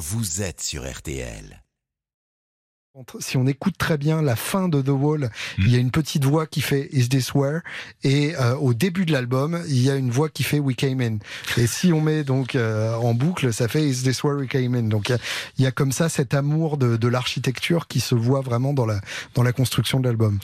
vous êtes sur RTL. Si on écoute très bien la fin de The Wall, hmm. il y a une petite voix qui fait Is This Where? Et euh, au début de l'album, il y a une voix qui fait We Came In. Et si on met donc euh, en boucle, ça fait Is This Where We Came In. Donc il y, a comme ça cet amour de, de l'architecture qui se voit vraiment dans la, dans la construction de l'album.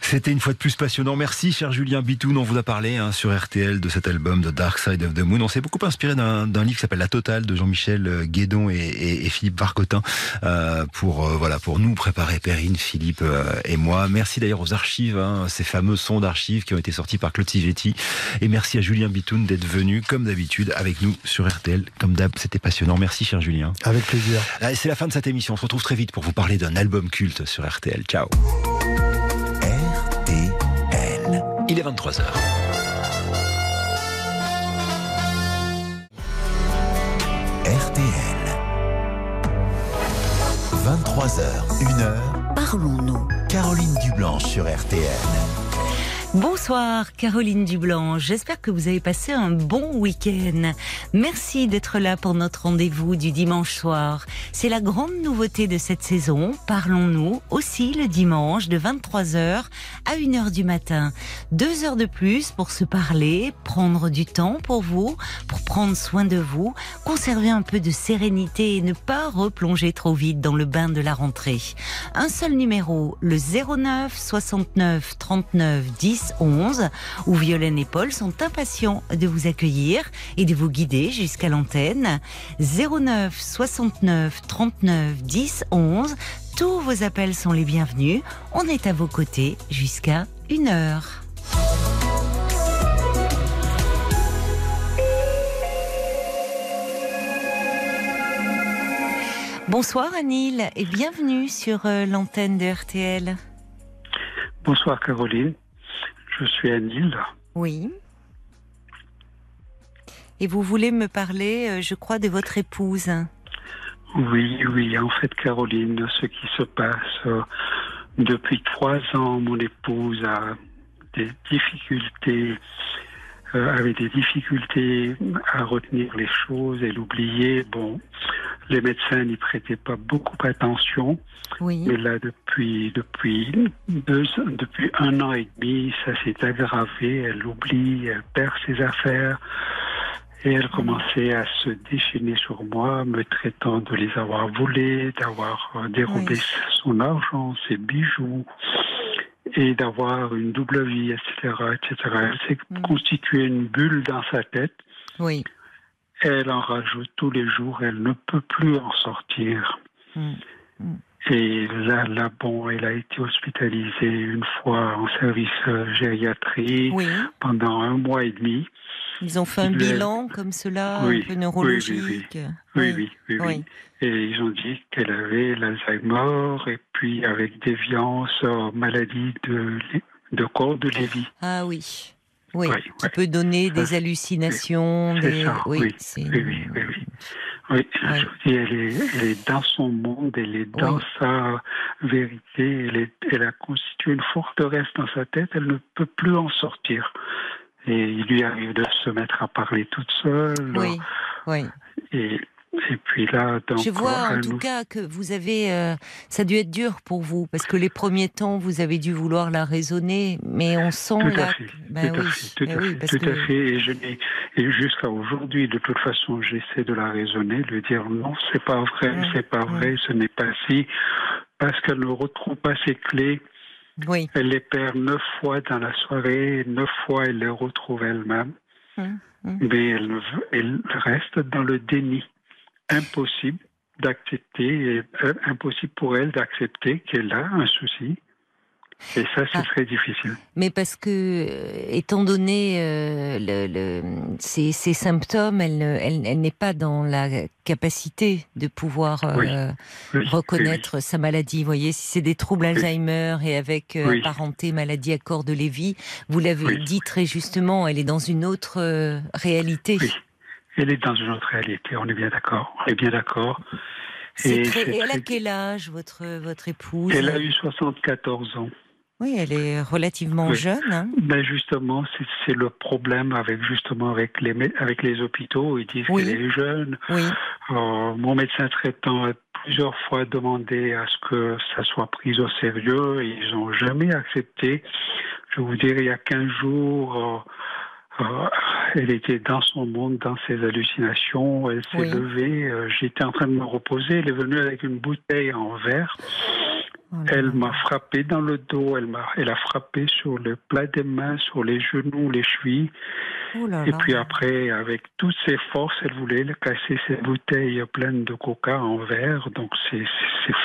C'était une fois de plus passionnant. Merci, cher Julien Bitoun. On vous a parlé hein, sur RTL de cet album The Dark Side of the Moon. On s'est beaucoup inspiré d'un livre qui s'appelle La Totale de Jean-Michel euh, Guédon et, et, et Philippe Varcotin euh, pour voilà pour nous préparer Perrine, Philippe euh, et moi. Merci d'ailleurs aux archives, hein, ces fameux sons d'archives qui ont été sortis par Claude Sigetti. Et merci à Julien Bitoun d'être venu, comme d'habitude, avec nous sur RTL. Comme d'hab, c'était passionnant. Merci, cher Julien. Avec plaisir. C'est la fin de cette émission. On se retrouve très vite pour vous parler d'un album culte sur RTL. Ciao. RTL. Il est 23h. RTL. 23h, 1h. Parlons-nous. Caroline Dublanche sur RTN. Bonsoir Caroline Dublanc, j'espère que vous avez passé un bon week-end. Merci d'être là pour notre rendez-vous du dimanche soir. C'est la grande nouveauté de cette saison. Parlons-nous aussi le dimanche de 23h à 1h du matin. Deux heures de plus pour se parler, prendre du temps pour vous, pour prendre soin de vous, conserver un peu de sérénité et ne pas replonger trop vite dans le bain de la rentrée. Un seul numéro, le 09 69 39 10 11 où Violaine et Paul sont impatients de vous accueillir et de vous guider jusqu'à l'antenne. 09 69 39 10 11. Tous vos appels sont les bienvenus. On est à vos côtés jusqu'à une heure. Bonsoir Anil et bienvenue sur euh, l'antenne de RTL. Bonsoir Caroline. Je suis Anil. Oui. Et vous voulez me parler, euh, je crois, de votre épouse. Oui, oui. En fait, Caroline, ce qui se passe euh, depuis trois ans, mon épouse a des difficultés avait des difficultés à retenir les choses et l'oublier. Bon, les médecins n'y prêtaient pas beaucoup attention. Oui. Mais là, depuis, depuis, deux, depuis un an et demi, ça s'est aggravé. Elle oublie, elle perd ses affaires. Et elle commençait à se déchaîner sur moi, me traitant de les avoir volés, d'avoir euh, dérobé son argent, ses bijoux et d'avoir une double vie, etc., etc. Elle s'est mm. constituée une bulle dans sa tête. Oui. Elle en rajoute tous les jours. Elle ne peut plus en sortir. Mm. Mm. Et là, là, bon, elle a été hospitalisée une fois en service gériatrie pendant un mois et demi. Ils ont fait un bilan comme cela, un peu neurologique. Oui, oui, oui. Et ils ont dit qu'elle avait l'Alzheimer et puis avec déviance aux maladies de, de corps de Lévy. Ah oui. Oui, qui peut donner des hallucinations. Des... Ça, oui, oui, oui, oui, oui, elle est, elle est dans son monde, elle est dans sa vérité, elle, est, elle a constitué une forteresse dans sa tête, elle ne peut plus en sortir. Et il lui arrive de se mettre à parler toute seule. Oui, oui. Et et puis là, donc, je vois en tout cas que vous avez, euh, ça a dû être dur pour vous parce que les premiers temps, vous avez dû vouloir la raisonner, mais on sent tout à fait, ben tout, à fait, tout, à fait, tout à fait, Et, je et jusqu'à aujourd'hui, de toute façon, j'essaie de la raisonner, de lui dire non, c'est pas vrai, c'est pas vrai, ce n'est pas si, parce qu'elle ne retrouve pas ses clés. Oui. Elle les perd neuf fois dans la soirée, neuf fois elle les retrouve elle-même. Hum, hum. Mais elle, elle reste dans le déni impossible d'accepter, euh, impossible pour elle d'accepter qu'elle a un souci. Et ça, c'est ah. très difficile. Mais parce que, euh, étant donné euh, le, ces, symptômes, elle, elle, n'est pas dans la capacité de pouvoir reconnaître sa maladie. Vous voyez, si c'est des troubles Alzheimer et avec parenté maladie à corps de Lévy, vous l'avez dit très justement, elle est dans une autre réalité. Elle est dans une autre réalité, on est bien d'accord. On est bien d'accord. Et, elle a quel âge, votre, votre épouse? Elle a eu 74 ans. Oui, elle est relativement Oui. jeune. hein. Ben justement, c'est- le problème avec justement avec les avec les hôpitaux. Ils disent Oui. qu'elle est jeune. Oui, Euh, mon médecin traitant a plusieurs fois demandé à ce que ça soit pris au sérieux ils n'ont jamais accepté. Je vous dirais, il y a 15 jours, euh, elle était dans son monde, dans ses hallucinations. Elle s'est Oui. levée. euh, J'étais en train de me reposer. Elle est venue avec une bouteille en verre. Oh Elle m'a frappé dans le dos. Elle m'a, elle a frappé sur le plat des mains, sur les genoux, les chevilles. Oh là Et là. puis après, avec toutes ses forces, elle voulait casser cette bouteille pleine de coca en verre. Donc c'est,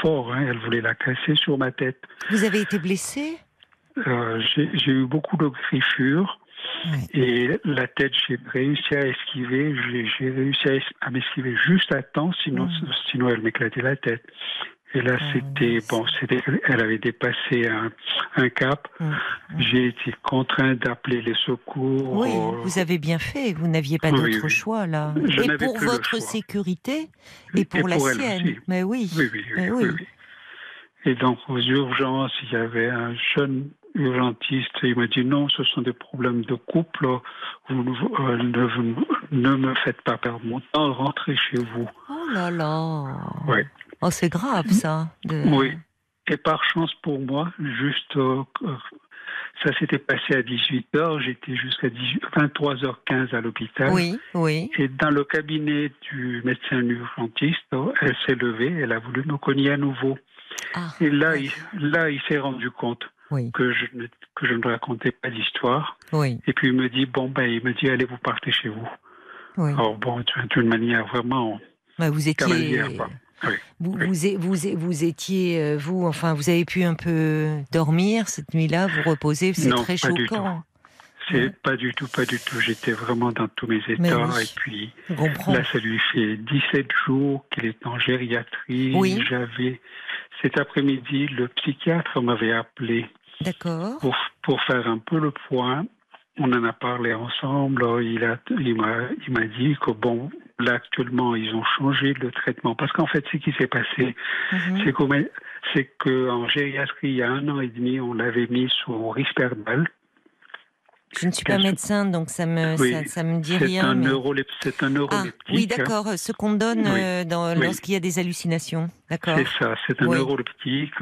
fort, hein. elle voulait la casser sur ma tête. Vous avez été blessé Euh, j'ai, j'ai eu beaucoup de griffures Ouais. et la tête, j'ai réussi à esquiver. J'ai, réussi à, es- à m'esquiver juste à temps, sinon, sinon elle m'éclatait la tête. Et là, Ah, c'était bon, c'était, elle avait dépassé un, un cap. J'ai été contraint d'appeler les secours. Oui, euh, vous avez bien fait. Vous n'aviez pas Oui, d'autre oui. choix là. Je et pour votre sécurité Et et pour la pour sienne. Mais oui. Oui, oui. oui. Et donc, aux urgences, il y avait un jeune urgentiste. Il m'a dit non, ce sont des problèmes de couple. Vous, ne- euh, ne, vous- ne me faites pas perdre mon temps. Rentrez chez vous. Oh là là. Ouais. Oh, c'est grave ça. de- Oui. Et par chance pour moi, juste, euh, euh, ça s'était passé à 18h. J'étais jusqu'à 18 23h15 à l'hôpital. Oui, oui. Et dans le cabinet du médecin urgentiste, elle s'est levée, elle a voulu me cogner à nouveau. Ah, Et là, oui. il, là, il s'est rendu compte Oui, que je, ne, que je ne racontais pas d'histoire. oui, Et puis il me dit, bon, ben, il me dit, allez, vous partez chez vous. oui. Alors bon, d'une manière vraiment Bah, vous étiez. Oui. Vous, Oui. vous, vous, étiez, euh, vous, enfin, vous avez pu un peu dormir cette nuit-là, vous reposer, c'est très pas du choquant. C'est Ouais. pas du tout, pas du tout. J'étais vraiment dans tous mes états. oui. Et puis là, ça lui fait 17 jours qu'il est en gériatrie. J'avais, cet après-midi, le psychiatre m'avait appelé D'accord. pour, pour faire un peu le point. On en a parlé ensemble. Il m'a, il m'a dit que bon, là actuellement, ils ont changé le traitement parce qu'en fait, ce qui s'est passé, Mhm. c'est qu'en gériatrie, il y a un an et demi, on l'avait mis sous Risperdal. Je ne suis pas médecin, donc ça me, Oui, ça, ça me dit rien. un mais- neurolep- c'est un Ah, neuroleptique. oui, d'accord. Ce qu'on donne Oui. euh, Oui. lorsqu'il y a des hallucinations. D'accord. C'est ça, c'est un neuroleptique.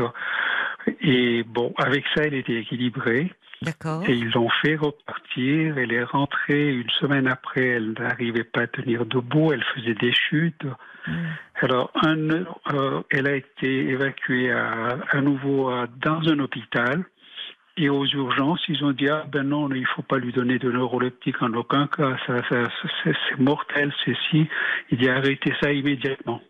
Et bon, avec ça, il était équilibré. D'accord. Et ils l'ont fait repartir. Elle est rentrée une semaine après. Elle n'arrivait pas à tenir debout. Elle faisait des chutes. Mm. Alors, un, euh, elle a été évacuée à, à nouveau à- dans un hôpital. Et aux urgences, ils ont dit ah ben non, il faut pas lui donner de neuroleptique en aucun cas. Ça, ça, c'est, mortel, c'est si. Il dit arrêtez ça immédiatement.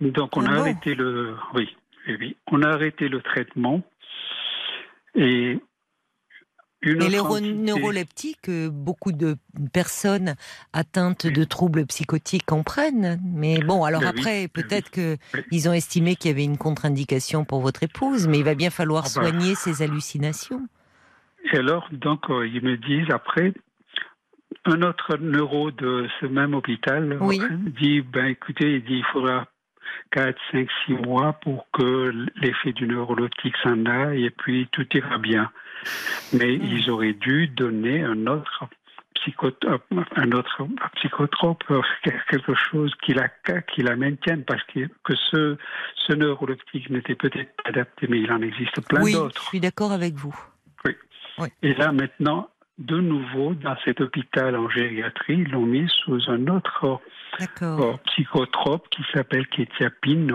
Donc on Ah a bon arrêté le, oui, oui, oui, on a arrêté le traitement. Et une Et les entité- neuroleptiques, euh, beaucoup de personnes atteintes de troubles psychotiques comprennent. Mais bon, alors Ben après, ben peut-être que oui. ils ont estimé qu'il y avait une contre-indication pour votre épouse, mais il va bien falloir Ah ben. soigner ces hallucinations. Et alors, donc, euh, ils me disent après, un autre neuro de ce même hôpital dit, ben écoutez, il dit, il faudra 4, 5, 6 mois pour que l'effet du neuroleptique s'en aille et puis tout ira bien. Mais Mm. ils auraient dû donner un autre psychotrope, un autre psychotrope, euh, quelque chose qui la, qui la maintienne, parce que, que ce, ce neuroleptique n'était peut-être pas adapté, mais il en existe plein oui, je d'autres. suis d'accord avec vous. Et là, maintenant, de nouveau, dans cet hôpital en gériatrie, ils l'ont mis sous un autre euh, psychotrope qui s'appelle kétiapine.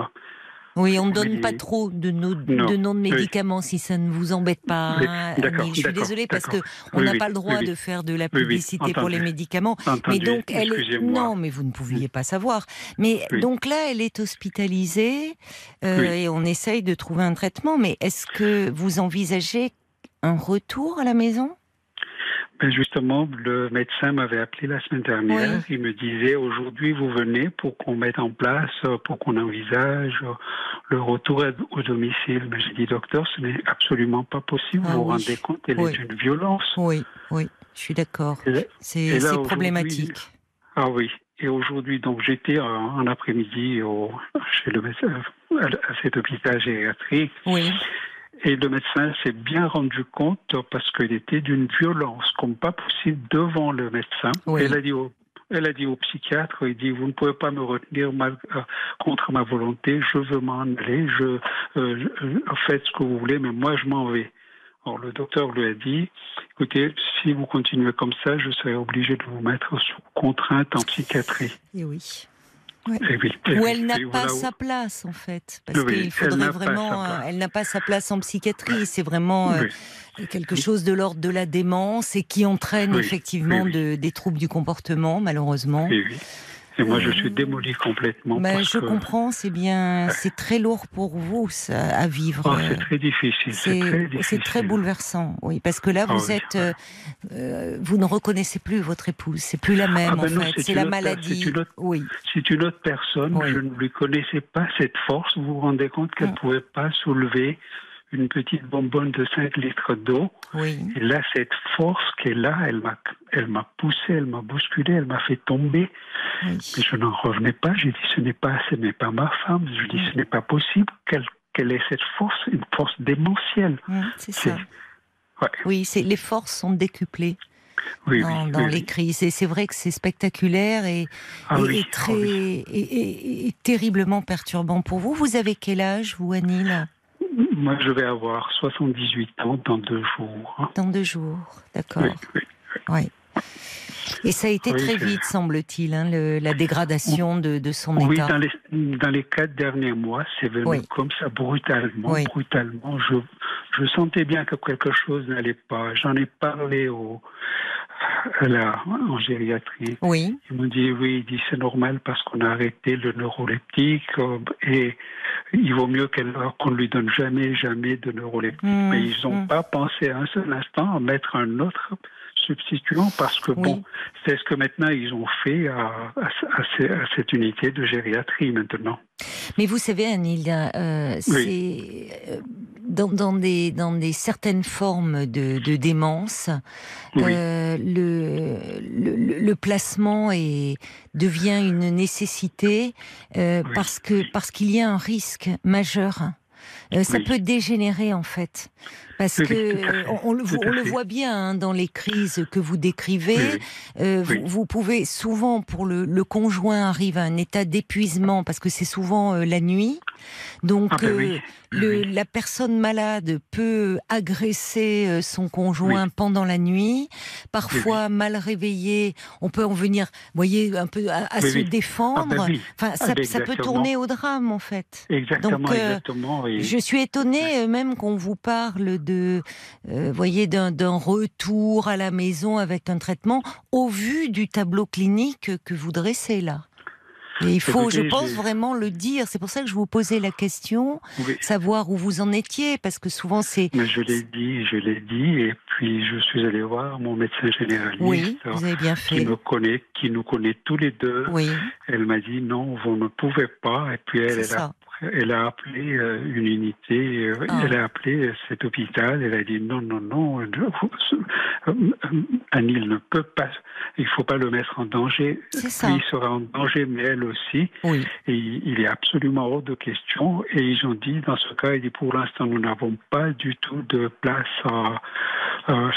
Oui, on ne donne pas trop de, no- Non, de noms de oui. médicaments si ça ne vous embête pas. Oui, hein. Je suis désolée parce que on n'a oui, pas le droit de faire de la publicité pour les médicaments. Mais donc elle est excusez-moi. non, mais vous ne pouviez pas savoir. Mais donc là, elle est hospitalisée euh, et on essaye de trouver un traitement. Mais est-ce que vous envisagez un retour à la maison? Ben justement, le médecin m'avait appelé la semaine dernière. Oui. Il me disait aujourd'hui, vous venez pour qu'on mette en place, euh, pour qu'on envisage euh, le retour au domicile. Mais j'ai dit, docteur, ce n'est absolument pas possible. Ah vous vous rendez compte, elle Oui. est d'une violence. Oui, oui, je suis d'accord. C'est problématique. Ah oui. Et aujourd'hui, donc j'étais en, en après-midi chez le médecin, à, à cet hôpital gériatrique. Oui, Et le médecin s'est bien rendu compte parce qu'il était d'une violence comme pas possible devant le médecin. Oui. Elle a dit au elle a dit au psychiatre, il dit, vous ne pouvez pas me retenir mal, euh, contre ma volonté, je veux m'en aller, je, euh, je- faites ce que vous voulez, mais moi je m'en vais. Alors le docteur lui a dit, écoutez, si vous continuez comme ça, je serai obligé de vous mettre sous contrainte en psychiatrie. Et oui. Oui, et Où oui, elle n'a pas voilà sa place en fait, parce Oui, qu'il faudrait vraiment, euh, elle n'a pas sa place en psychiatrie. C'est vraiment euh, quelque chose de l'ordre de la démence et qui entraîne Oui, effectivement de- des troubles du comportement, malheureusement. Et moi, je suis démoli complètement. Ben, parce je que comprends, c'est bien, c'est très lourd pour vous ça, à vivre. Oh, euh, c'est très difficile. C'est très difficile. bouleversant, oui, parce que là Ah vous êtes, euh, euh, vous ne reconnaissez plus votre épouse, c'est plus la même Ah ben en non, fait, c'est la maladie. c'est une autre- Oui, C'est une autre personne. Oui. Je ne lui connaissais pas cette force. Vous vous rendez compte qu'elle ne Mm. pouvait pas soulever une petite bonbonne de 5 litres d'eau. oui, Et là, cette force qui est là, elle m'a, elle m'a poussé, elle m'a bousculé, elle m'a fait tomber. oui. Mais je n'en revenais pas. J'ai dit, ce n'est pas, ce n'est pas ma femme. Je dis, Mm. ce n'est pas possible qu'elle, qu'elle ait cette force, une force démentielle. C'est ça. Ouais. Oui, c'est les forces sont décuplées Oui, dans, oui, dans oui, les oui. crises. Et c'est vrai que c'est spectaculaire et, Ah et- oui, et ah très oui. et terriblement perturbant pour vous. Vous avez quel âge, vous, Anil? Moi, je vais avoir 78 ans dans deux jours. Dans deux jours, d'accord. Oui, oui. Oui. Et ça a été très vite, semble-t-il, hein, la dégradation de, de son Oui, état. dans les, dans les quatre derniers mois, c'est venu comme ça, brutalement, brutalement. Je, je sentais bien que quelque chose n'allait pas. J'en ai parlé au, en gériatrie. Oui, Ils m'ont dit, oui, il dit, c'est normal parce qu'on a arrêté le neuroleptique euh, et il vaut mieux qu'on ne lui donne jamais, jamais de neuroleptique. Mmh, Mais ils n'ont mmh. pas pensé un seul instant à mettre un autre substituant parce que Oui. bon, c'est ce que maintenant ils ont fait à, à, à ces- à cette unité de gériatrie maintenant. mais vous savez, Anil, euh, c'est euh, dans, dans des dans des certaines formes de, de démence, Oui. euh, le, le le placement est devient une nécessité euh, parce que parce qu'il y a un risque majeur. Euh, ça Oui. peut dégénérer en fait, parce que on, on le, on voit bien hein, dans les crises que vous décrivez. Oui, oui. Euh, Oui. vous, vous pouvez souvent, pour le, le conjoint, arrive à un état d'épuisement parce que c'est souvent euh, la nuit. Donc, Ah ben euh, le, la personne malade peut agresser son conjoint pendant la nuit. Parfois, mal réveillé, on peut en venir, vous voyez, un peu à, se défendre. Ah ben oui. Enfin, Ah ça, ben ça peut tourner au drame, en fait. Exactement, Donc, exactement. Je suis étonnée même qu'on vous parle de, euh, voyez, d'un retour à la maison avec un traitement au vu du tableau clinique que vous dressez là. Et il faut, je pense, vraiment le dire. C'est pour ça que je vous posais la question, oui. savoir où vous en étiez, parce que souvent c'est. Mais je l'ai dit, je l'ai dit, et puis je suis allé voir mon médecin généraliste Oui, vous avez bien qui fait. me connaît, qui nous connaît tous les deux. Oui, Elle m'a dit non, vous ne pouvez pas. Et puis elle, a. elle a appelé euh, une unité, euh, Ah. elle a appelé cet hôpital. Elle a dit non, non, non, vous- euh, Anil ne peut pas. Il faut pas le mettre en danger. Ça. Lui sera en danger, mais elle aussi. Oui, Et il est absolument hors de question. Et ils ont dit, dans ce cas, il dit, pour l'instant, nous n'avons pas du tout de place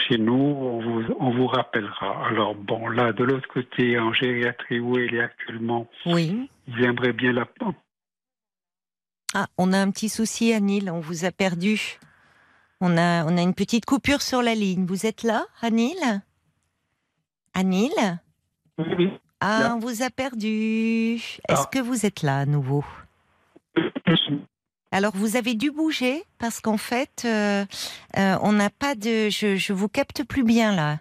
chez nous. On vous, on vous rappellera. Alors bon, là, de l'autre côté, en gériatrie où elle est actuellement, oui. ils aimeraient bien la... Ah, on a un petit souci, Anil. On vous a perdu. On a, on a une petite coupure sur la ligne. Vous êtes là, Anil? Anil? Oui, oui. Ah, Là. on vous a perdu. Est-ce Ah. que vous êtes là à nouveau? Alors, vous avez dû bouger parce qu'en fait, euh, euh, on n'a pas de. Je, je vous capte plus bien là.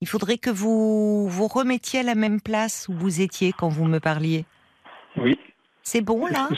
Il faudrait que vous vous remettiez à la même place où vous étiez quand vous me parliez. Oui. C'est bon là?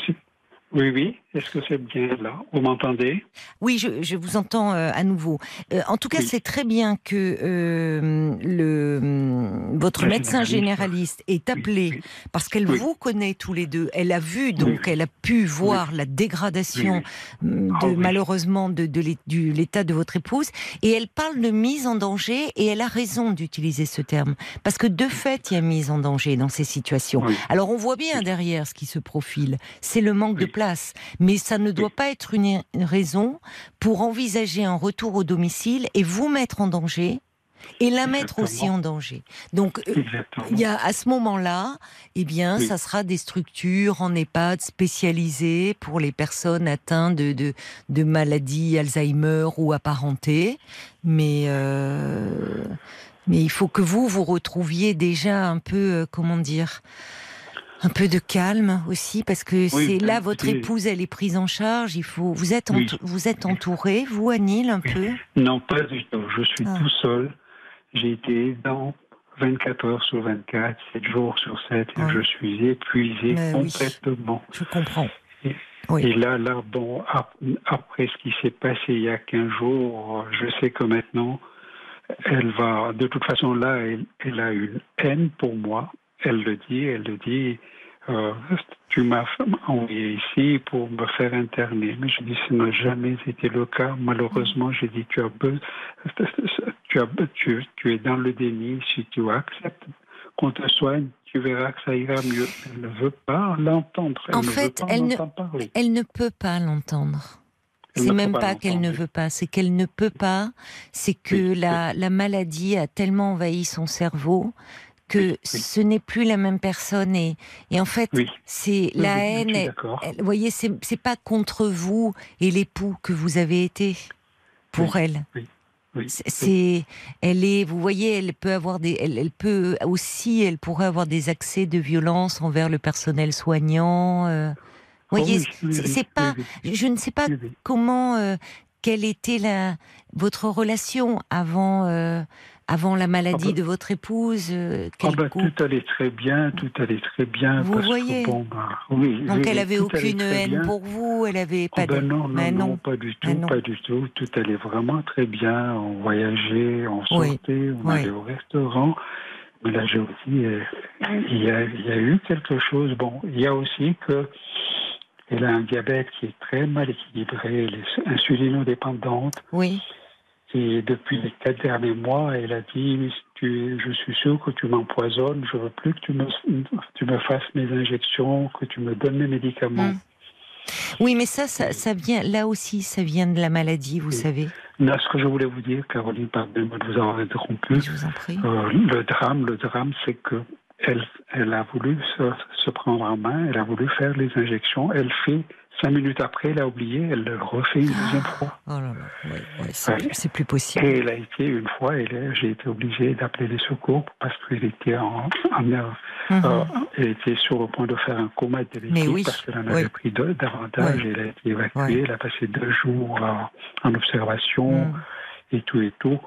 Oui. Est-ce que c'est bien là? Vous m'entendez? Oui, je, je vous entends euh, à nouveau. Euh, en tout cas, Oui. c'est très bien que euh, le, hum, votre La médecin généraliste, généraliste est appelé oui. parce qu'elle vous connaît tous les deux. Elle a vu, donc elle a pu voir la dégradation hum, Ah malheureusement de, l'état de votre épouse. Et elle parle de mise en danger et elle a raison d'utiliser ce terme parce que de fait, il y a mise en danger dans ces situations. Alors on voit bien derrière ce qui se profile, c'est le manque de place. Mais ça ne doit pas être une raison pour envisager un retour au domicile et vous mettre en danger et la mettre aussi en danger. Donc, euh, il y a à ce moment-là, eh bien, ça sera des structures en EHPAD spécialisées pour les personnes atteintes de, de, de maladies Alzheimer ou apparentées. Mais, euh, mais il faut que vous vous retrouviez déjà un peu, euh, comment dire, un peu de calme aussi, parce que c'est là votre épouse, elle est prise en charge. Il faut, vous êtes, vous êtes entouré, vous, Anil, un peu? Non, pas du tout. Je suis ah. tout seul. J'ai été dans 24 heures sur 24, 7 jours sur 7, et je suis épuisé complètement. je comprends. Et, là, là, bon, après ce qui s'est passé il y a 15 jours, je sais que maintenant, elle va, de toute façon, là, elle, elle a une haine pour moi. Elle le dit, elle le dit. Euh, tu m'as envoyé ici pour me faire interner. Mais je dis, ce n'a jamais été le cas. Malheureusement, j'ai dit, tu as, tu, as tu, tu, es dans le déni. Si tu acceptes qu'on te soigne, tu verras que ça ira mieux. Elle ne veut pas l'entendre. En fait, elle, ne, elle ne peut pas l'entendre. C'est même pas, qu'elle ne veut pas, c'est qu'elle ne peut pas. C'est que la, la maladie a tellement envahi son cerveau que ce n'est plus la même personne et, et en fait c'est la haine. vous voyez, c'est pas contre vous et l'époux que vous avez été pour elle. C'est, elle est, vous voyez, elle peut avoir des, elle, peut aussi, elle pourrait avoir des accès de violence envers le personnel soignant. Euh. vous voyez, c'est pas, je ne sais pas comment, euh, quelle était la, votre relation avant, euh, avant la maladie ah bah de votre épouse euh, ah bah, Tout allait très bien, tout allait très bien. Vous voyez bah, oui, Donc elle avait aucune haine pour vous, elle avait pas ah de... non, non, non, pas du tout, pas du tout. Tout allait vraiment très bien. On voyageait, on sortait, on allait au restaurant. Mais là, j'ai aussi, euh, il, y a, il y a eu quelque chose. Bon, il y a aussi que elle a un diabète qui est très mal équilibré, elle est insulinodépendante. Oui. Et depuis les quatre derniers mois, elle a dit tu, Je suis sûr que tu m'empoisonnes, je veux plus que tu me, tu me fasses mes injections, que tu me donnes mes médicaments. Hmm. Oui, mais ça, ça, vient, là aussi, ça vient de la maladie, vous savez. Là, ce que je voulais vous dire, Caroline, pardonnez-moi de vous avoir interrompu. Je vous en prie. Euh, le drame, le drame, c'est que elle, elle a voulu se, se, prendre en main, elle a voulu faire les injections, elle fait Cinq minutes après, elle a oublié, elle le refait une deuxième ah. fois. Oh là là, c'est plus possible. Et elle a été une fois, j'ai été obligé d'appeler les secours parce qu'elle était en, en mhm. euh, elle était sur le point de faire un coma diabétique parce qu'elle en avait pris davantage. Elle a été évacuée, elle a passé deux jours en observation mhm. et tout et tout.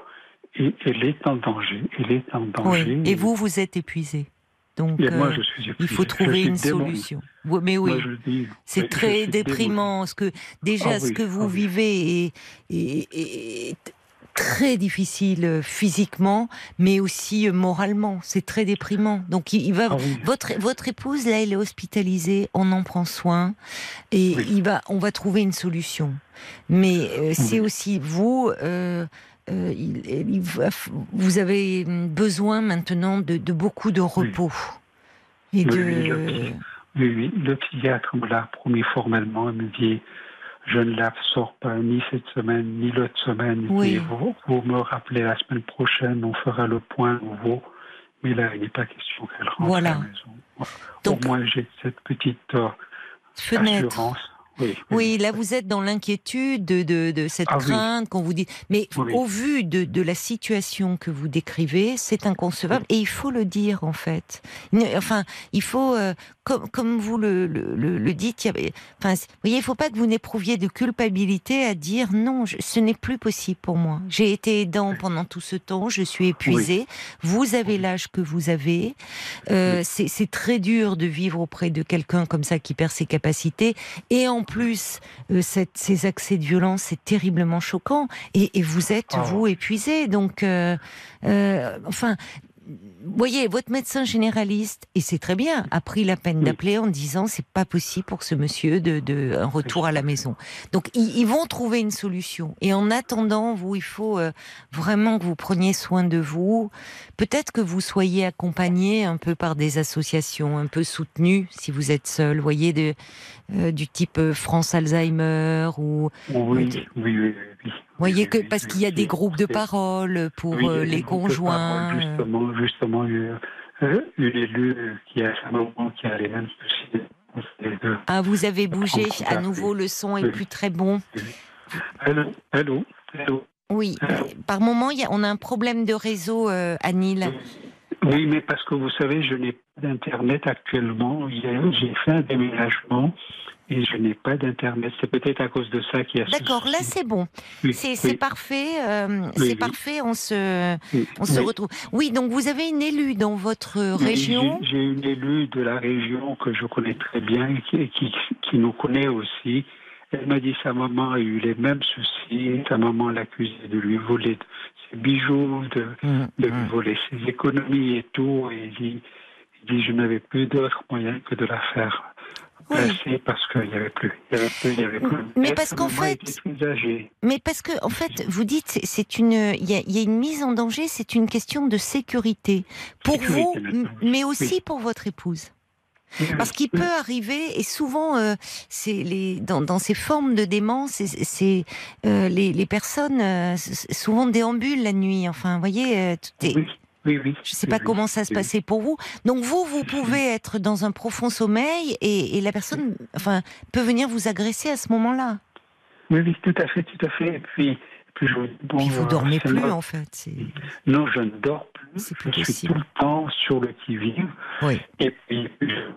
Et elle est en danger. Elle est en danger. Et vous, vous êtes épuisé. Donc, euh, il faut trouver une solution. Mais oui, c'est très déprimant. Ce que déjà, ah ce que vous ah vivez est, très difficile euh, physiquement, mais aussi euh, moralement. C'est très déprimant. Donc, il, va. Ah votre votre épouse là, elle est hospitalisée. On en prend soin et il va. On va trouver une solution. Mais c'est aussi vous. Euh, il, vous avez besoin maintenant de, beaucoup de repos. Oui. oui, oui, le psychiatre me l'a promis formellement. Il me dit je ne la sors pas ni cette semaine, ni l'autre semaine. Oui. Vous, vous, me rappelez la semaine prochaine, on fera le point nouveau. Mais là, il n'est pas question qu'elle rentre voilà. à la maison. Donc, Au moins, j'ai cette petite euh, assurance. Oui, là vous êtes dans l'inquiétude de, de, cette ah crainte qu'on vous dit. Mais au vu de, de, la situation que vous décrivez, c'est inconcevable et il faut le dire en fait. Enfin, il faut, euh, comme, comme vous le, le, le, dites, il enfin, vous voyez, il faut pas que vous n'éprouviez de culpabilité à dire non, ce n'est plus possible pour moi. J'ai été aidant pendant tout ce temps, je suis épuisé. Vous avez l'âge que vous avez. Euh, c'est très dur de vivre auprès de quelqu'un comme ça qui perd ses capacités et en plus, euh, ces accès de violence, c'est terriblement choquant. Et, vous êtes, ah. vous, épuisé. Donc, euh, euh, enfin, voyez, votre médecin généraliste, et c'est très bien, a pris la peine d'appeler en disant c'est pas possible pour ce monsieur de, de un retour à la maison. Donc ils, vont trouver une solution. Et en attendant, vous, il faut euh, vraiment que vous preniez soin de vous. Peut-être que vous soyez accompagné un peu par des associations, un peu soutenues si vous êtes seul. Voyez de, euh, du type euh, France Alzheimer ou. Oui, oui, oui. Oui. Voyez que parce qu'il y a des groupes de parole pour les conjoints. justement, justement, euh, une élue qui a sa maman qui a les mêmes soucis. Ah, vous avez bougé. À nouveau, le son est plus très bon. Allô, allô, allô. Oui, par moment, on a un problème de réseau, euh, Anil. Oui, mais parce que vous savez, je n'ai pas d'Internet actuellement. J'ai fait un déménagement et je n'ai pas d'internet. C'est peut-être à cause de ça qu'il y a. D'accord, là c'est bon. c'est parfait. Euh, c'est parfait. On se, on se retrouve. Oui, donc vous avez une élue dans votre région? J'ai une élue de la région que je connais très bien et qui, qui, qui nous connaît aussi. Elle m'a dit sa maman a eu les mêmes soucis. Sa maman l'accusait de lui voler ses bijoux, de, mmh, de lui mmh. voler ses économies et tout. Et il dit, il dit je n'avais plus d'autre moyen que de la faire parce qu'il n'y avait plus. Mais parce qu'en fait, mais parce que en fait, vous dites, c'est une, il y, a une mise en danger, c'est une question de sécurité. Pour vous, mais aussi pour votre épouse. Parce qu'il peut arriver, et souvent, euh, les dans, ces formes de démence, c'est euh, les, les, personnes euh, souvent déambulent la nuit. Enfin, vous voyez, tout est, oui, oui. Je ne sais pas comment ça se passait pour vous. Donc vous, vous pouvez être dans un profond sommeil et, la personne, enfin, peut venir vous agresser à ce moment-là. Oui, oui, tout à fait, tout à fait. Et puis, puis, je, bon, vous dormez plus en fait. Non, je ne dors plus. je suis tout le temps sur le qui-vive. Oui. Et puis, je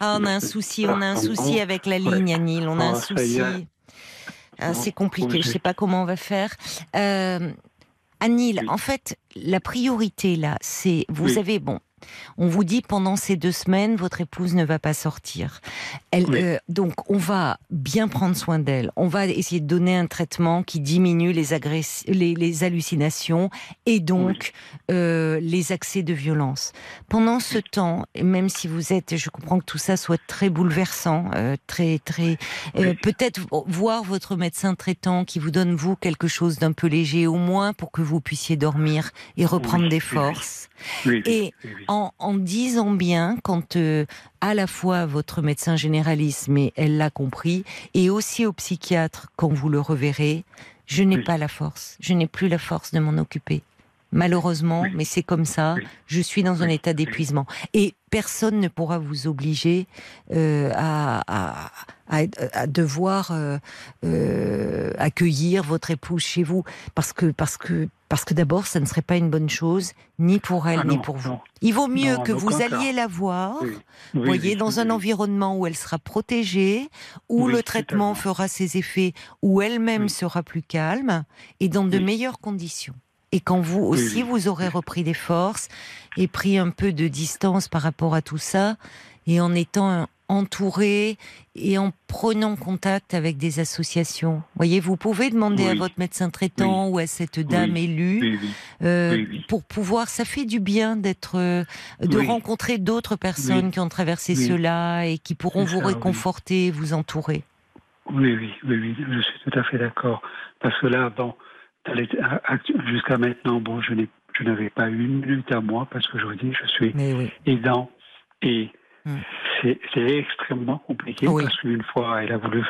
ah, on a un souci, on a un souci avec la ligne, Anil. On a un ah, souci. Ah, c'est compliqué. Je ne sais pas comment on va faire. Euh, Anil, en fait, la priorité là, c'est, vous savez, bon, on vous dit pendant ces deux semaines, votre épouse ne va pas sortir. Elle, euh, donc, on va bien prendre soin d'elle. On va essayer de donner un traitement qui diminue les, les, hallucinations et donc euh, les accès de violence. Pendant ce temps, même si vous êtes, je comprends que tout ça soit très bouleversant, euh, très, très, peut-être voir votre médecin traitant qui vous donne vous quelque chose d'un peu léger, au moins pour que vous puissiez dormir et reprendre des forces. et en, en, disant bien, quand euh, à la fois votre médecin généraliste, mais elle l'a compris, et aussi au psychiatre quand vous le reverrez, je n'ai pas la force, je n'ai plus la force de m'en occuper. Malheureusement, mais c'est comme ça, je suis dans un état d'épuisement. Et personne ne pourra vous obliger euh, à, à, devoir euh, euh, accueillir votre épouse chez vous, parce que parce que parce que d'abord, ça ne serait pas une bonne chose, ni pour elle, ah ni pour vous. Il vaut mieux que vous alliez la voir, voyez, dans un environnement où elle sera protégée, où le traitement fera ses effets, où elle-même sera plus calme et dans de meilleures conditions. Et quand vous aussi, vous aurez repris des forces et pris un peu de distance par rapport à tout ça, et en étant entouré et en prenant contact avec des associations. Voyez, vous pouvez demander à votre médecin traitant ou à cette dame élue euh, pour pouvoir. Ça fait du bien d'être, euh, de rencontrer d'autres personnes qui ont traversé cela et qui pourront vous réconforter, vous entourer. Oui, oui, oui, oui, je suis tout à fait d'accord. Parce que là, bon, jusqu'à maintenant, bon, je n'ai, je n'avais pas une minute à moi parce que je vous dis, je suis aidant et Hmm. C'est extrêmement compliqué parce qu'une fois, elle a voulu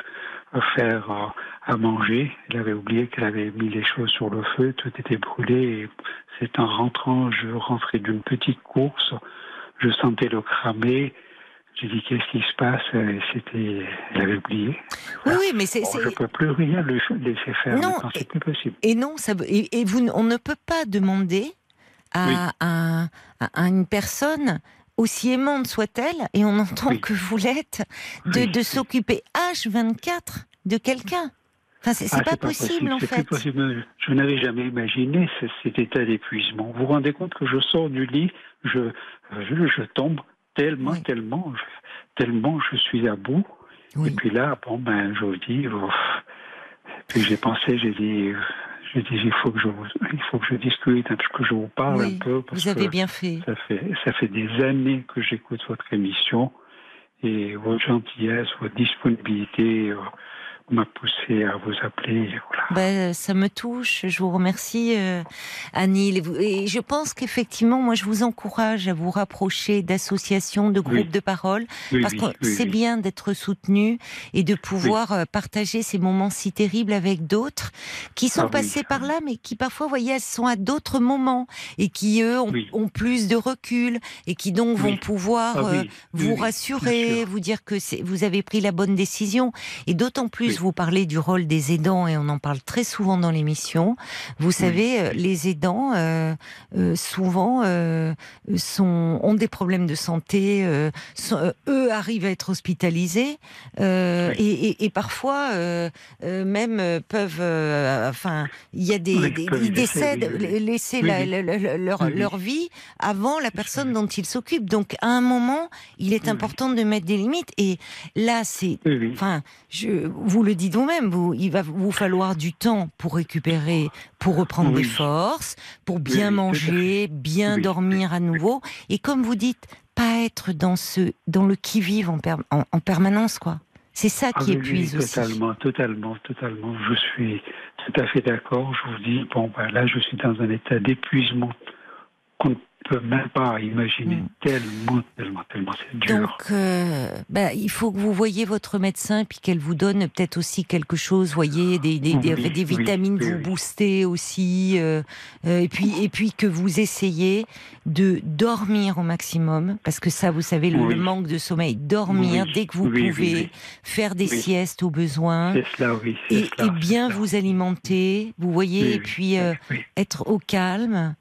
faire euh, à manger. Elle avait oublié qu'elle avait mis les choses sur le feu, tout était brûlé. C'est en rentrant, je rentrais d'une petite course, je sentais le cramer. J'ai dit qu'est-ce qui se passe? C'était, elle avait oublié. Oui, oui, mais c'est. je ne peux plus rien laisser faire. Non, c'est plus possible. Et non, ça, et, vous, on ne peut pas demander à, à une personne aussi aimante soit-elle, et on entend que vous l'êtes, de, de s'occuper H24 de quelqu'un. Enfin, c'est ah, pas, possible, en fait. Possible. Je n'avais jamais imaginé cet état d'épuisement. Vous vous rendez compte que je sors du lit, je, je, tombe tellement, tellement, tellement je suis à bout. Et puis là, bon, ben, je vous dis, puis j'ai pensé, j'ai dit, je dis il faut que je il faut que je discute, hein, que je vous parle Oui, un peu. Parce Vous avez que bien fait. Ça fait, ça fait des années que j'écoute votre émission et votre gentillesse, votre disponibilité euh, m'a poussé à vous appeler. Voilà. Ben, ça me touche. Je vous remercie, euh, Annie. Et je pense qu'effectivement, moi, je vous encourage à vous rapprocher d'associations, de groupes Oui. de parole, Oui, parce oui, que c'est bien d'être soutenu et de pouvoir euh, partager ces moments si terribles avec d'autres qui sont Ah passés ah par là, mais qui parfois, vous voyez, elles sont à d'autres moments et qui eux ont, plus de recul et qui donc vont pouvoir Ah euh, vous rassurer, vous dire que vous avez pris la bonne décision. Et d'autant plus, Vous parlez du rôle des aidants, et on en parle très souvent dans l'émission. Vous savez, euh, les aidants, euh, euh, souvent, euh, sont, ont des problèmes de santé. sont- eux arrivent à être hospitalisés. Oui. et, et- et parfois, même, peuvent... enfin, il y a des... Oui, des- peuvent ils décèdent, laisser Oui, la- oui. la- la- leur, leur vie avant la personne dont ils s'occupent. Donc, à un moment, il est important de mettre des limites. Et là, c'est. Enfin, je, vous le dites vous-même, vous, il va vous falloir du temps pour récupérer, pour reprendre Oui. des forces, pour bien Oui, manger, bien Oui. dormir à nouveau. Et comme vous dites, pas être dans ce, dans le qui-vive en, per- en, en permanence, quoi. C'est ça Ah qui oui, oui, épuise aussi. Totalement, totalement, totalement. Je suis tout à fait d'accord. Je vous dis, bon, ben là, je suis dans un état d'épuisement qu'on ne peut même pas imaginer. Mm. Tellement, tellement, tellement, c'est dur. Donc, euh, bah, il faut que vous voyez votre médecin, puis qu'elle vous donne peut-être aussi quelque chose, voyez, des, des, des, Oui, des oui, vitamines oui, vous booster aussi, euh, euh, et puis et puis que vous essayez de dormir au maximum, parce que ça, vous savez, le, manque de sommeil, dormir dès que vous pouvez, faire des siestes au besoin. cela, Et, cela, et bien vous alimenter, vous voyez, et puis être au calme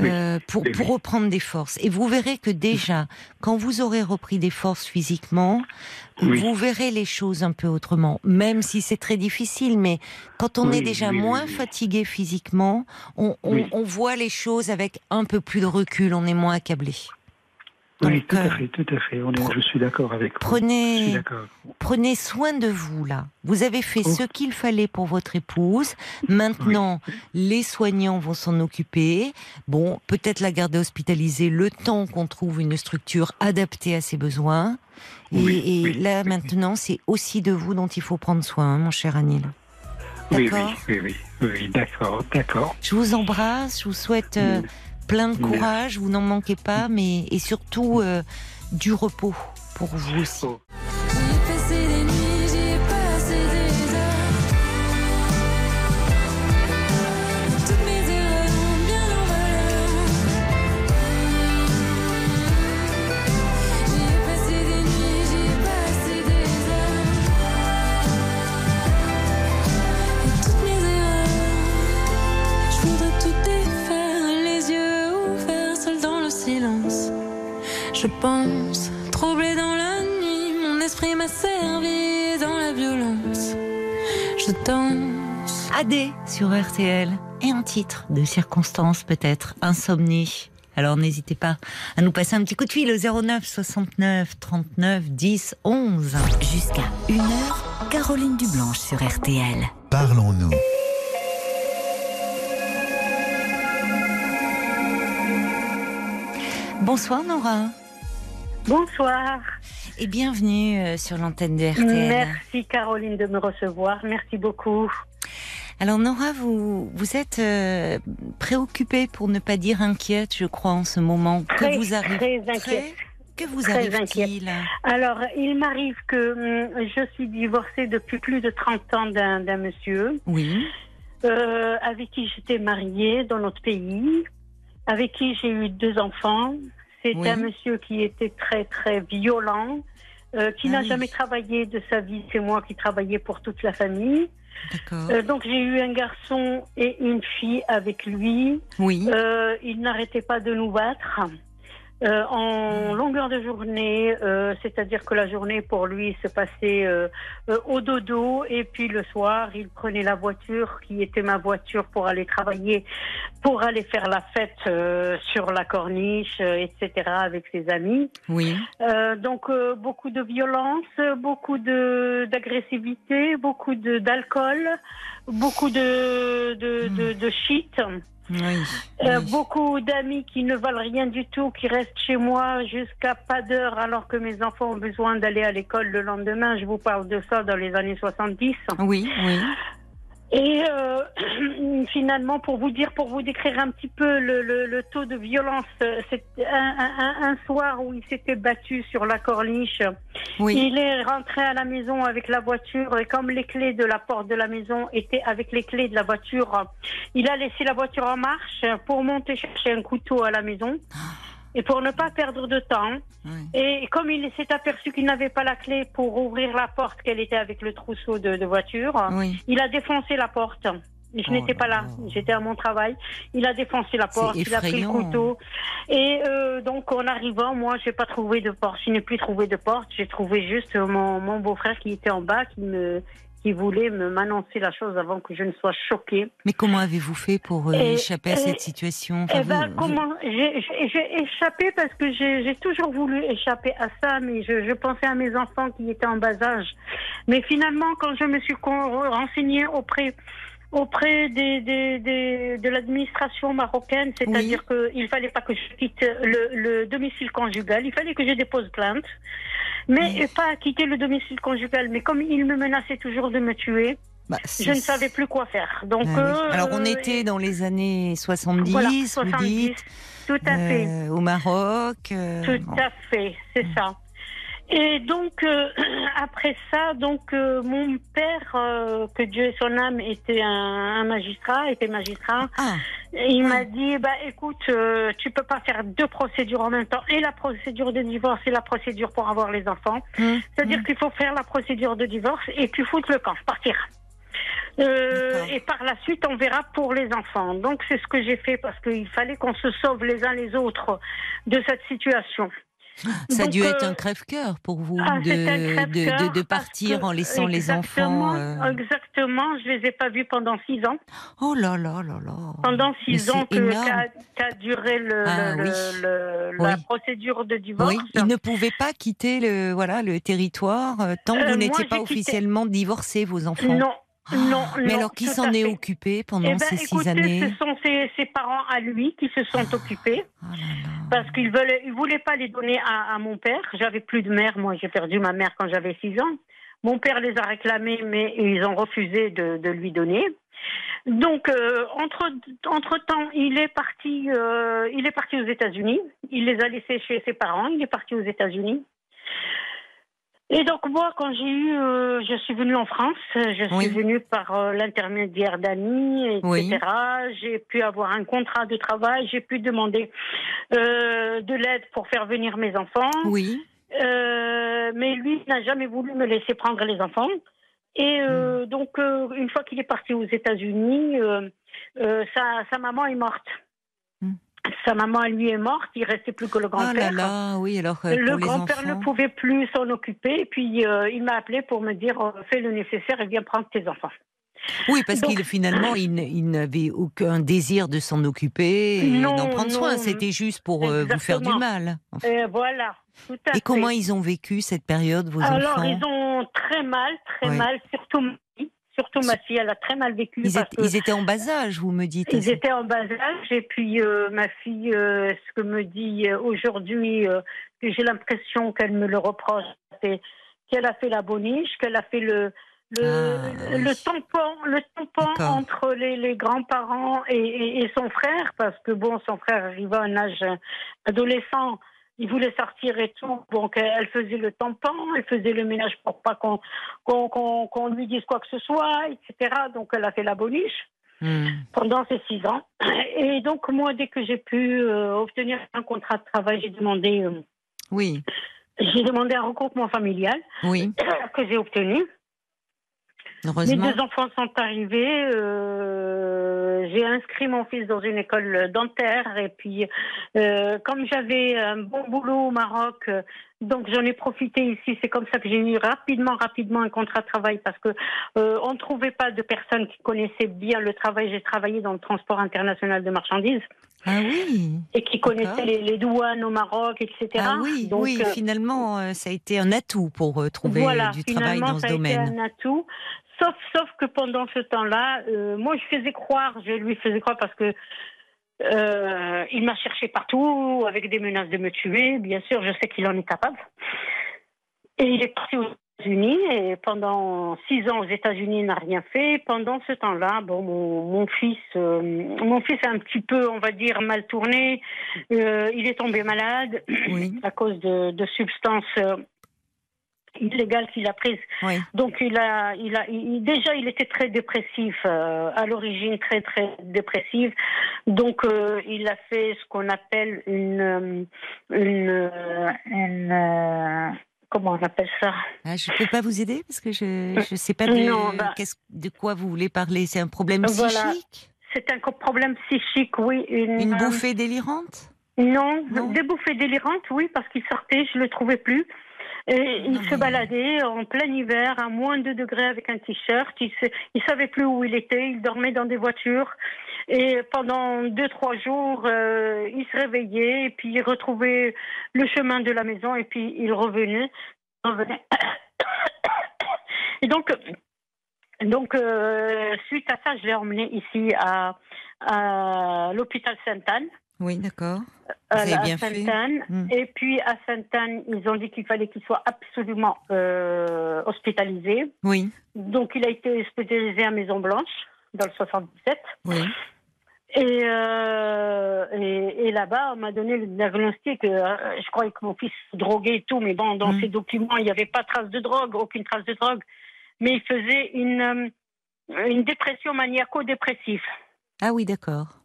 euh, pour, pour reprendre des forces. Et vous verrez que déjà, quand vous aurez repris des forces physiquement, Oui. vous verrez les choses un peu autrement, même si c'est très difficile. Mais quand on Oui, est déjà oui, moins fatigué physiquement, on, on- on voit les choses avec un peu plus de recul, on est moins accablé. Oui, Donc, tout à fait, tout à fait. On est- pre- je suis d'accord avec vous. Prenez, soin de vous là. Vous avez fait Oh. ce qu'il fallait pour votre épouse. Maintenant, les soignants vont s'en occuper. Bon, peut-être la garder hospitalisée le temps qu'on trouve une structure adaptée à ses besoins. Et, Oui, et oui, là, maintenant, c'est aussi de vous dont il faut prendre soin, hein, mon cher Anil. Oui, oui, oui, oui, d'accord, d'accord. Je vous embrasse, je vous souhaite euh, plein de courage, vous n'en manquez pas, mais et surtout euh, du repos pour vous aussi. Je pense, troublé dans la nuit, mon esprit m'a servi dans la violence. Je danse. AD sur RTL et un titre de circonstance peut-être, Insomnie. Alors n'hésitez pas à nous passer un petit coup de fil au 09 69 39 10 11. Jusqu'à 1h, Caroline Dublanche sur RTL. Parlons-nous. Bonsoir Nora Bonsoir. et bienvenue euh, sur l'antenne de RTL. Merci Caroline de me recevoir. Merci beaucoup. Alors Nora, vous, vous êtes euh, préoccupée pour ne pas dire inquiète, je crois, en ce moment. Très, que vous arrive très inquiète. Que vous Très arrive-t-il Alors, il m'arrive que hum, je suis divorcée depuis plus de 30 ans d'un d'un monsieur Oui, euh, avec qui j'étais mariée dans notre pays, avec qui j'ai eu deux enfants. C'est Oui. un monsieur qui était très très violent, euh, qui Ah n'a oui. jamais travaillé de sa vie. C'est moi qui travaillais pour toute la famille. d'accord. Euh, donc j'ai eu un garçon et une fille avec lui. oui, Euh, il n'arrêtait pas de nous battre. Euh, en longueur de journée, euh, c'est-à-dire que la journée pour lui se passait euh, euh, au dodo et puis le soir, il prenait la voiture qui était ma voiture pour aller travailler, pour aller faire la fête euh, sur la corniche, euh, etc. avec ses amis. Oui. Euh, donc euh, beaucoup de violence, beaucoup de d'agressivité, beaucoup de d'alcool, beaucoup de de, de, de shit. Oui. Euh, oui. beaucoup d'amis qui ne valent rien du tout, qui restent chez moi jusqu'à pas d'heure alors que mes enfants ont besoin d'aller à l'école le lendemain. Je vous parle de ça dans les années 70. Oui, oui. Et euh, finalement, pour vous dire, pour vous décrire un petit peu le, le, le taux de violence, euh, c'est un, un, un soir où il s'était battu sur la corniche. Oui. Il est rentré à la maison avec la voiture et comme les clés de la porte de la maison étaient avec les clés de la voiture, il a laissé la voiture en marche pour monter chercher un couteau à la maison. Et pour ne pas perdre de temps, Oui. et comme il s'est aperçu qu'il n'avait pas la clé pour ouvrir la porte, qu'elle était avec le trousseau de, de voiture, Oui. il a défoncé la porte. Je Oh n'étais pas là, j'étais à mon travail. Il a défoncé la porte, il a pris le couteau. Et euh, donc en arrivant, moi, j'ai pas trouvé de porte. Je n'ai plus trouvé de porte. J'ai trouvé juste mon, mon beau-frère qui était en bas, qui me qui voulait me m'annoncer la chose avant que je ne sois choquée. Mais comment avez-vous fait pour euh, Et- échapper à et- cette situation? Enfin, Eh ben, vous- vous- comment j'ai échappé parce que j'ai toujours voulu échapper à ça, mais je, je pensais à mes enfants qui étaient en bas âge. Mais finalement, quand je me suis renseignée auprès auprès des, des, des- de l'administration marocaine, c'est-à-dire qu'il fallait pas que je quitte le, le domicile conjugal, il fallait que je dépose plainte, mais pas quitter le domicile conjugal. Mais comme il me menaçait toujours de me tuer, bah, je ne savais plus quoi faire. Donc, Ah euh, Alors on euh, était dans les années 70, voilà, vous 70, dites, tout à fait. euh, au Maroc. euh, Tout bon. à fait, c'est ça. Et donc euh, après ça, donc euh, mon père, euh, que Dieu ait son âme, était un, un magistrat, était magistrat. Ah, Et il m'a dit, bah écoute, euh, tu peux pas faire deux procédures en même temps, et la procédure de divorce et la procédure pour avoir les enfants. hum, C'est-à-dire hum. qu'il faut faire la procédure de divorce et puis foutre le camp, partir. Euh, et par la suite, on verra pour les enfants. Donc, c'est ce que j'ai fait parce qu'il fallait qu'on se sauve les uns les autres de cette situation. Ça a dû être euh, un crève-cœur pour vous ah, de, partir en laissant les enfants. euh, Exactement, je les ai pas vus pendant six ans. Oh là là là là. Pendant Mais six ans qu'a duré le, Ah, le- oui. le- la Oui. procédure de divorce. Oui, il ne pouvait pas quitter le voilà le territoire euh, tant que Euh, vous n'étiez pas officiellement divorcés, vos enfants. Non, non, Mais non, alors qui s'en est occupé pendant Eh ben, ces six écoutez, années ce sont ses, ses parents à lui qui se sont occupés Oh là là. parce qu'ils ils voulaient pas les donner à, à mon père. J'avais plus de mère, moi j'ai perdu ma mère quand j'avais six ans. Mon père les a réclamés, mais ils ont refusé de, de lui donner. Donc euh, entre entre temps, il est parti, euh, il est parti aux États-Unis. Il les a laissés chez ses parents. Il est parti aux États-Unis. Et donc moi, quand j'ai eu, euh, je suis venue en France, je suis Oui. venue par euh, l'intermédiaire d'amis, etc. Oui. J'ai pu avoir un contrat de travail, j'ai pu demander euh, de l'aide pour faire venir mes enfants. Oui. Euh, mais lui n'a jamais voulu me laisser prendre les enfants. Et euh, Hmm. donc, une fois qu'il est parti aux États-Unis, sa, sa maman est morte. Sa maman, lui, est morte. Il restait plus que le grand-père. là là, oui, alors euh, Le grand-père enfants. ne pouvait plus s'en occuper. Et puis, euh, il m'a appelé pour me dire euh, fais le nécessaire et viens prendre tes enfants. Oui, parce qu'il finalement, il, n'avait aucun désir de s'en occuper et d'en prendre soin. C'était juste pour euh, vous faire du mal. Et voilà. Tout à Et fait. comment ils ont vécu cette période, vos Alors, enfants? ils ont très mal, très mal, surtout. Surtout ma fille, elle a très mal vécu. ils, parce étaient, ils étaient en bas âge, vous me dites. Ils étaient en bas âge et puis euh, ma fille, euh, ce que me dit euh, aujourd'hui, que j'ai l'impression qu'elle me le reproche, c'est qu'elle a fait la boniche, qu'elle a fait le le, Ah, oui. le tampon, le tampon entre les, les grands-parents et, et- et son frère, parce que bon, son frère arrivait à un âge adolescent, il voulait sortir et tout, donc euh, elle faisait le tampon, elle faisait le ménage pour pas qu'on qu'on lui dise quoi que ce soit, etc. Donc elle a fait la boniche Hmm. pendant ces six ans. Et donc, moi, dès que j'ai pu euh, obtenir un contrat de travail, j'ai demandé, euh, Oui, j'ai demandé un regroupement familial oui, que j'ai obtenu. Mes deux enfants sont arrivés. euh, j'ai inscrit mon fils dans une école dentaire et puis euh, comme j'avais un bon boulot au Maroc, euh, donc j'en ai profité ici. C'est comme ça que j'ai eu rapidement, rapidement un contrat de travail parce que euh, trouvait pas de personnes qui connaissaient bien le travail. J'ai travaillé dans le transport international de marchandises Ah oui. et qui connaissaient les, les douanes au Maroc, etc. Ah oui, Donc, oui, euh, finalement, euh, ça a été un atout pour euh, trouver voilà, du travail dans ce ça a été domaine. un atout. Sauf, sauf que pendant ce temps-là, euh, moi, je faisais croire, je lui faisais croire parce que il m'a cherché partout avec des menaces de me tuer. Bien sûr, je sais qu'il en est capable. Et il est parti aux États-Unis et pendant six ans aux États-Unis, il n'a rien fait. Pendant ce temps-là, bon, mon, mon fils, euh, mon fils a un petit peu, on va dire, mal tourné. Euh, il est tombé malade Oui, à cause de, de substances euh, illégales qu'il a prises. oui. Donc il a, il a, il- déjà il était très dépressif à l'origine, très très dépressif. Donc il a fait ce qu'on appelle une, une, une, comment on appelle ça Ah, je ne peux pas vous aider parce que je ne sais pas de, Non, bah- de quoi vous voulez parler. C'est un problème Voilà. psychique? C'est un problème psychique, oui. Une, Une euh, bouffée délirante? Non, Non. des bouffées délirantes, oui, parce qu'il sortait, je le trouvais plus. Et il se baladait en plein hiver, à moins de 2 degrés avec un t-shirt. Il ne savait plus où il était. Il dormait dans des voitures. Et pendant deux, trois jours, euh, il se réveillait et puis il retrouvait le chemin de la maison et puis il revenait. revenait. Et donc, donc euh, suite à ça, je l'ai emmené ici à, à l'hôpital Sainte-Anne. Oui, d'accord. à bien à fait. Sainte-Anne. Mm. Et puis à Sainte-Anne, ils ont dit qu'il fallait qu'il soit absolument euh, hospitalisé. Oui, Donc il a été hospitalisé à Maison Blanche dans le 77. oui. Et, euh, et, et là-bas, on m'a donné le diagnostic. euh, je croyais que mon fils droguait et tout, mais bon, dans Mm. ses documents, il n'y avait pas trace de drogue, aucune trace de drogue. Mais il faisait une, euh, une dépression maniaco-dépressive. Ah oui, d'accord.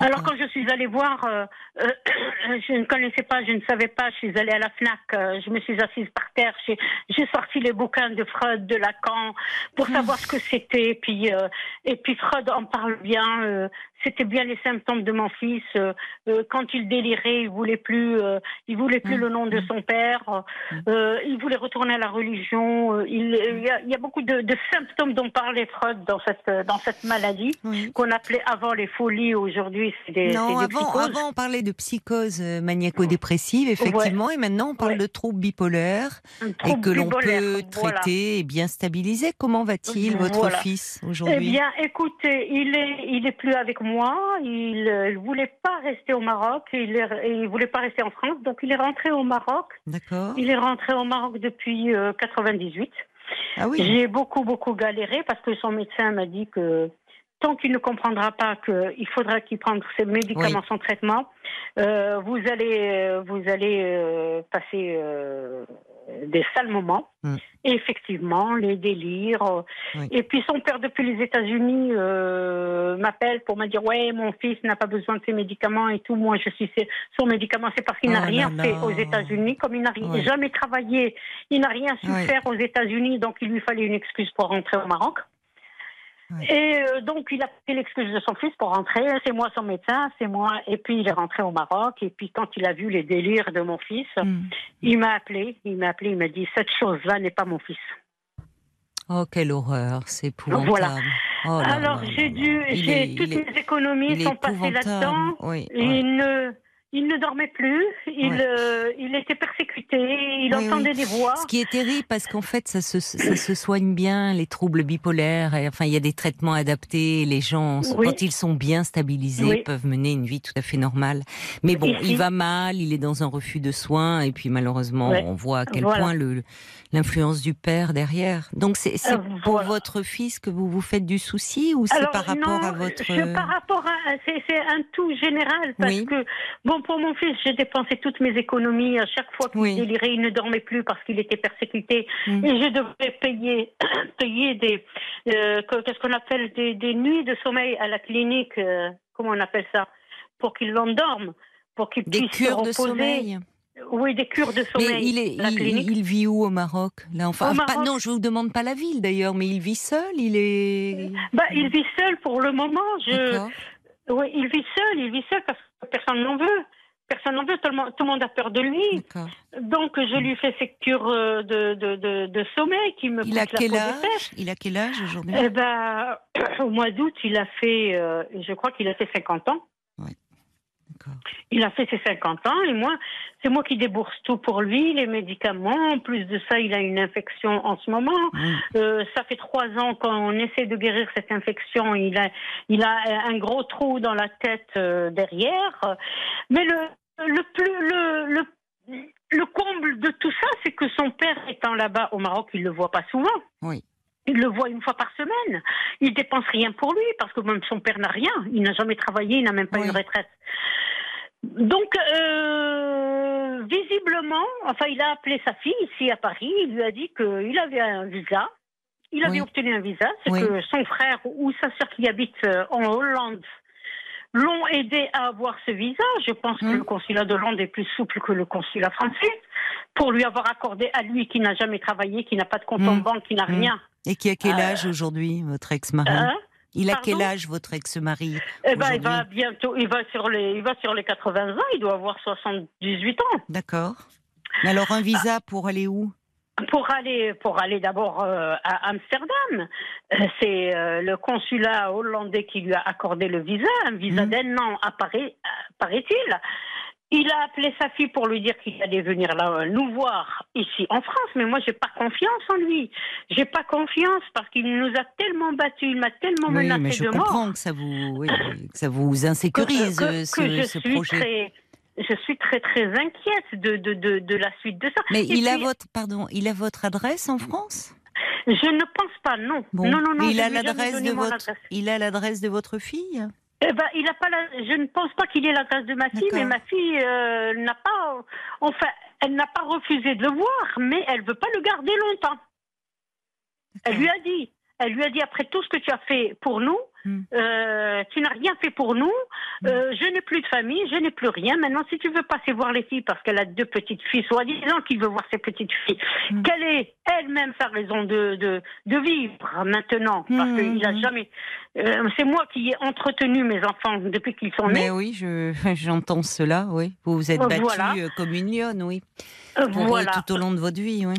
Alors quand je suis allée voir, euh, euh, je ne connaissais pas, je ne savais pas, je suis allée à la FNAC, euh, je me suis assise par terre, j'ai- sorti les bouquins de Freud, de Lacan, pour Ah. savoir ce que c'était. Puis, euh, et puis Freud en parle bien, euh, c'était bien les symptômes de mon fils. euh, euh, quand il délirait, il voulait plus, euh, il voulait plus Mm. le nom de son père, euh, il voulait retourner à la religion. il, il y a, il y a beaucoup de, de symptômes dont parlait Freud dans cette, dans cette maladie Oui. qu'on appelait avant les folies, aujourd'hui c'est des, Non, des avant, psychoses. avant on parlait de psychose maniaco-dépressive, effectivement, et maintenant on parle Ouais. de troubles bipolaires Un et trouble que l'on peut voilà. traiter et bien stabiliser. Comment va-t-il, votre Voilà. fils, Eh aujourd'hui? bien, écoutez, il est, il est plus avec moi. Il, ne voulait pas rester au Maroc. Il, il voulait pas rester en France, donc il est rentré au Maroc. D'accord. Il est rentré au Maroc depuis euh, 98. Ah oui. J'ai beaucoup, beaucoup galéré parce que son médecin m'a dit que tant qu'il ne comprendra pas qu'il faudra qu'il prenne ses médicaments, Oui. son traitement, euh, vous allez, euh, vous allez euh, passer euh, des sales moments. Mm. Et effectivement, les délires. euh, Oui. Et puis son père depuis les États-Unis euh, m'appelle pour me dire ouais, mon fils n'a pas besoin de ses médicaments et tout. Moi, je suis son médicament, c'est parce qu'il n'a Oh rien fait aux États-Unis, comme il n'a jamais travaillé, il n'a rien su faire aux États-Unis, donc il lui fallait une excuse pour rentrer au Maroc. Ouais. Et euh, donc il a pris l'excuse de son fils pour rentrer. C'est moi son médecin, c'est moi. Et puis il est rentré au Maroc. Et puis quand il a vu les délires de mon fils, Hmm. il m'a appelé. Il m'a appelé. Il m'a dit cette chose-là n'est pas mon fils. Oh, quelle horreur, c'est épouvantable. Voilà. Oh là Alors j'ai dû, j'ai toutes mes économies sont passées là-dedans. Oui, Et ouais. Il ne, il ne dormait plus. Il, Ouais. euh, il était persécuté. Il Oui, entendait oui. des voix. Ce qui est terrible parce qu'en fait, ça se, ça se soigne bien, les troubles bipolaires. Et, enfin, il y a des traitements adaptés. Les gens, Oui. quand ils sont bien stabilisés, peuvent mener une vie tout à fait normale. Mais bon, Ici- il va mal, il est dans un refus de soins. Et puis malheureusement, Ouais. on voit à quel Voilà. point le l'influence du père derrière. Donc c'est c'est Euh, pour voilà. votre fils que vous vous faites du souci ou c'est Alors, par rapport non, à votre... je- par rapport à, c'est, c'est un tout général parce Oui. que bon pour mon fils j'ai dépensé toutes mes économies à chaque fois qu'il Oui. délirait il ne dormait plus parce qu'il était persécuté Mm. et je devais payer payer des euh, que- qu'est-ce qu'on appelle des, des nuits de sommeil à la clinique euh, comment on appelle ça pour qu'il l'endorme pour qu'il puisse se cures de reposer sommeil Oui, des cures de sommeil. Mais il, est, la il, clinique. il vit où au Maroc? Là, enfin, Au pas- Maroc. Non, je vous demande pas la ville d'ailleurs, mais il vit seul, il est. Bah, il vit seul pour le moment. Je... Oui, il vit seul, il vit seul parce personne n'en veut. Personne n'en veut, tout le, monde, tout le monde a peur de lui. Donc je lui fais ses cures euh, de, de, de, de sommeil qui me Il a la quel peau âge. Il a quel âge aujourd'hui? Eh ben, au mois d'août, il a fait, euh, je crois qu'il a fait 50 ans. Il a fait ses 50 ans et moi, c'est moi qui débourse tout pour lui, les médicaments. En plus de ça, il a une infection en ce moment. Mm. Euh, ça fait trois ans qu'on essaie de guérir cette infection. Il a, il a un gros trou dans la tête euh, derrière. Mais le, le plus, le, le, le comble de tout ça, c'est que son père étant là-bas au Maroc, il le voit pas souvent. Oui. Il le voit une fois par semaine. Il dépense rien pour lui parce que même son père n'a rien. Il n'a jamais travaillé, il n'a même pas Oui. une retraite. Donc, euh, visiblement, enfin, il a appelé sa fille ici à Paris. Il lui a dit qu'il avait un visa. Il avait Oui. obtenu un visa. C'est Oui. que son frère ou sa sœur qui habite euh, en Hollande l'ont aidé à avoir ce visa. Je pense que Mm. le consulat de Hollande est plus souple que le consulat français pour lui avoir accordé à lui qui n'a jamais travaillé, qui n'a pas de compte en Mm. banque, qui n'a Mm. rien. Et qui a quel Euh, âge aujourd'hui, votre ex-mari? Hein? Il a pardon? quel âge, votre ex-mari Eh ben, il va bientôt, il va sur les, il va sur les 80 ans. Il doit avoir 78 ans. D'accord. Mais alors, un visa pour aller où? Pour aller, pour aller d'abord euh, à Amsterdam, Euh, c'est euh, le consulat hollandais qui lui a accordé le visa, un visa Mhm. d'un an, apparaît, paraît-il. Il a appelé sa fille pour lui dire qu'il allait venir là, nous voir ici en France, mais moi j'ai pas confiance en lui. J'ai pas confiance parce qu'il nous a tellement battus, il m'a tellement Oui, menacé mais je de mort. comprends que ça vous, oui, que ça vous insécurise, que, que ce, je ce suis projet. très, je suis très très inquiète de, de, de, de la suite de ça. Mais Et il a votre, pardon, il a votre adresse en France? Je ne pense pas, non. Bon. Non, non, non. Mais il a l'adresse de votre, adresse. il a l'adresse de votre fille? Eh ben, il a pas la... Je ne pense pas qu'il ait l'adresse de ma fille, mais ma fille euh, n'a pas. Enfin, elle n'a pas refusé de le voir, mais elle veut pas le garder longtemps. Elle lui a dit. Elle lui a dit après tout ce que tu as fait pour nous, Hmm. euh, tu n'as rien fait pour nous. euh, je n'ai plus de famille, je n'ai plus rien. Maintenant, si tu veux passer voir les filles parce qu'elle a deux petites filles, soi-disant qu'il veut voir ses petites filles, Hmm. quelle est elle-même sa raison de, de, de vivre maintenant? Parce Hmm, qu'il a hmm. jamais. euh, c'est moi qui ai entretenu mes enfants depuis qu'ils sont nés. Mais oui, je, j'entends cela, oui. Vous vous êtes battue voilà. comme une lionne, oui. Pour, voilà. Tout au long de votre vie, oui.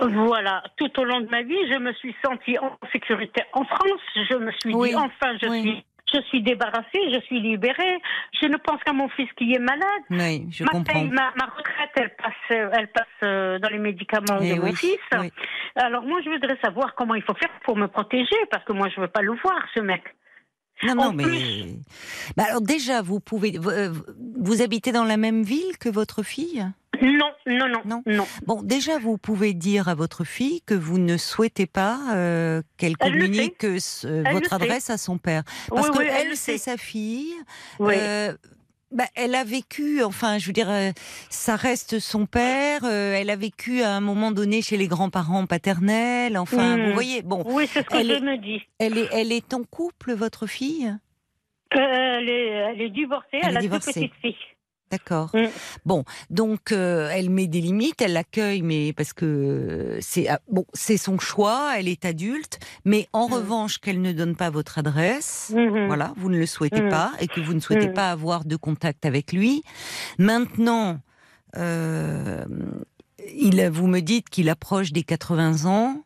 Voilà, tout au long de ma vie, je me suis sentie en sécurité en France. Je me suis Oui, dit, enfin, je oui. suis, je suis débarrassée, je suis libérée. Je ne pense qu'à mon fils qui est malade. Oui, je ma, comprends. paye, ma, ma retraite, elle passe, euh, elle passe euh, dans les médicaments Eh de mon oui, fils. oui. Alors moi, je voudrais savoir comment il faut faire pour me protéger, parce que moi, je veux pas le voir, ce mec. Non, En non, mais. plus- Bah alors déjà, vous pouvez. Vous, euh, vous habitez dans la même ville que votre fille? Non, non, non, Non. non. Bon, déjà, vous pouvez dire à votre fille que vous ne souhaitez pas euh, qu'elle Elle le communique euh, votre sait. adresse à son père. Parce oui, que oui, elle elle, le c'est sa fille. Oui. Euh, bah, elle a vécu, enfin, je veux dire, euh, ça reste son père. euh, elle a vécu à un moment donné chez les grands-parents paternels. Enfin, Hmm. vous voyez, bon, oui, c'est ce que je est- me dis. elle est, elle est en couple, votre fille? Euh, elle, est, elle est divorcée, Elle elle, est a deux petites filles. D'accord. Mm. Bon, donc euh, elle met des limites, elle l'accueille, mais parce que c'est ah, bon, c'est son choix, elle est adulte. Mais en Mm. revanche, qu'elle ne donne pas votre adresse, Mhm. voilà, vous ne le souhaitez Mm. pas et que vous ne souhaitez Mm. pas avoir de contact avec lui. Maintenant, euh, il, vous me dites qu'il approche des 80 ans.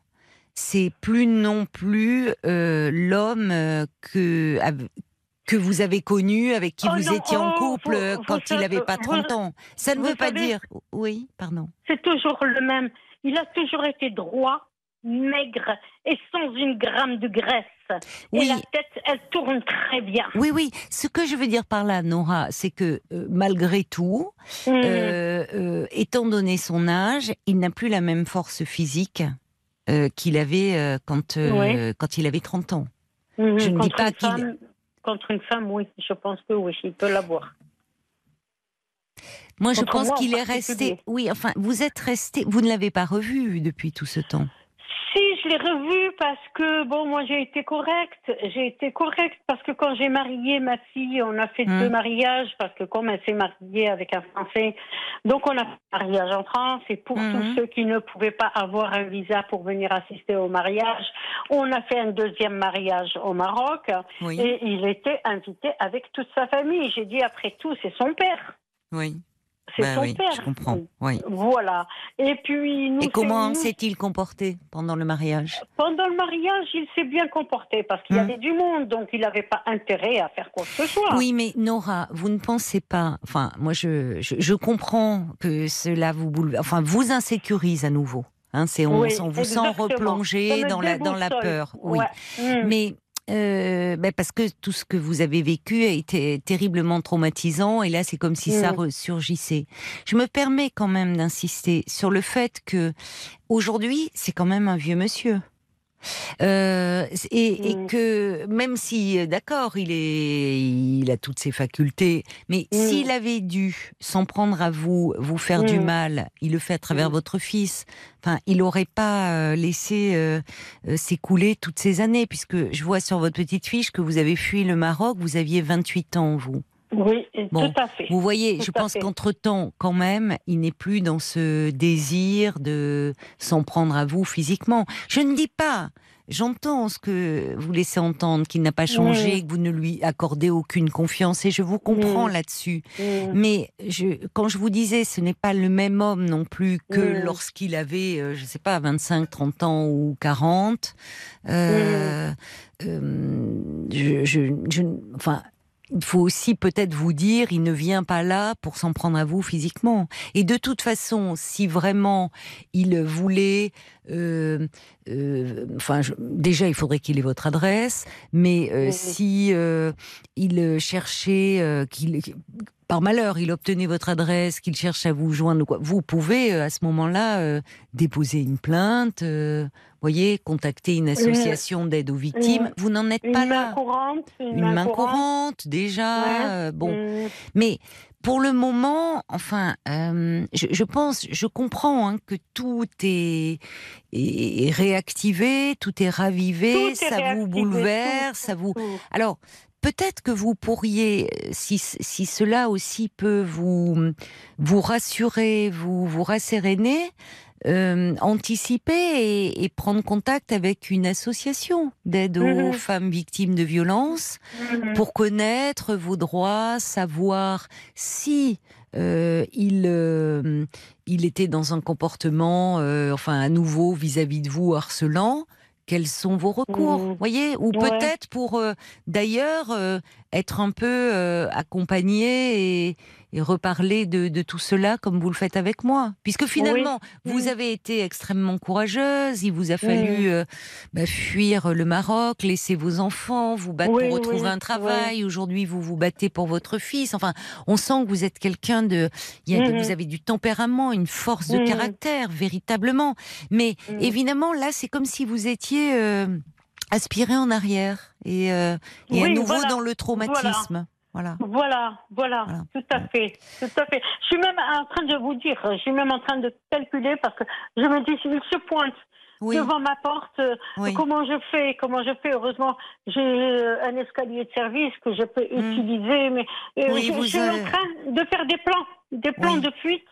C'est plus non plus euh, l'homme euh, que que vous avez connu, avec qui Oh vous non, étiez en oh, couple vous- vous quand il n'avait pas vous- 30 ans. Ça ne veut pas savez- dire. Oui, pardon. C'est toujours le même. Il a toujours été droit, maigre et sans une gramme de graisse. Et Oui. la tête, elle tourne très bien. Oui, oui. Ce que je veux dire par là, Nora, c'est que euh, malgré tout, Mhm. euh, euh, étant donné son âge, il n'a plus la même force physique qu'il avait quand, quand il avait 30 ans. Mhm. je ne dis pas qu'il- Contre une femme, oui, je pense que oui, il peut l'avoir. Moi, je pense qu'il est resté. Oui, enfin, vous êtes resté. Vous ne l'avez pas revu depuis tout ce temps. Je l'ai revu parce que, bon, moi, j'ai été correcte. J'ai été correcte parce que quand j'ai marié ma fille, on a fait Hmm. deux mariages parce que comme elle s'est mariée avec un Français, donc on a fait un mariage en France. Et pour tous ceux qui ne pouvaient pas avoir un visa pour venir assister au mariage, on a fait un deuxième mariage au Maroc. Oui, Et il était invité avec toute sa famille. J'ai dit, après tout, c'est son père. oui. C'est son oui, père. je comprends. Oui. Voilà. Et puis, nous Et comment s'est-il comporté pendant le mariage? Pendant le mariage, il s'est bien comporté parce qu'il y Hmm. avait du monde, donc il n'avait pas intérêt à faire quoi que ce soit. Oui, mais Nora, vous ne pensez pas. Enfin, moi, je, je, je comprends que cela vous boule, enfin, vous insécurise à nouveau. Hein, c'est on, Oui, on vous sent exactement. me dans la dans la peur. Oui, Ouais. Hmm. mais euh, ben parce que tout ce que vous avez vécu a été terriblement traumatisant et là c'est comme si ça Mm. ressurgissait. Je me permets quand même d'insister sur le fait que aujourd'hui c'est quand même un vieux monsieur. Euh, et, et Mm. que même si euh, d'accord il est il a toutes ses facultés mais Mm. s'il avait dû s'en prendre à vous vous faire du Mm. mal il le fait à travers Mm. votre fils enfin il n'aurait pas euh, laissé euh, s'écouler toutes ces années, puisque je vois sur votre petite fiche que vous avez fui le Maroc, vous aviez 28 ans, vous. Oui, Bon, tout à fait. Vous voyez, Tout je pense qu'entre-temps, quand même, il n'est plus dans ce désir de s'en prendre à vous physiquement. Je ne dis pas, j'entends ce que vous laissez entendre, qu'il n'a pas changé, Mm. que vous ne lui accordez aucune confiance, et je vous comprends Mm. là-dessus. Hmm. Mais je, quand je vous disais, ce n'est pas le même homme non plus que Mm. lorsqu'il avait, euh, je sais pas, 25, 30 ans ou 40. Euh, euh, je, je, je- enfin, il faut aussi peut-être vous dire, il ne vient pas là pour s'en prendre à vous physiquement. Et de toute façon, si vraiment il voulait, euh, euh, enfin, je- déjà, il faudrait qu'il ait votre adresse, mais euh, si euh, il cherchait, euh, qu'il par malheur, il obtenait votre adresse, qu'il cherche à vous joindre, vous pouvez euh, à ce moment-là euh, déposer une plainte, euh, voyez, contacter une association d'aide aux victimes. une- vous n'en êtes Une pas main là. courante. Une main courante, déjà. Ouais. euh, bon, Hmm. mais pour le moment, enfin, je, je pense, je comprends hein, que tout est, est réactivé, tout est ravivé, Tout est ça vous bouleverse, tout, ça vous. tout. Alors, peut-être que vous pourriez, si, si cela aussi peut vous, vous rassurer, vous, vous rasséréner, euh, anticiper et, et prendre contact avec une association d'aide aux Mhm. femmes victimes de violences Hmm. pour connaître vos droits, savoir si euh, il, euh, il était dans un comportement, enfin à nouveau vis-à-vis de vous harcelant. Quels sont vos recours, Mhm. voyez Ou Ouais. peut-être pour euh, d'ailleurs euh, être un peu euh, accompagné et, et reparler de, de tout cela comme vous le faites avec moi. Puisque finalement, vous avez été extrêmement courageuse, il vous a fallu euh, bah, fuir le Maroc, laisser vos enfants, vous battre pour retrouver un travail. Aujourd'hui, vous vous battez pour votre fils. Enfin, on sent que vous êtes quelqu'un de, il y a Mhm. vous avez du tempérament, une force de Mhm. caractère, véritablement. Mais Mhm. évidemment, là, c'est comme si vous étiez euh, aspiré en arrière et, euh, et à nouveau voilà. dans le traumatisme. Voilà. Voilà, voilà, Voilà. tout à fait, tout à fait. Je suis même en train de vous dire, je suis même en train de calculer parce que je me dis, s'il se pointe Oui, devant ma porte, euh, oui. comment je fais Comment je fais Heureusement, j'ai euh, un escalier de service que je peux Hmm. utiliser, mais euh, Oui, je, suis avez- en train de faire des plans, des plans de fuite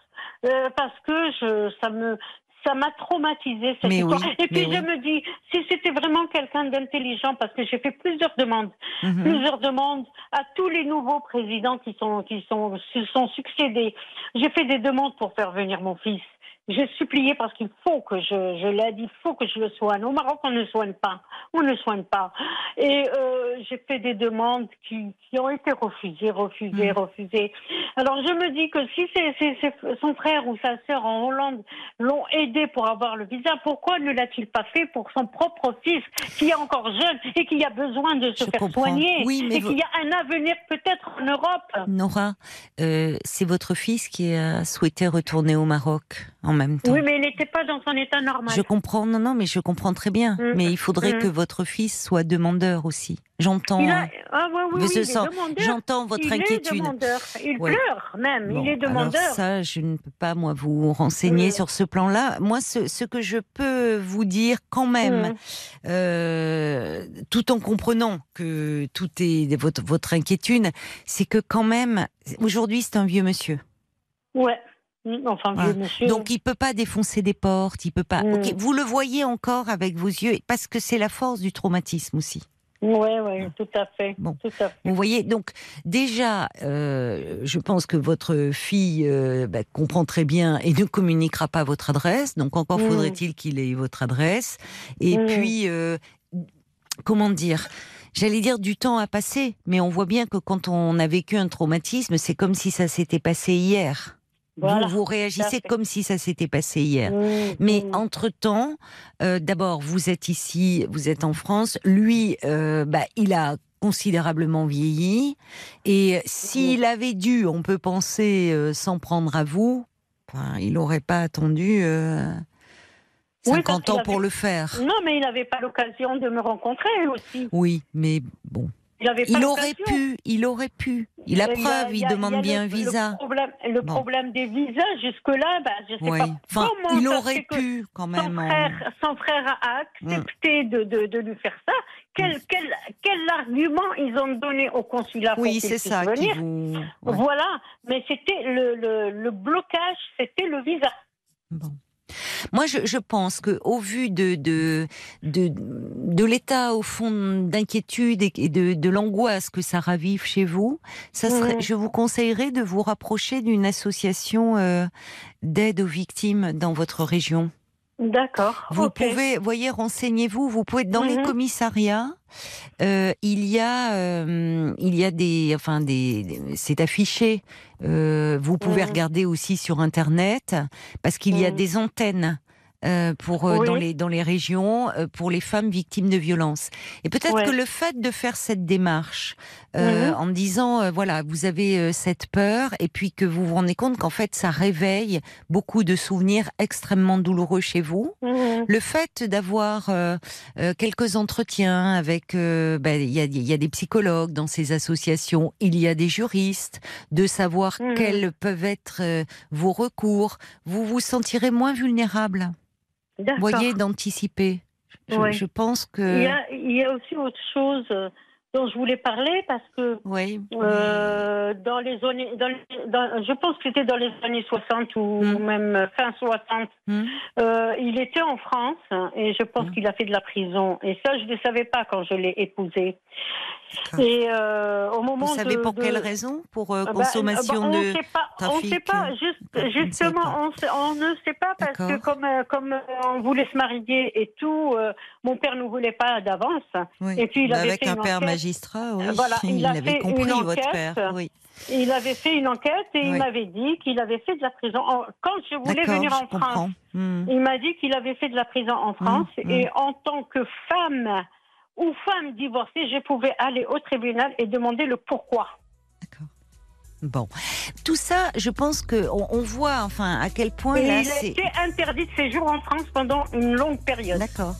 euh, parce que je, ça me ça m'a traumatisé cette Mais histoire. oui, Et puis je oui. me dis, si c'était vraiment quelqu'un d'intelligent, parce que j'ai fait plusieurs demandes Mhm. plusieurs demandes à tous les nouveaux présidents qui sont qui sont se sont succédés. J'ai fait des demandes pour faire venir mon fils. J'ai supplié parce qu'il faut que je, je l'ai dit, il faut que je le soigne. Au Maroc, on ne soigne pas. On ne soigne pas. Et euh, j'ai fait des demandes qui, qui ont été refusées, refusées, Mm. refusées. Alors je me dis que si c'est, c'est- c'est son frère ou sa sœur en Hollande l'ont aidé pour avoir le visa, pourquoi ne l'a-t-il pas fait pour son propre fils qui est encore jeune et qui a besoin de se Je faire comprends. soigner Oui, mais et vous- qui a un avenir peut-être en Europe? Nora, euh, c'est votre fils qui a souhaité retourner au Maroc en en même temps. Oui, mais il n'était pas dans son état normal. Je comprends, non, non, mais je comprends très bien. Mm. Mais il faudrait Mm. que votre fils soit demandeur aussi. J'entends. A- Ah, ouais, oui, oui, sens-. J'entends votre il inquiétude. est demandeur. Il Ouais. pleure même. Bon, il est demandeur. Alors ça, je ne peux pas moi vous renseigner Mm. sur ce plan-là. Moi, ce, ce que je peux vous dire quand même, euh, tout en comprenant que tout est votre, votre inquiétude, c'est que quand même, aujourd'hui, c'est un vieux monsieur. Ouais. Mm, Enfin, Voilà. vieux monsieur. Donc il peut pas défoncer des portes, il peut pas. Mm. Ok, vous le voyez encore avec vos yeux parce que c'est la force du traumatisme aussi. Ouais, ouais, tout à fait. Bon. Tout à fait. Vous voyez, donc déjà, euh, je pense que votre fille euh, bah, comprend très bien et ne communiquera pas votre adresse. Donc encore Mm. faudrait-il qu'il ait votre adresse. Et Mm. puis, euh, comment dire J'allais dire du temps a passé, mais on voit bien que quand on a vécu un traumatisme, c'est comme si ça s'était passé hier. Voilà, vous, vous réagissez comme si ça s'était passé hier. Mais entre-temps, euh, d'abord, vous êtes ici, vous êtes en France. Lui, euh, bah, il a considérablement vieilli. Et s'il avait dû, on peut penser, euh, s'en prendre à vous, enfin, il n'aurait pas attendu euh, Oui, 50 parce qu'il ans pour le faire. Non, mais il n'avait pas l'occasion de me rencontrer aussi. Oui, mais bon. Il avait pas Il aurait pu, il aurait pu. Il a Euh, preuve, il a- demande a bien le- un visa. Le problème, le Bon. problème des visas, jusque-là, bah, je sais Oui. pas Enfin, comment il aurait pu quand Son même. frère, son frère a accepté de, de, de lui faire ça. Quel, quel, quel argument ils ont donné au consulat pour Oui, qu'il c'est ça venir vous. ouais. Voilà, mais c'était le, le, le blocage, c'était le visa. Bon. Moi, je, je pense que au vu de de de, de l'état au fond d'inquiétude et de, de l'angoisse que ça ravive chez vous, ça serait, je vous conseillerais de vous rapprocher d'une association euh, d'aide aux victimes dans votre région. D'accord. Vous ok. pouvez, voyez, renseignez-vous. Vous pouvez dans les Mhm. commissariats. euh, il y a, euh, il y a des, enfin des, des- c'est affiché. Euh, vous pouvez Mhm. regarder aussi sur internet parce qu'il y a Mhm. des antennes. Euh, pour euh, Oui. dans les dans les régions euh, pour les femmes victimes de violences et peut-être Ouais. que le fait de faire cette démarche euh, Mhm. en disant euh, voilà vous avez euh, cette peur et puis que vous vous rendez compte qu'en fait ça réveille beaucoup de souvenirs extrêmement douloureux chez vous Mhm. le fait d'avoir euh, euh, quelques entretiens avec, euh, ben, il y, a, il y a des psychologues dans ces associations, il y a des juristes, de savoir Mhm. quels peuvent être vos recours, vous vous sentirez moins vulnérable. Voyez, d'anticiper. Je, Ouais. je pense Il y, que. a, il y a aussi autre chose euh, dont je voulais parler parce que Oui. euh, dans les années, dans je pense que c'était dans les années 60 ou Mm. même fin 60, Hmm. euh, il était en France et je pense Mm. qu'il a fait de la prison. Et ça, je ne le savais pas quand je l'ai épousé. Et euh, au moment Vous savez de- pour de- quelle raison? Pour Ah bah, consommation bah, on de. sait pas, on trafic, sait pas, juste, on ne sait justement, pas. on, sait- on ne sait pas parce que comme, comme on voulait se marier et tout, mon père ne voulait pas d'avance. Oui. Et puis, il avait avec fait un une père enquête. magistrat, oui. Voilà, il a avait compris, votre père. Oui. Il avait fait une enquête et il m'avait dit qu'il avait fait de la prison. En- Quand je voulais venir en France. Hmm. il m'a dit qu'il avait fait de la prison en France mm. et en tant que femme ou femme divorcée, je pouvai aller au tribunal et demander le pourquoi. D'accord. Bon, tout ça, je pense que on, on voit, enfin, à quel point Et là, il a été interdit de séjour en France pendant une longue période. D'accord.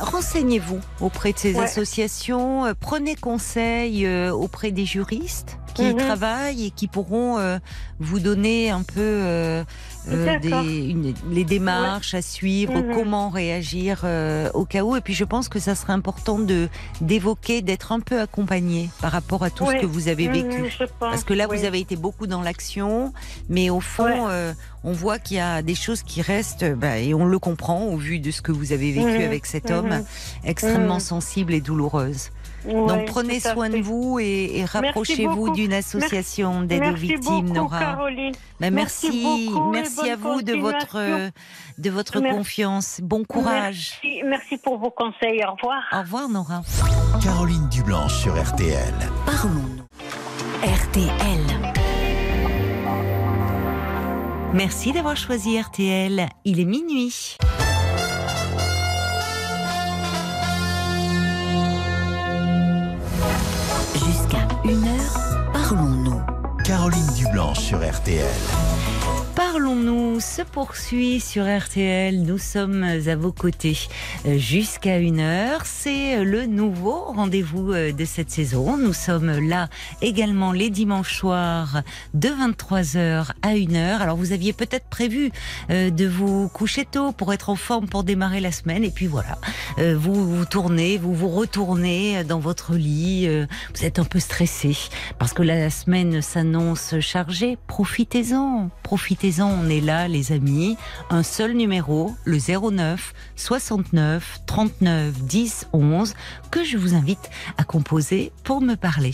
Renseignez-vous auprès de ces Ouais. associations, euh, prenez conseil euh, auprès des juristes qui y Mhm. travaillent et qui pourront euh, vous donner un peu euh, des, une- les démarches à suivre, comment réagir euh, au cas où. Et puis je pense que ça serait important de d'évoquer, d'être un peu accompagné par rapport à tout ce que vous avez Mhm, vécu. Parce que là, oui. vous avez été beaucoup dans l'action, mais au fond, Ouais. euh, on voit qu'il y a des choses qui restent, euh, bah, et on le comprend au vu de ce que vous avez vécu Mhm, avec cet mhm. homme, extrêmement sensible et douloureuse. Ouais, Donc prenez soin de vous et, et rapprochez-vous d'une association d'aide aux victimes, beaucoup, Nora. Caroline. Bah, merci, Merci beaucoup merci à vous de votre de votre Merci. confiance. Bon courage. Merci, merci pour vos conseils. Au revoir. Au revoir, Nora. Caroline Dublanche sur RTL. Parlons-nous. RTL. Merci d'avoir choisi RTL. Il est minuit. Sur RTL. Parlons-nous se poursuit sur RTL. Nous sommes à vos côtés euh, jusqu'à une heure. C'est euh, le nouveau rendez-vous euh, de cette saison. Nous sommes là également les dimanches soirs de 23h à 1h. Alors vous aviez peut-être prévu de vous coucher tôt pour être en forme pour démarrer la semaine. Et puis voilà, vous vous tournez, vous vous retournez dans votre lit. Vous êtes un peu stressé parce que la semaine s'annonce chargée. Profitez-en, profitez-en on est là, les amis. Un seul numéro, le 09 69 39 10 11, que je vous invite à composer pour me parler.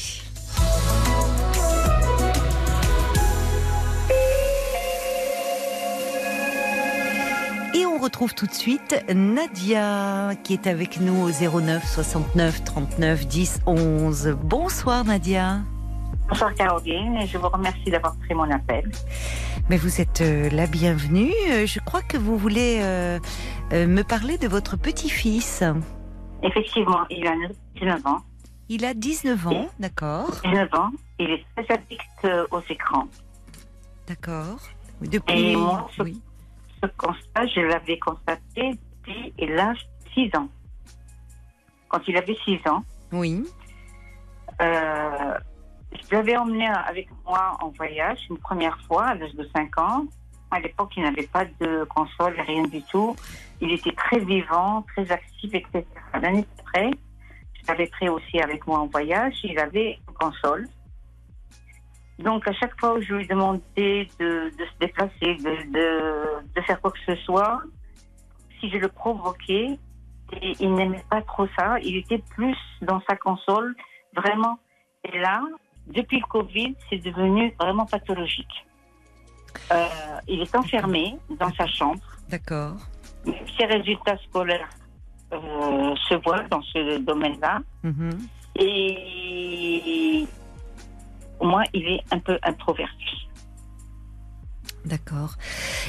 Et on retrouve tout de suite Nadia qui est avec nous au 09 69 39 10 11. Bonsoir Nadia. Bonsoir Caroline et je vous remercie d'avoir pris mon appel. Mais vous êtes euh, la bienvenue. Euh, je crois que vous voulez euh, me parler de votre petit-fils. Effectivement, il a 19 ans. Il a 19 ans, d'accord. 19 ans. Il est très addict aux écrans. D'accord. Depuis. Et moi, ce, oui. ce constat, je l'avais constaté depuis l'âge de 6 ans. Quand il avait 6 ans. Oui. Euh, je l'avais emmené avec moi en voyage une première fois à l'âge de 5 ans. À l'époque, il n'avait pas de console, rien du tout. Il était très vivant, très actif, etc. L'année après, je l'avais pris aussi avec moi en voyage. Il avait une console. Donc, à chaque fois où je lui demandais de, se déplacer, de, de, faire quoi que ce soit, si je le provoquais, il n'aimait pas trop ça. Il était plus dans sa console, vraiment. Et là, depuis le Covid, c'est devenu vraiment pathologique. Euh, il est enfermé dans sa chambre. D'accord. Ses résultats scolaires euh, se voient dans ce domaine-là. Mhm. Et au moins, il est un peu introverti. D'accord.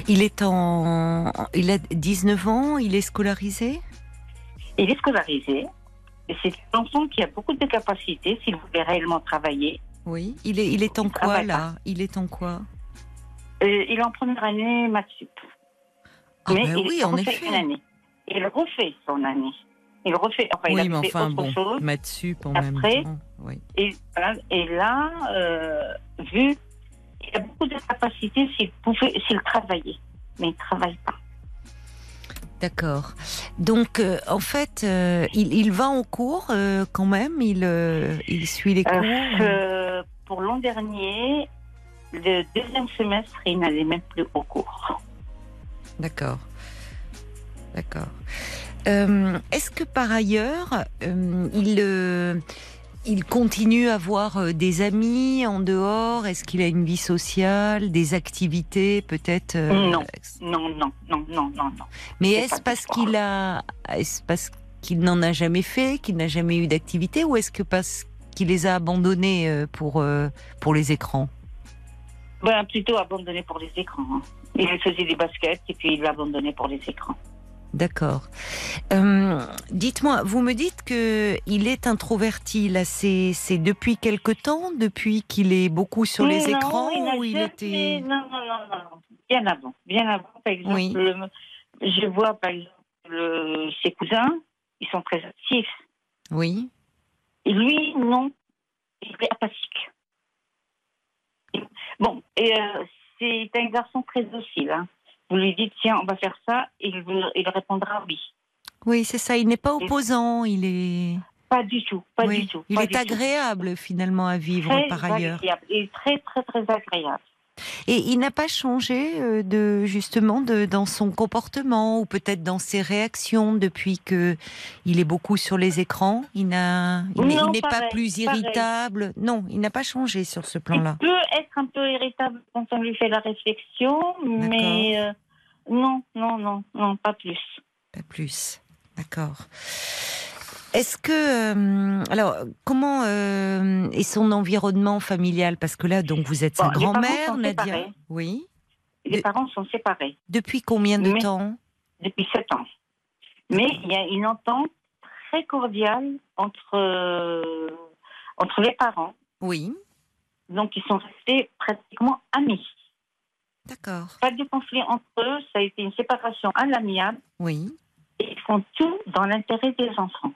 Il est en. Il a 19 ans, il est scolarisé? Il est scolarisé. C'est un enfant qui a beaucoup de capacités s'il voulait réellement travailler. Oui, il est, il est en quoi là Il est en quoi euh, Il est en première année maths ah, mais ben il oui, en effet. Une année. Il refait son année. Il refait. Enfin, oui, il a mais enfin, bon, chose. maths en même temps. Oui. Et, et là, euh, vu il a beaucoup de capacités s'il pouvait, s'il travaillait, mais il ne travaille pas. D'accord. Donc, euh, en fait, euh, il, il, va en cours euh, quand même il, il suit les cours Pour l'an dernier, le deuxième semestre, il n'allait même plus au cours. D'accord. D'accord. Est-ce que par ailleurs, il il continue à avoir euh, des amis en dehors? Est-ce qu'il a une vie sociale, des activités peut-être euh, Non, non, non, non, non, non, Mais est-ce parce qu'il a, est-ce parce qu'il n'en a jamais fait, qu'il n'a jamais eu d'activité, ou est-ce que parce qu'il les a abandonnés euh, pour pour les écrans ben, plutôt abandonné pour les écrans. Hein. Il faisait des baskets et puis il l'a abandonné pour les écrans. D'accord. Euh, dites-moi, vous me dites que il est introverti. Là, c'est depuis quelque temps, depuis qu'il est beaucoup sur les écrans ou il était non, non, non, non, bien avant, bien avant. Par exemple, je vois par exemple ses cousins, ils sont très actifs. Oui. Et lui, non, il est apathique. Bon, et euh, c'est un garçon très docile. Hein vous lui dites tiens, on va faire ça, et il, il répondra oui. Oui, c'est ça. Il n'est pas opposant. Il est. Pas du tout, pas du tout. Il est agréable finalement à vivre par ailleurs. Il est très très très agréable. Et il n'a pas changé euh, de justement de, dans son comportement ou peut-être dans ses réactions depuis que il est beaucoup sur les écrans. Il n'a, il n'est pas plus irritable. Non, il n'a pas changé sur ce plan-là. Il peut être un peu irritable quand on lui fait la réflexion, mais euh, non, non, non, non, pas plus. Pas plus. D'accord. Est-ce que euh, alors comment euh, est son environnement familial? Parce que là, donc vous êtes sa grand-mère, Nadia. Oui. Les parents sont séparés. Depuis combien de temps? Depuis sept ans. Mais il y a une entente très cordiale entre euh, entre les parents. Oui. Donc ils sont restés pratiquement amis. D'accord. Pas de conflit entre eux, ça a été une séparation à l'amiable. Oui. Et ils font tout dans l'intérêt des enfants.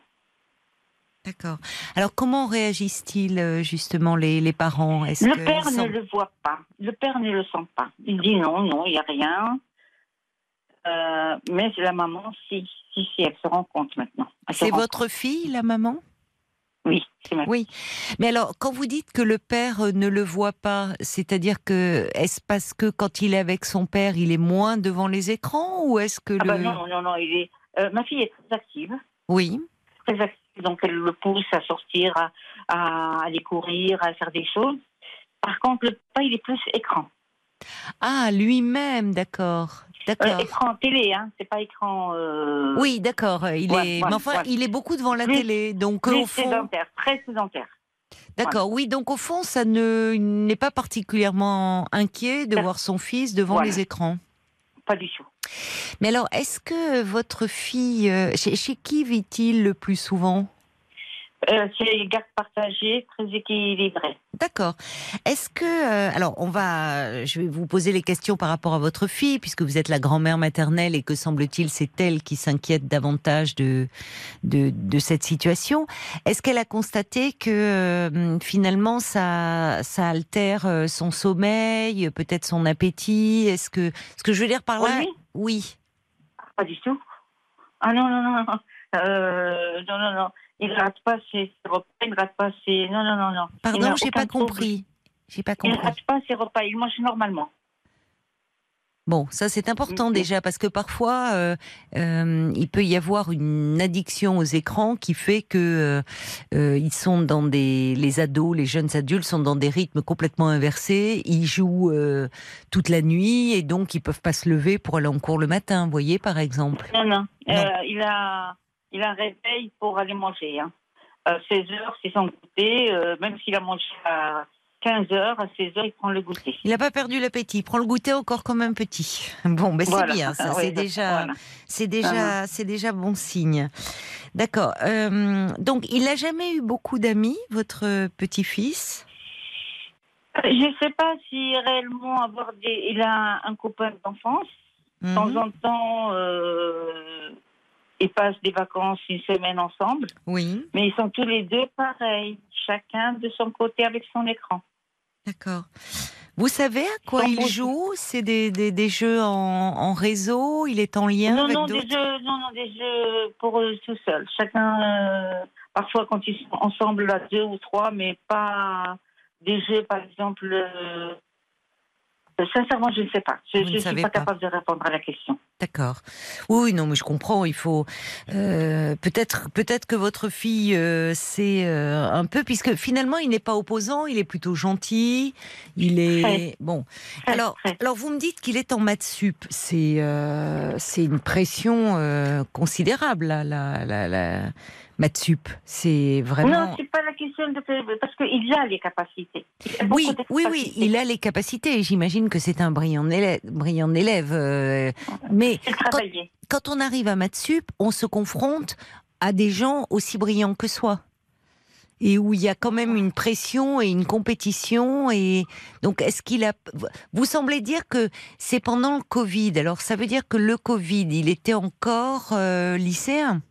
D'accord. Alors comment réagissent-ils euh, justement les, les parents? Est-ce Le père ne le voit pas. Le père ne le sent pas. Il dit non, non, il n'y a rien. Euh, mais la maman, si, si, si, elle se rend compte maintenant. C'est votre fille, la maman? Oui, c'est ma Oui. Mais alors, quand vous dites que le père euh, ne le voit pas, c'est-à-dire que est-ce parce que quand il est avec son père, il est moins devant les écrans ou est-ce que Ah le bah non, non, non, il est. euh, ma fille est très active, Oui. très active, donc elle le pousse à sortir, à, à aller courir, à faire des choses. Par contre, le papa, il est plus écran. Ah, lui-même, d'accord. Euh, D'accord. écran télé, hein, c'est pas écran. euh, Oui, d'accord. Il Ouais, est, ouais, mais enfin, ouais. il est beaucoup devant la Plus- télé, donc plus au fond, sédentaire, très sédentaire. d'accord. Oui, donc au fond, ça ne n'est pas particulièrement inquiet de Ça- voir son fils devant Voilà. les écrans. Pas du tout. Mais alors, est-ce que votre fille, euh, chez, chez qui vit-il le plus souvent? Euh, c'est garde partagée, très équilibrée. D'accord. Est-ce que euh, alors on va, je vais vous poser les questions par rapport à votre fille puisque vous êtes la grand-mère maternelle et que semble-t-il c'est elle qui s'inquiète davantage de, de de cette situation. Est-ce qu'elle a constaté que euh, finalement ça ça altère euh, son sommeil, peut-être son appétit? Est-ce que ce que je veux dire par là Oui. Oui. Pas du tout. Ah non, non, non. non. Euh, non, non, non. Il ne rate pas ses repas, il rate pas ses. Non, non, non, non. Il Pardon, j'ai pas compris. J'ai pas Il ne compris. rate pas ses repas, il mange normalement. Bon, ça c'est important Mhm. déjà parce que parfois euh, euh, il peut y avoir une addiction aux écrans qui fait que euh, ils sont dans des les ados, les jeunes adultes sont dans des rythmes complètement inversés. Ils jouent toute la nuit et donc ils peuvent pas se lever pour aller en cours le matin. Vous voyez par exemple. Non, non. Non. Il, a, il a un réveil pour aller manger. Hein. Euh, 16 heures, c'est son goûter. euh, même s'il a mangé à 15 heures, à 16 heures, il prend le goûter. Il n'a pas perdu l'appétit. Il prend le goûter encore comme un petit. Bon, ben c'est Voilà. bien. Ça Ah, c'est oui, déjà. voilà. C'est déjà, c'est déjà bon signe. D'accord. Euh, donc, il n'a jamais eu beaucoup d'amis, votre petit-fils? Je ne sais pas si réellement avoir des... il a un copain d'enfance. De temps Mhm. en temps, euh, ils passent des vacances une semaine ensemble. Oui, Mais ils sont tous les deux pareils, chacun de son côté avec son écran. d'accord. Vous savez à quoi il joue C'est des, des, des jeux en, en réseau? Il est en lien non, avec non, des jeux, non, non, des jeux pour eux tout seuls. Chacun, euh, parfois quand ils sont ensemble à deux ou trois, mais pas des jeux, par exemple. euh, sincèrement, je ne sais pas. Je ne suis pas, pas. capable de répondre à la question. D'accord. Oui, non, mais je comprends. Il faut euh, peut-être, peut-être que votre fille euh, c'est euh, un peu, puisque finalement, il n'est pas opposant, il est plutôt gentil. Il est bon. Alors, alors, vous me dites qu'il est en maths sup. C'est, euh, c'est une pression euh, considérable, là, maths sup. C'est vraiment. Non, c'est pas la question de parce qu'il a les capacités. A Oui, oui, oui, il a les capacités. J'imagine que c'est un brillant élève. Brillant élève euh, mais quand on arrive à maths sup, on se confronte à des gens aussi brillants que soi. Et où il y a quand même une pression et une compétition. Et donc, est-ce qu'il a. Vous semblez dire que c'est pendant le Covid. Alors, ça veut dire que le Covid, il était encore euh, lycéen?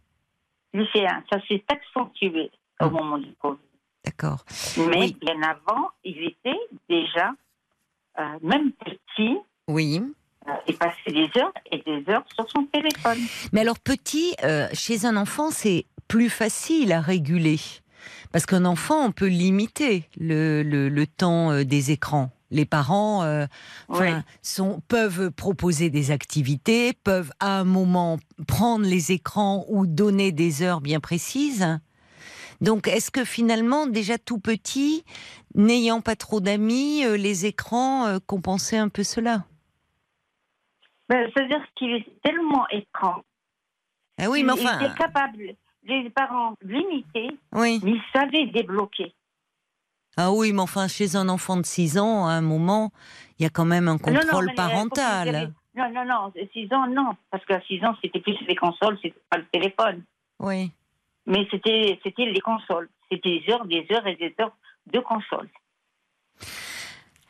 Lycéen, ça s'est accentué au Ah. moment du Covid. D'accord. Mais Oui. bien avant, il était déjà, euh, même petit, Oui. euh, il passait des heures et des heures sur son téléphone. Mais alors, petit, euh, chez un enfant, c'est plus facile à réguler. Parce qu'un enfant, on peut limiter le, le, le temps euh, des écrans. Les parents euh, enfin, Oui. sont, peuvent proposer des activités, peuvent à un moment prendre les écrans ou donner des heures bien précises. Donc, est-ce que finalement, déjà tout petit, n'ayant pas trop d'amis, euh, les écrans euh, compensaient un peu cela? Ben, C'est-à-dire qu'il est tellement écran. Ah oui, il, mais il enfin, était capable, les parents limitaient, oui. mais ils savaient débloquer. Ah oui, mais enfin, chez un enfant de 6 ans, à un moment, il y a quand même un Non, non, contrôle parental. Non, non, non, 6 ans, non. Parce qu'à 6 ans, c'était plus les consoles, c'était pas le téléphone. Oui. Mais c'était c'était les consoles. C'était des heures, des heures et des heures de consoles.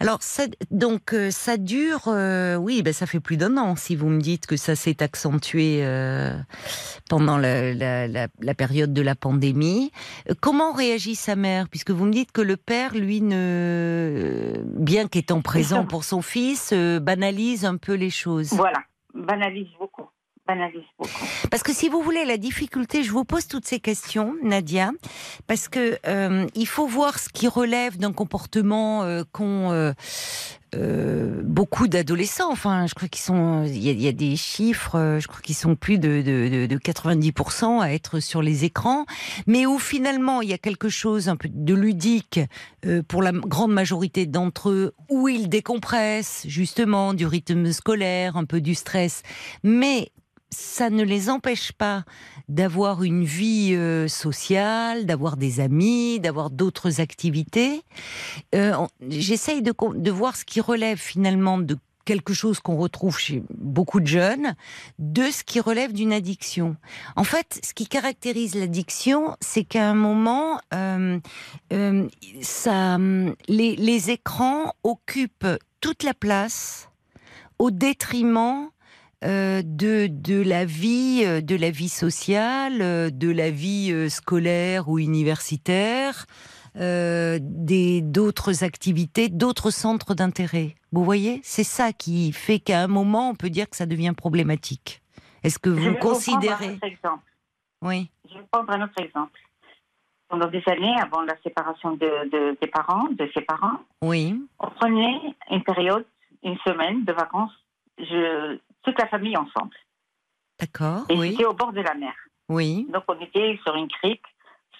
Alors, ça, donc, euh, ça dure, euh, oui, ben, ça fait plus d'un an, si vous me dites que ça s'est accentué euh, pendant la, la- la- la période de la pandémie. Euh, Comment réagit sa mère? Puisque vous me dites que le père, lui, ne, bien qu'étant présent pour son fils, euh, banalise un peu les choses. Voilà, banalise beaucoup. Parce que si vous voulez la difficulté, je vous pose toutes ces questions, Nadia, parce que euh, il faut voir ce qui relève d'un comportement euh, qu'ont euh, beaucoup d'adolescents. Enfin, je crois qu'ils sont, il y, a- des chiffres, je crois qu'ils sont plus de, de, de, de 90% à être sur les écrans, mais où finalement il y a quelque chose un peu de ludique pour la grande majorité d'entre eux, où ils décompressent justement du rythme scolaire, un peu du stress, mais ça ne les empêche pas d'avoir une vie euh, sociale, d'avoir des amis, d'avoir d'autres activités. Euh, J'essaye de, voir ce qui relève finalement de quelque chose qu'on retrouve chez beaucoup de jeunes, de ce qui relève d'une addiction. En fait, ce qui caractérise l'addiction, c'est qu'à un moment, euh, les écrans occupent toute la place au détriment euh, de de la vie euh, de la vie sociale, euh, de la vie scolaire ou universitaire, euh, des d'autres activités, d'autres centres d'intérêt. Vous voyez, c'est ça qui fait qu'à un moment on peut dire que ça devient problématique. Est-ce que Je vous considérez autre exemple. Oui. Je vais prendre un autre exemple. Pendant des années, avant la séparation de, de- des parents, de ses parents, Oui. on prenait une période, une semaine de vacances, je, toute la famille ensemble. D'accord. Et Oui. c'était au bord de la mer. Oui. Donc on était sur une crique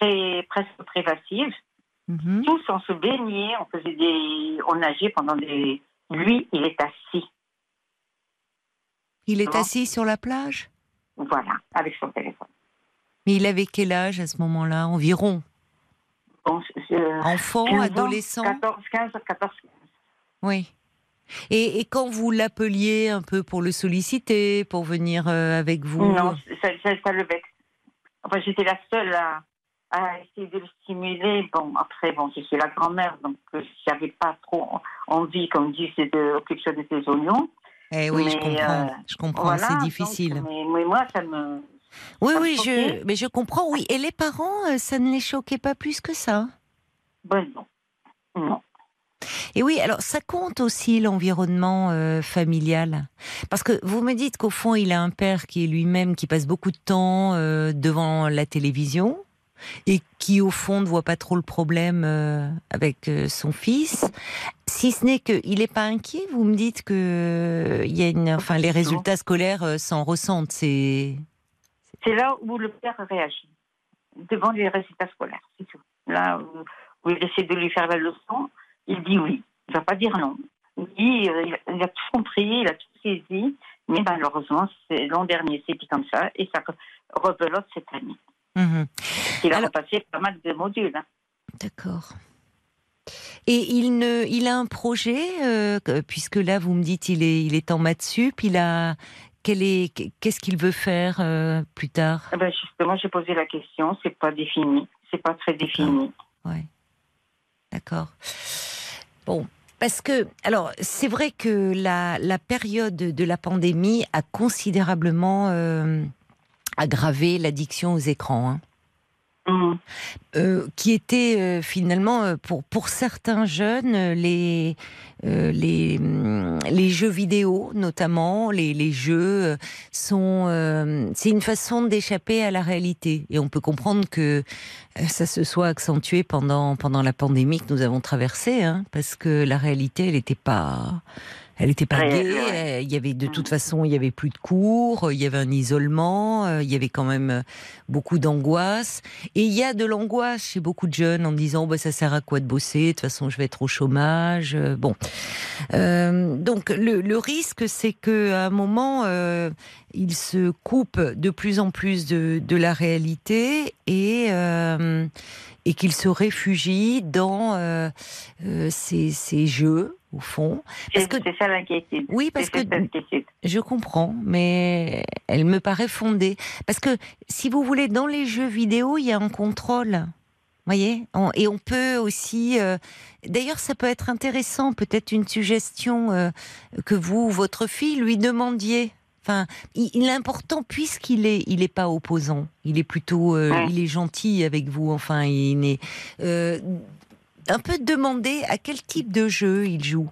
très presque privative. Mhm. Tous on se baignait, on faisait des, on nageait pendant des. Lui, il est assis, Il est assis sur la plage? voilà, avec son téléphone. Mais il avait quel âge à ce moment-là Environ? Bon, je- Enfant, 15 ans, adolescent? 14, 15, 14. Oui. Et, et quand vous l'appeliez un peu pour le solliciter, pour venir euh, avec vous Non, ça, ça, ça le vexe. Enfin, j'étais la seule à, à essayer de le stimuler. Bon, après, bon, je suis la grand-mère, donc euh, j'avais pas trop envie, comme dit, c'est de occuper de ses oignons. Eh oui, je comprends. euh, je comprends, Voilà, c'est donc, difficile. mais, mais moi, ça me. oui, ça me oui, je, mais je comprends. Oui, et les parents, euh, ça ne les choquait pas plus que ça? Ben non. Non. Et oui, alors ça compte aussi l'environnement euh, familial, parce que vous me dites qu'au fond, il a un père qui est lui-même qui passe beaucoup de temps euh, devant la télévision et qui au fond ne voit pas trop le problème euh, avec son fils. Si ce n'est qu'il n'est pas inquiet, vous me dites que il y a une, enfin les résultats scolaires s'en ressentent. C'est C'est là où le père réagit, devant les résultats scolaires, c'est tout. Là où, où il essaie de lui faire la leçon, il dit oui. Il ne va pas dire non. Oui, euh, il a- tout compris, il a tout saisi, mais malheureusement, c'est- l'an dernier, c'était comme ça, et ça rebelote cette année. Mhm. Il a Alors- repassé pas mal de modules. hein. D'accord. Et il ne, il a un projet euh, que- puisque là vous me dites il est, il est en maths sup. Il a, qu'est-ce qu'il veut faire euh, plus tard? Eh ben, justement, j'ai posé la question, c'est pas défini, c'est pas très défini. Ouais. D'accord. Bon. Parce que, alors, c'est vrai que la, période de la pandémie a considérablement euh, aggravé l'addiction aux écrans. hein. Euh, qui étaient euh, finalement euh, pour pour certains jeunes euh, les les hum, les jeux vidéo notamment les les jeux sont c'est une façon d'échapper à la réalité. Et on peut comprendre que ça se soit accentué pendant pendant la pandémie que nous avons traversée hein, parce que la réalité elle n'était pas elle n'était pas gaie. ouais. Il y avait de toute Mhm. façon, il y avait plus de cours, il y avait un isolement, euh, il y avait quand même euh, beaucoup d'angoisse. Et il y a de l'angoisse chez beaucoup de jeunes en disant bah, ça sert à quoi de bosser? De toute façon, je vais être au chômage. Euh, Bon, Euh, donc le, le risque, c'est que à un moment, euh, ils se coupent de plus en plus de, de la réalité et euh, et qu'ils se réfugient dans ces, ces jeux au fond. Parce C'est que c'est ça l'inquiétude. oui, parce que je comprends, mais elle me paraît fondée. Parce que, si vous voulez, dans les jeux vidéo, il y a un contrôle. Vous voyez On- Et on peut aussi. euh, D'ailleurs, ça peut être intéressant, peut-être une suggestion euh, que vous, ou votre fille, lui demandiez. Enfin, il, il est important puisqu'il est, il est pas opposant. Il est plutôt, euh, Ouais. il est gentil avec vous. Enfin, il est un peu demander à quel type de jeu il joue.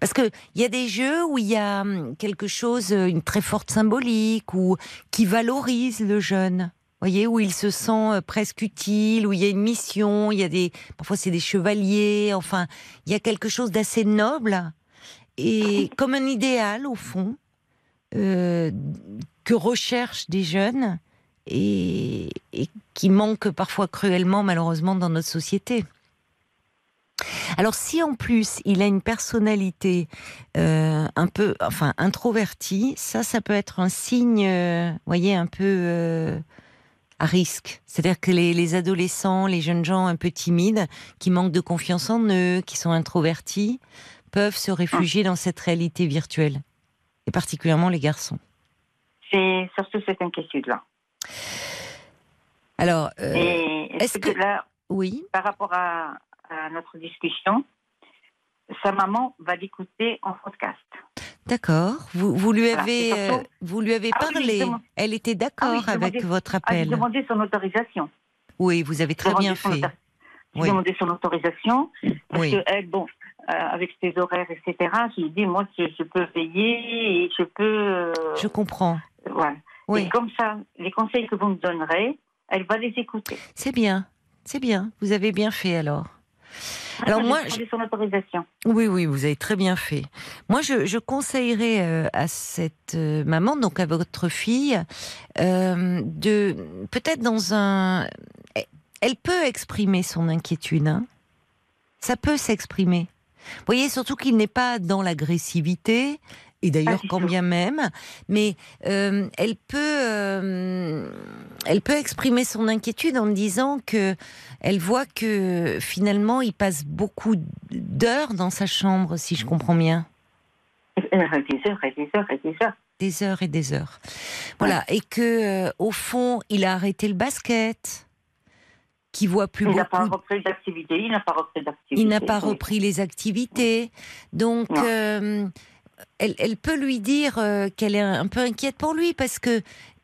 Parce que il y a des jeux où il y a hum, quelque chose, euh, une très forte symbolique, ou qui valorise le jeune. Voyez, où il se sent euh, presque utile, où il y a une mission, il y a des, parfois c'est des chevaliers, enfin, il y a quelque chose d'assez noble et comme un idéal au fond euh, que recherchent des jeunes et, et qui manque parfois cruellement malheureusement dans notre société. Alors si en plus il a une personnalité euh, un peu, enfin introvertie, ça, ça peut être un signe, euh, voyez, un peu euh, à risque. C'est-à-dire que les, les adolescents, les jeunes gens un peu timides, qui manquent de confiance en eux, qui sont introvertis, peuvent se réfugier dans cette réalité virtuelle, et particulièrement les garçons. C'est surtout cette inquiétude-là. Alors, est-ce que, que- là, oui, par rapport à, à notre discussion, sa maman va l'écouter en podcast. d'accord. Vous, vous lui avez, surtout- euh, vous lui avez Ah oui, parlé. Elle était Ah oui, d'accord je avec votre Ah, appel. demandé son autorisation. Oui, vous avez très bien fait. J'ai Oui. demandé son autorisation. Parce Oui. que elle, bon, euh, avec ses horaires, etc., j'ai dit, moi, je, je peux veiller et je peux. euh, Je comprends. voilà. Oui. Et comme ça, les conseils que vous me donnerez, elle va les écouter. C'est bien, c'est bien. Vous avez bien fait alors. Alors moi, son autorisation. Oui, oui, vous avez très bien fait. Moi, je, je conseillerais euh, à cette euh, maman, donc à votre fille, euh, de peut-être dans un. Elle peut exprimer son inquiétude. hein. Ça peut s'exprimer. Vous voyez, surtout qu'il n'est pas dans l'agressivité. Et d'ailleurs, du quand bien même, mais euh, elle peut, euh, elle peut exprimer son inquiétude en disant que elle voit que finalement il passe beaucoup d'heures dans sa chambre, si je comprends bien, Des heures et des heures et des heures et des heures. des heures et des heures. Voilà, et que euh, au fond il a arrêté le basket, qu'il voit plus Il n'a pas beaucoup. repris d'activité. Il n'a pas repris d'activité. Il n'a pas Oui. repris les activités, donc euh, elle, elle peut lui dire euh, qu'elle est un peu inquiète pour lui parce que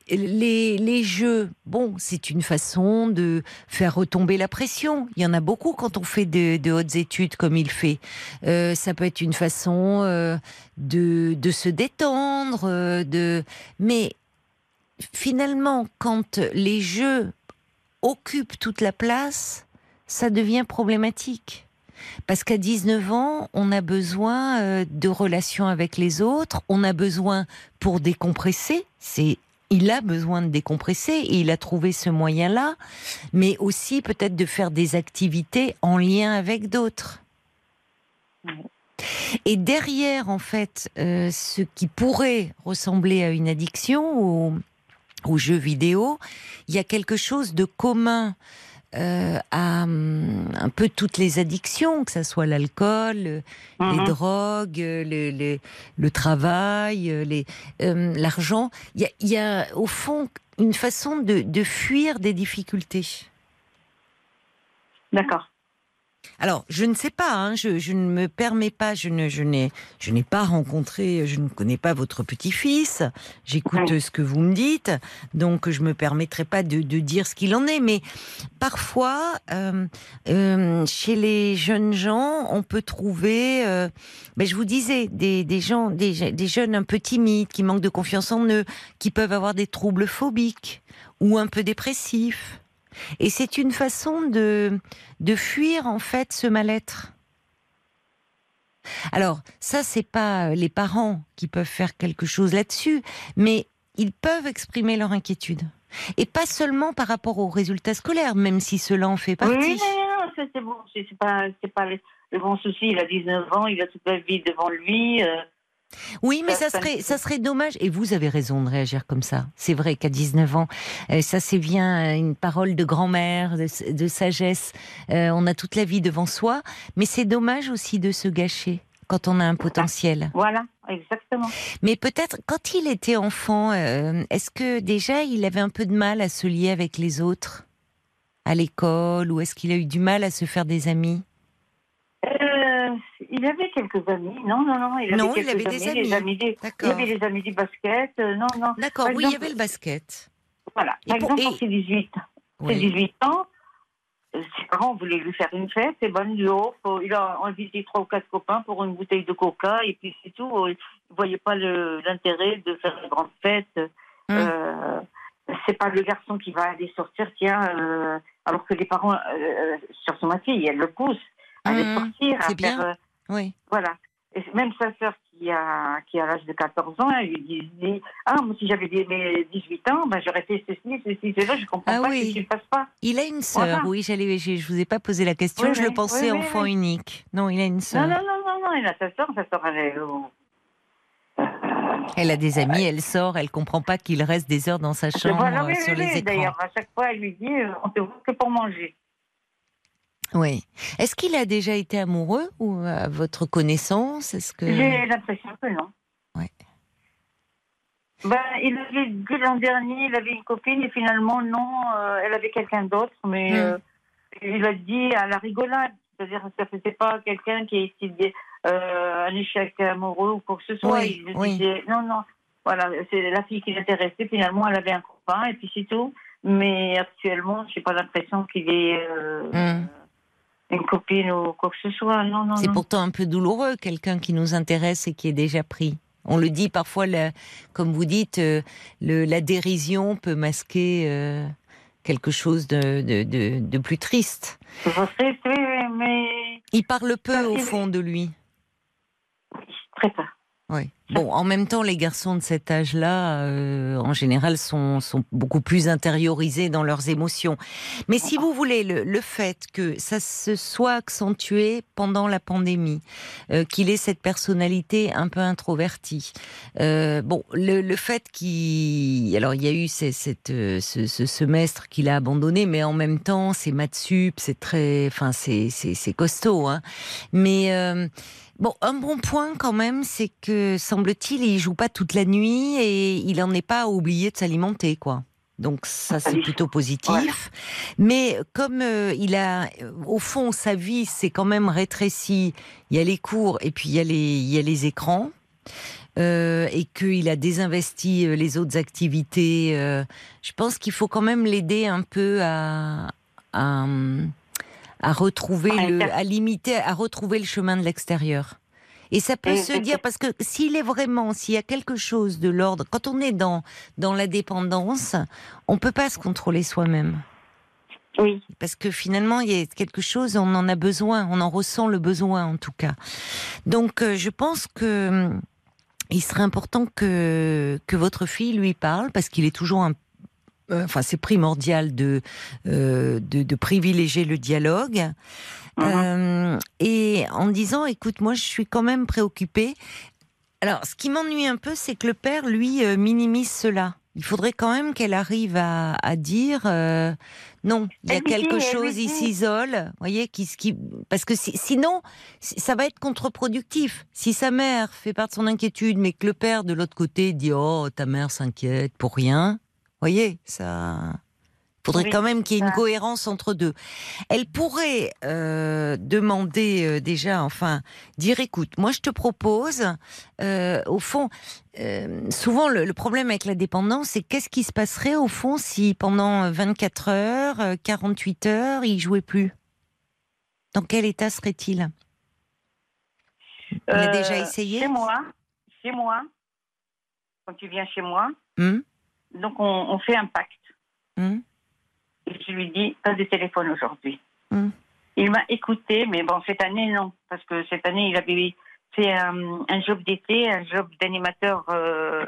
les, jeux, bon, c'est une façon de faire retomber la pression. Il y en a beaucoup quand on fait de, hautes études comme il fait. Euh, ça peut être une façon euh, de, se détendre, euh, de. Mais finalement, quand les jeux occupent toute la place, ça devient problématique. Parce qu'à 19 ans, on a besoin de relations avec les autres, on a besoin pour décompresser, c'est il a besoin de décompresser et il a trouvé ce moyen-là, mais aussi peut-être de faire des activités en lien avec d'autres. Et derrière, en fait, euh, ce qui pourrait ressembler à une addiction au, aux jeux vidéo, il y a quelque chose de commun euh, à hum, un peu toutes les addictions, que ce soit l'alcool, le- les Mhm. drogues, euh, le, le- le travail, euh, euh, l'argent. Il y a, il y a, au fond une façon de, de fuir des difficultés. D'accord. Alors, je ne sais pas, hein, je, je ne me permets pas, je ne, je n'ai, je n'ai pas rencontré, je ne connais pas votre petit-fils. J'écoute Oui. ce que vous me dites, donc je me permettrai pas de, de dire ce qu'il en est. Mais parfois, euh, euh, chez les jeunes gens, on peut trouver, euh, ben, je vous disais, des, des gens, des jeunes un peu timides, qui manquent de confiance en eux, qui peuvent avoir des troubles phobiques ou un peu dépressifs. Et c'est une façon de, de fuir en fait ce mal-être. Alors, ça, c'est pas euh, les parents qui peuvent faire quelque chose là-dessus, mais ils peuvent exprimer leur inquiétude. Et pas seulement par rapport aux résultats scolaires, même si cela en fait partie. Oui, c'est bon. C'est pas, pas le, le bon souci. Il a 19 ans, il a toute la vie devant lui. euh, Oui, mais ça serait, ça serait dommage. Et vous avez raison de réagir comme ça. C'est vrai qu'à 19 ans, euh, ça c'est bien euh, une parole de grand-mère, de, de sagesse. Euh, on a toute la vie devant soi, mais c'est dommage aussi de se gâcher quand on a un potentiel. voilà, exactement. Mais peut-être quand il était enfant, euh, est-ce que déjà il avait un peu de mal à se lier avec les autres? À l'école? Ou est-ce qu'il a eu du mal à se faire des amis? Il avait quelques amis. Non, non, non. Il avait, Non, il avait des amis, les amis. il avait les amis du basket. euh, non, non. D'accord, oui, il y avait le basket. Voilà. Et Par pour- exemple, et- quand c'est 18, c'est Oui. 18 ans, euh, ses parents voulaient lui faire une fête, et ben, lui offre, il a invité trois ou quatre copains pour une bouteille de coca, et puis c'est tout. Il ne voyait pas l'intérêt de faire une grande fête. Hum. Euh, c'est pas le garçon qui va aller sortir, tiens, euh, alors que les parents, euh, surtout ma fille, elle le pousse à aller Hum, sortir, à faire. Oui. voilà. Et même sa sœur qui a, qui a l'âge de 14 ans, elle lui dit, Ah, moi, si j'avais des- mes 18 ans, ben, j'aurais fait ceci, ceci, cela, je comprends Ah pas oui. que tu ne fasses pas. Il a une sœur, Voilà. oui, j'allais, je, je vous ai pas posé la question, Oui, je le pensais enfant unique. Non, il a une sœur. Non, non, non, non, non, il a sa sœur, sa sœur, elle est. euh, Elle a des amis, elle sort, elle comprend pas qu'il reste des heures dans sa chambre voilà, euh, sur les écrans. D'ailleurs, à chaque fois, elle lui dit euh, On te voit que pour manger. Oui. Est-ce qu'il a déjà été amoureux ou à votre connaissance Est-ce que J'ai l'impression que non. Ouais. Ben, il avait dit l'an dernier, il avait une copine et finalement, non, euh, elle avait quelqu'un d'autre, mais Hmm. euh, il a dit à la rigolade. C'est-à-dire que faisait pas quelqu'un qui a été euh, un échec amoureux ou quoi que ce soit. Oui, il lui oui. disait, non, non, voilà, c'est la fille qui l'intéressait. Finalement, elle avait un copain et puis c'est tout. Mais actuellement, j'ai pas l'impression qu'il euh, Hmm. Une copine ou quoi que ce soit. Non, non, C'est pourtant un peu douloureux, quelqu'un qui nous intéresse et qui est déjà pris. On le dit parfois, la- comme vous dites, euh, le- la dérision peut masquer euh, quelque chose de, de- de- de plus triste. Sais, oui, mais Il parle peu au fond de lui. très peu. Oui. Bon, en même temps, les garçons de cet âge-là, euh, en général, sont, beaucoup plus intériorisés dans leurs émotions. Mais si vous voulez, le, fait que ça se soit accentué pendant la pandémie, euh, qu'il ait cette personnalité un peu introvertie, euh, bon, le, fait qu'il... Alors, il y a eu ce, semestre qu'il a abandonné, mais en même temps, c'est maths sup, c'est très... Enfin, c'est costaud, hein. Mais... Bon, un bon point quand même, c'est que semble-t-il, il joue pas toute la nuit et il en est pas à oublier de s'alimenter, quoi. Donc ça, c'est Oui. plutôt positif. Mais comme euh, il a, euh, au fond, sa vie s'est quand même rétrécie. Il y a les cours et puis il y a les, il y a les écrans. euh, et qu'il a désinvesti les autres activités, euh, je pense qu'il faut quand même l'aider un peu à, à, à retrouver À le, inter- à limiter, à retrouver le chemin de l'extérieur. Et ça peut Et se c'est- dire parce que s'il est vraiment, s'il y a quelque chose de l'ordre, quand on est dans dans la dépendance, on peut pas se contrôler soi-même Oui. parce que finalement il y a quelque chose, on en a besoin, on en ressent le besoin en tout cas. Donc euh, je pense que il serait important que que votre fille lui parle parce qu'il est toujours un euh, Enfin, c'est primordial de, euh, de de privilégier le dialogue Euh, et en disant, écoute, moi, je suis quand même préoccupée. Alors, ce qui m'ennuie un peu, c'est que le père, lui, euh, minimise cela. Il faudrait quand même qu'elle arrive à, à dire euh, non, il y a quelque chose, il s'isole, voyez, qui, qui, parce que si- sinon, si- ça va être contre-productif. Si sa mère fait part de son inquiétude, mais que le père de l'autre côté dit oh ta mère s'inquiète pour rien, voyez, ça. Faudrait Oui, quand même qu'il y ait une cohérence entre deux. Elle pourrait euh, demander euh, déjà, enfin, dire écoute, moi je te propose, euh, au fond, souvent le, le problème avec la dépendance, c'est qu'est-ce qui se passerait au fond si pendant 24 heures, euh, 48 heures, il jouait plus? Dans quel état serait-il? Il a déjà essayé? Chez moi, chez moi, quand tu viens chez moi, Hmm donc on, on fait un pacte. Je lui dis, pas de téléphone aujourd'hui. Hmm. Il m'a écouté, mais bon, cette année, non. Parce que cette année, il avait fait un, un job d'été, un job d'animateur. euh,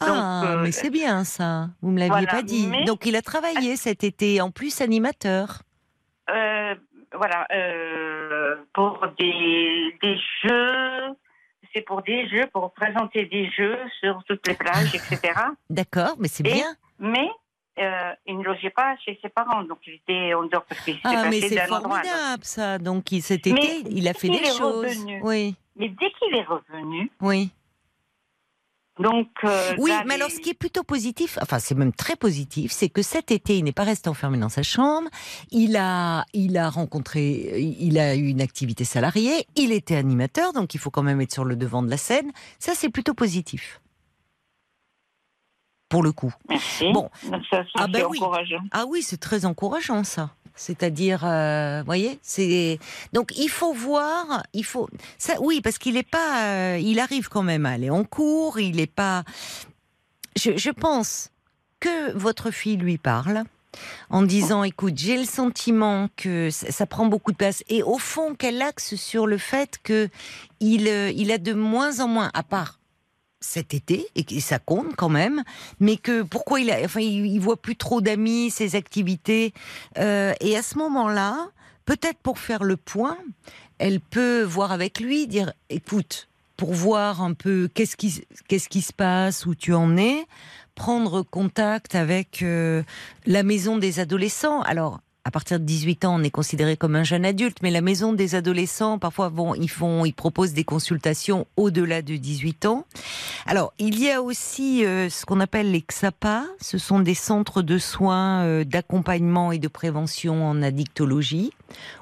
donc, Ah, euh, mais c'est bien ça. Vous me l'aviez voilà, pas dit. mais- Donc il a travaillé cet été, en plus animateur. euh, voilà, pour des, des jeux. C'est pour des jeux, pour présenter des jeux sur toutes les plages, etc. D'accord, mais c'est bien. Mais euh, il ne logeait pas chez ses parents, donc il était en dehors parce qu'il s'était Ah, mais c'est endroit formidable ça. Donc il- été, il a fait des choses. revenu. Oui, Mais dès qu'il est revenu, oui. Donc, euh, Oui, mais alors ce qui est plutôt positif, enfin c'est même très positif, c'est que cet été, il n'est pas resté enfermé dans sa chambre. Il a, il a rencontré, il a eu une activité salariée. Il était animateur, donc il faut quand même être sur le devant de la scène. Ça, c'est plutôt positif. Pour le coup. Merci. Bon. Donc, ça, ça, Ah ben oui. encourageant. Ah oui, c'est très encourageant ça. C'est-à-dire, euh, voyez, c'est donc il faut voir, il faut ça, oui, parce qu'il est pas, euh, il arrive quand même à aller en cours, il est pas. Je, je pense que votre fille lui parle en disant, écoute, j'ai le sentiment que ça, ça prend beaucoup de place, et au fond qu'elle axe sur le fait que il, euh, il a de moins en moins, à part cet été et que ça compte quand même, mais que pourquoi il a, enfin, il, voit plus trop d'amis, ses activités, euh, et à ce moment-là, peut-être pour faire le point, elle peut voir avec lui, dire, écoute, pour voir un peu qu'est-ce qui, qu'est-ce qui se passe, où tu en es, prendre contact avec euh, la maison des adolescents. Alors. À partir de 18 ans, on est considéré comme un jeune adulte, mais la maison des adolescents, parfois, ils font, ils proposent des consultations au-delà de 18 ans. Alors, il y a aussi euh, ce qu'on appelle les XAPA. Ce sont des centres de soins euh, d'accompagnement et de prévention en addictologie,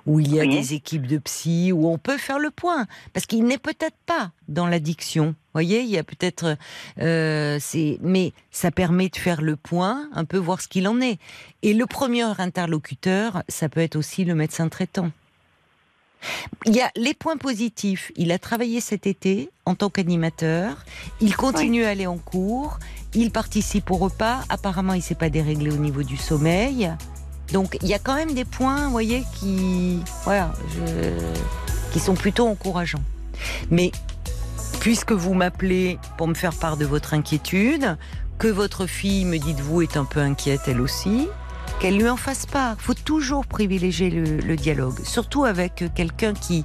où il y a Oui. des équipes de psy, où on peut faire le point. Parce qu'il n'est peut-être pas dans l'addiction. Voyez, il y a peut-être... euh, c'est, mais ça permet de faire le point, un peu voir ce qu'il en est. Et le premier interlocuteur, ça peut être aussi le médecin traitant. Il y a les points positifs. Il a travaillé cet été en tant qu'animateur. Il continue à aller en cours. Il participe au repas. Apparemment, il s'est pas déréglé au niveau du sommeil. Donc, il y a quand même des points, vous voyez, qui, qui sont plutôt encourageants. Mais puisque vous m'appelez pour me faire part de votre inquiétude, que votre fille, me dites-vous, est un peu inquiète elle aussi, qu'elle lui en fasse pas. Il faut toujours privilégier le, le dialogue, surtout avec quelqu'un qui,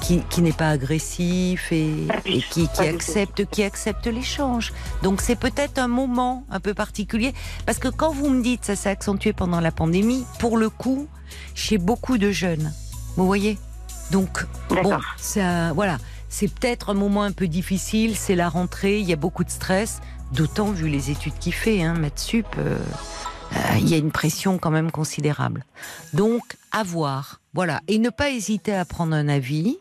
qui, qui n'est pas agressif et, qui, accepte, qui accepte l'échange. Donc c'est peut-être un moment un peu particulier, parce que quand vous me dites ça s'est accentué pendant la pandémie, pour le coup, chez beaucoup de jeunes, vous voyez? Donc bon, ça, voilà, c'est peut-être un moment un peu difficile, c'est la rentrée, il y a beaucoup de stress, d'autant vu les études qu'il fait, hein, maths sup, euh, il y a une pression quand même considérable. Donc, à voir, voilà, et ne pas hésiter à prendre un avis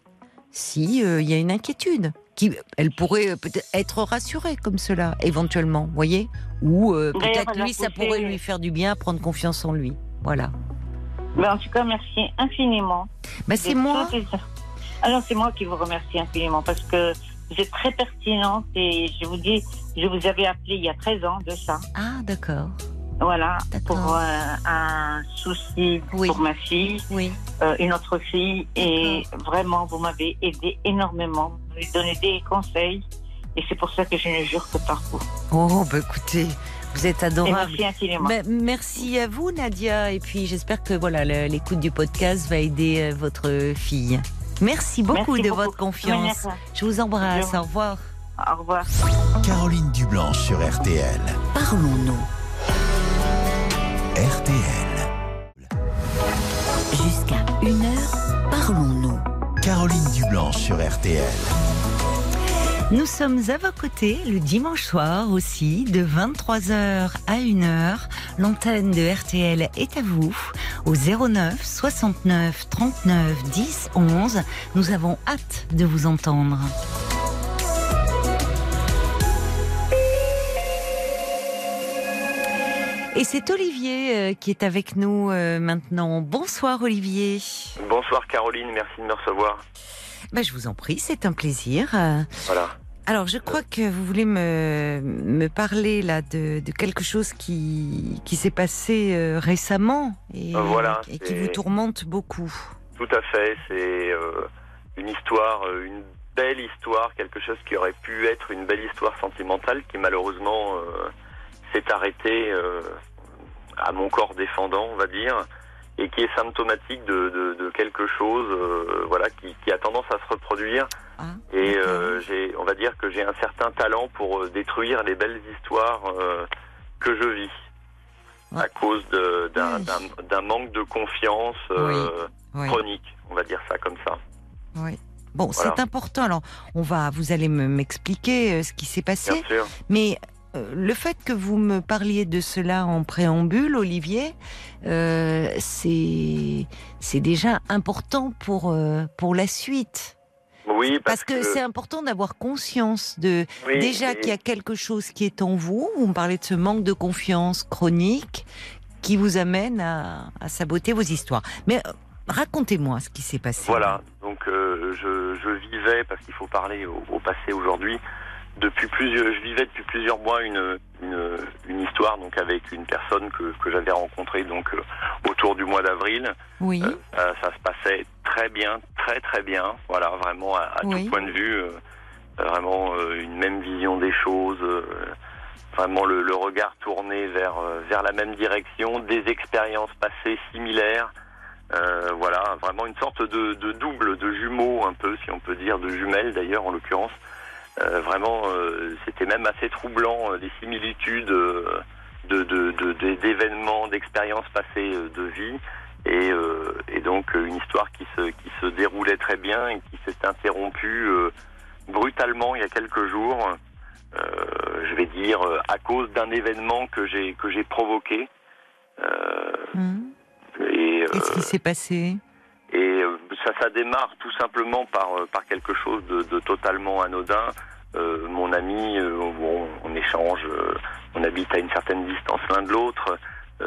si euh, il y a une inquiétude. Qui, elle pourrait euh, peut-être être rassurée comme cela, éventuellement, voyez? Ou euh, peut-être lui, ça pourrait lui faire du bien, prendre confiance en lui. Voilà. Mais en tout cas, merci infiniment. Bah, c'est moi. Alors, c'est moi qui vous remercie infiniment parce que vous êtes très pertinente et je vous dis, je vous avais appelé il y a 13 ans de ça. Ah, d'accord. Voilà, pour euh, un souci Oui. pour ma fille, Oui. euh, une autre fille. Et vraiment, vous m'avez aidé énormément. Vous m'avez donné des conseils. Et c'est pour ça que je ne jure que par vous. Oh, bah écoutez, vous êtes Et adorable. merci infiniment. Merci à vous, Nadia. Et puis, j'espère que voilà, l'écoute du podcast va aider euh, votre fille. Merci beaucoup Merci de beaucoup. votre confiance. Je vous embrasse. Je- Au revoir. Au revoir. Caroline Dublanche sur RTL. Parlons-nous. RTL. Jusqu'à une heure, parlons-nous. Caroline Dublanche sur RTL. Nous sommes à vos côtés le dimanche soir aussi, de 23h à 1h. L'antenne de RTL est à vous au 09 69 39 10 11. Nous avons hâte de vous entendre. Et c'est Olivier euh, qui est avec nous euh, maintenant. Bonsoir Olivier. Bonsoir Caroline, merci de me recevoir. Bah, je vous en prie, c'est un plaisir. Voilà. Alors, je crois que vous voulez me, me parler là de, de quelque chose qui, qui s'est passé euh, récemment et, voilà, et qui vous tourmente beaucoup. Tout à fait, c'est euh, une histoire, une belle histoire, quelque chose qui aurait pu être une belle histoire sentimentale qui malheureusement euh, s'est arrêtée euh, à mon corps défendant, on va dire, et qui est symptomatique de, de- de quelque chose euh, voilà, qui, qui a tendance à se reproduire. Ah, Et euh, j'ai, on va dire que j'ai un certain talent pour détruire les belles histoires que je vis Ouais. à cause d'un, Oui. manque de confiance Oui. chronique, on va dire ça comme ça. Oui. Bon, Voilà. c'est important. Alors, on va, vous allez me- m'expliquer ce qui s'est passé. Bien sûr. Mais le fait que vous me parliez de cela en préambule, Olivier, euh, c'est c'est déjà important pour euh, pour la suite. Oui, Parce que c'est important d'avoir conscience de Oui, déjà et- qu'il y a quelque chose qui est en vous. Vous me parlez de ce manque de confiance chronique qui vous amène à, à saboter vos histoires. Mais euh, racontez-moi ce qui s'est passé. Voilà, donc euh, je, je vivais, parce qu'il faut parler au, au passé aujourd'hui, depuis plusieurs, je vivais depuis plusieurs mois une, une, une histoire donc avec une personne que, que j'avais rencontrée donc euh, autour du mois d'avril. Oui. Euh, ça, ça se passait très bien, très très bien, voilà, vraiment à, à Oui. tout point de vue, euh, vraiment euh, une même vision des choses, euh, vraiment le, le regard tourné vers, euh, vers la même direction, des expériences passées similaires. Euh, voilà, vraiment une sorte de, de double, de jumeaux un peu, si on peut dire, de jumelles d'ailleurs en l'occurrence. Euh, vraiment, euh, c'était même assez troublant euh, les similitudes euh, de, de, de- de- d'événements, d'expériences passées euh, de vie, et, euh, et donc une histoire qui se qui se déroulait très bien et qui s'est interrompue euh, brutalement il y a quelques jours. euh, je vais dire à cause d'un événement que j'ai que j'ai provoqué. Et, euh, Qu'est-ce qui s'est passé? Ça, démarre tout simplement par, euh, par quelque chose de, de totalement anodin. Euh, mon ami, euh, on, on échange, euh, on habite à une certaine distance l'un de l'autre,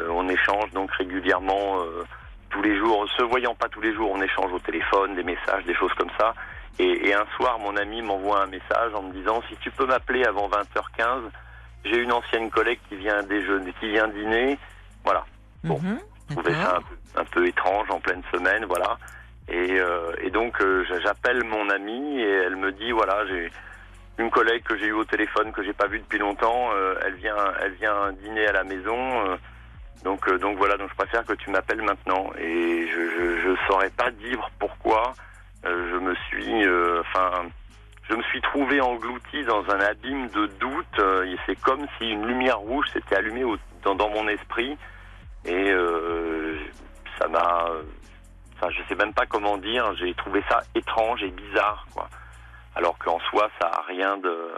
on échange donc régulièrement tous les jours, se voyant pas tous les jours, on échange au téléphone, des messages, des choses comme ça. Et, et un soir, mon ami m'envoie un message en me disant si tu peux m'appeler avant 20h15, j'ai une ancienne collègue qui vient déjeuner, qui vient dîner. Voilà. Bon, Mhm, je trouvais ça un peu, un peu étrange en pleine semaine, voilà. Et, euh, et donc euh, j'a- j'appelle mon amie et elle me dit voilà j'ai une collègue que j'ai eue au téléphone que j'ai pas vue depuis longtemps, euh, elle vient elle vient dîner à la maison. euh, donc euh, donc voilà donc je préfère que tu m'appelles maintenant et je, je saurais pas dire pourquoi euh, je me suis enfin je me suis trouvé englouti dans un abîme de doute et c'est comme si une lumière rouge s'était allumée au- dans, dans mon esprit et ça m'a enfin je sais même pas comment dire. J'ai trouvé ça étrange et bizarre quoi. Alors qu'en soi ça a rien de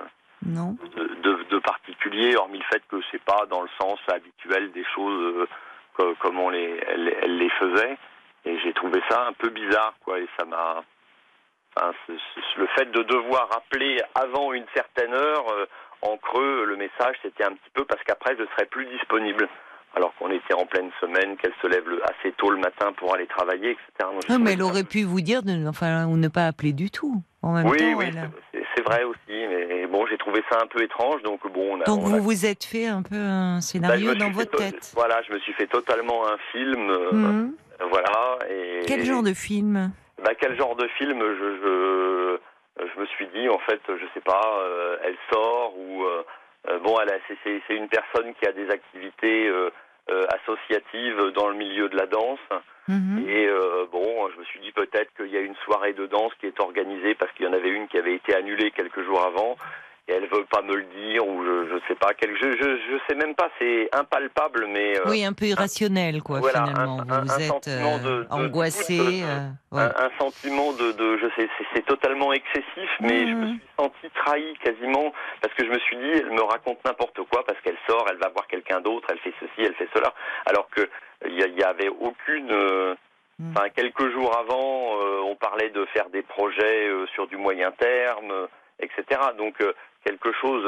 Non. de, de- de particulier hormis le fait que c'est pas dans le sens habituel des choses euh, co- comme on les elle, elle les faisait. Et j'ai trouvé ça un peu bizarre quoi. Et ça m'a le fait de devoir appeler avant une certaine heure euh, en creux le message c'était un petit peu parce qu'après je serais plus disponible alors qu'on était en pleine semaine qu'elle se lève assez tôt le matin pour aller travailler etc Donc, j'ai Ah, mais elle aurait pu vous dire de, enfin, ou ne pas appeler du tout. En même oui, temps, oui, elle c'est- vrai aussi, mais bon, j'ai trouvé ça un peu étrange, donc bon, on a. Donc on a- vous vous êtes fait un peu un je scénario dans votre to- tête. Voilà, je me suis fait totalement un film, euh, Mhm. voilà. Et, Quel genre de film? Bah, quel genre de film? Je, je, je me suis dit, en fait, je sais pas, euh, elle sort ou. euh, bon, elle a- c'est- une personne qui a des activités euh, euh, associatives dans le milieu de la danse. Mhm. Et euh, bon, je me suis dit peut-être qu'il y a une soirée de danse qui est organisée parce qu'il y en avait une qui avait été annulée quelques jours avant et elle veut pas me le dire ou je, je sais pas. Quel, je, je je sais même pas. C'est impalpable, mais euh, Oui, un peu irrationnel, quoi, voilà, finalement. un- un- vous un êtes sentiment euh, de- de angoissé. euh, ouais. un, un sentiment de, de je sais, c'est- totalement excessif, mais je me suis senti trahi quasiment parce que je me suis dit, elle me raconte n'importe quoi parce qu'elle sort, elle va voir quelqu'un d'autre, elle fait ceci, elle fait cela, alors que il y, avait aucune. euh, Enfin, quelques jours avant, euh, on parlait de faire des projets euh, sur du moyen terme, euh, etc. Donc quelque chose,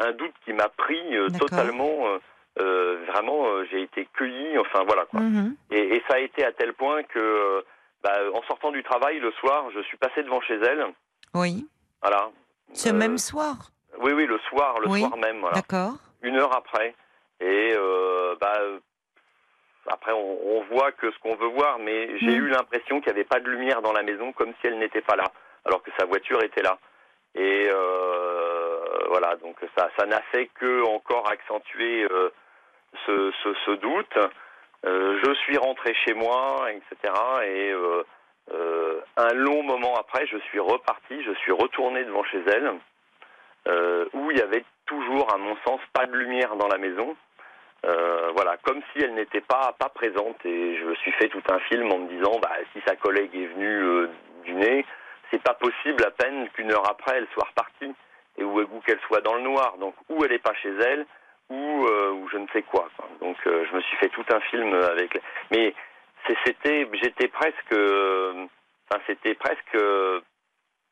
un, doute qui m'a pris euh, totalement. euh, euh, vraiment, j'ai été cueilli. Enfin voilà quoi. Mhm. Et, et ça a été à tel point que, bah, en sortant du travail le soir, je suis passé devant chez elle. Oui. Voilà. Ce même soir. Oui, oui, le soir, le Oui, soir même. Voilà. D'accord. Une heure après. Et bah, après, on, on voit que ce qu'on veut voir, mais j'ai Mm. eu l'impression qu'il n'y avait pas de lumière dans la maison, comme si elle n'était pas là, alors que sa voiture était là. Et euh, voilà, donc ça, n'a fait que encore accentuer euh, ce, ce, doute. Euh, je suis rentré chez moi, etc. Et euh, euh, un long moment après, je suis reparti, je suis retourné devant chez elle, euh, où il y avait toujours, à mon sens, pas de lumière dans la maison. Euh, voilà, comme si elle n'était pas pas présente. Et je me suis fait tout un film en me disant, bah, si sa collègue est venue euh, dîner, c'est pas possible à peine qu'une heure après elle soit repartie et ou, ou qu'elle soit dans le noir. Donc ou elle est pas chez elle ou, euh, ou je ne sais quoi. quoi. Donc euh, je me suis fait tout un film avec. Mais c'était, j'étais presque, euh, enfin c'était presque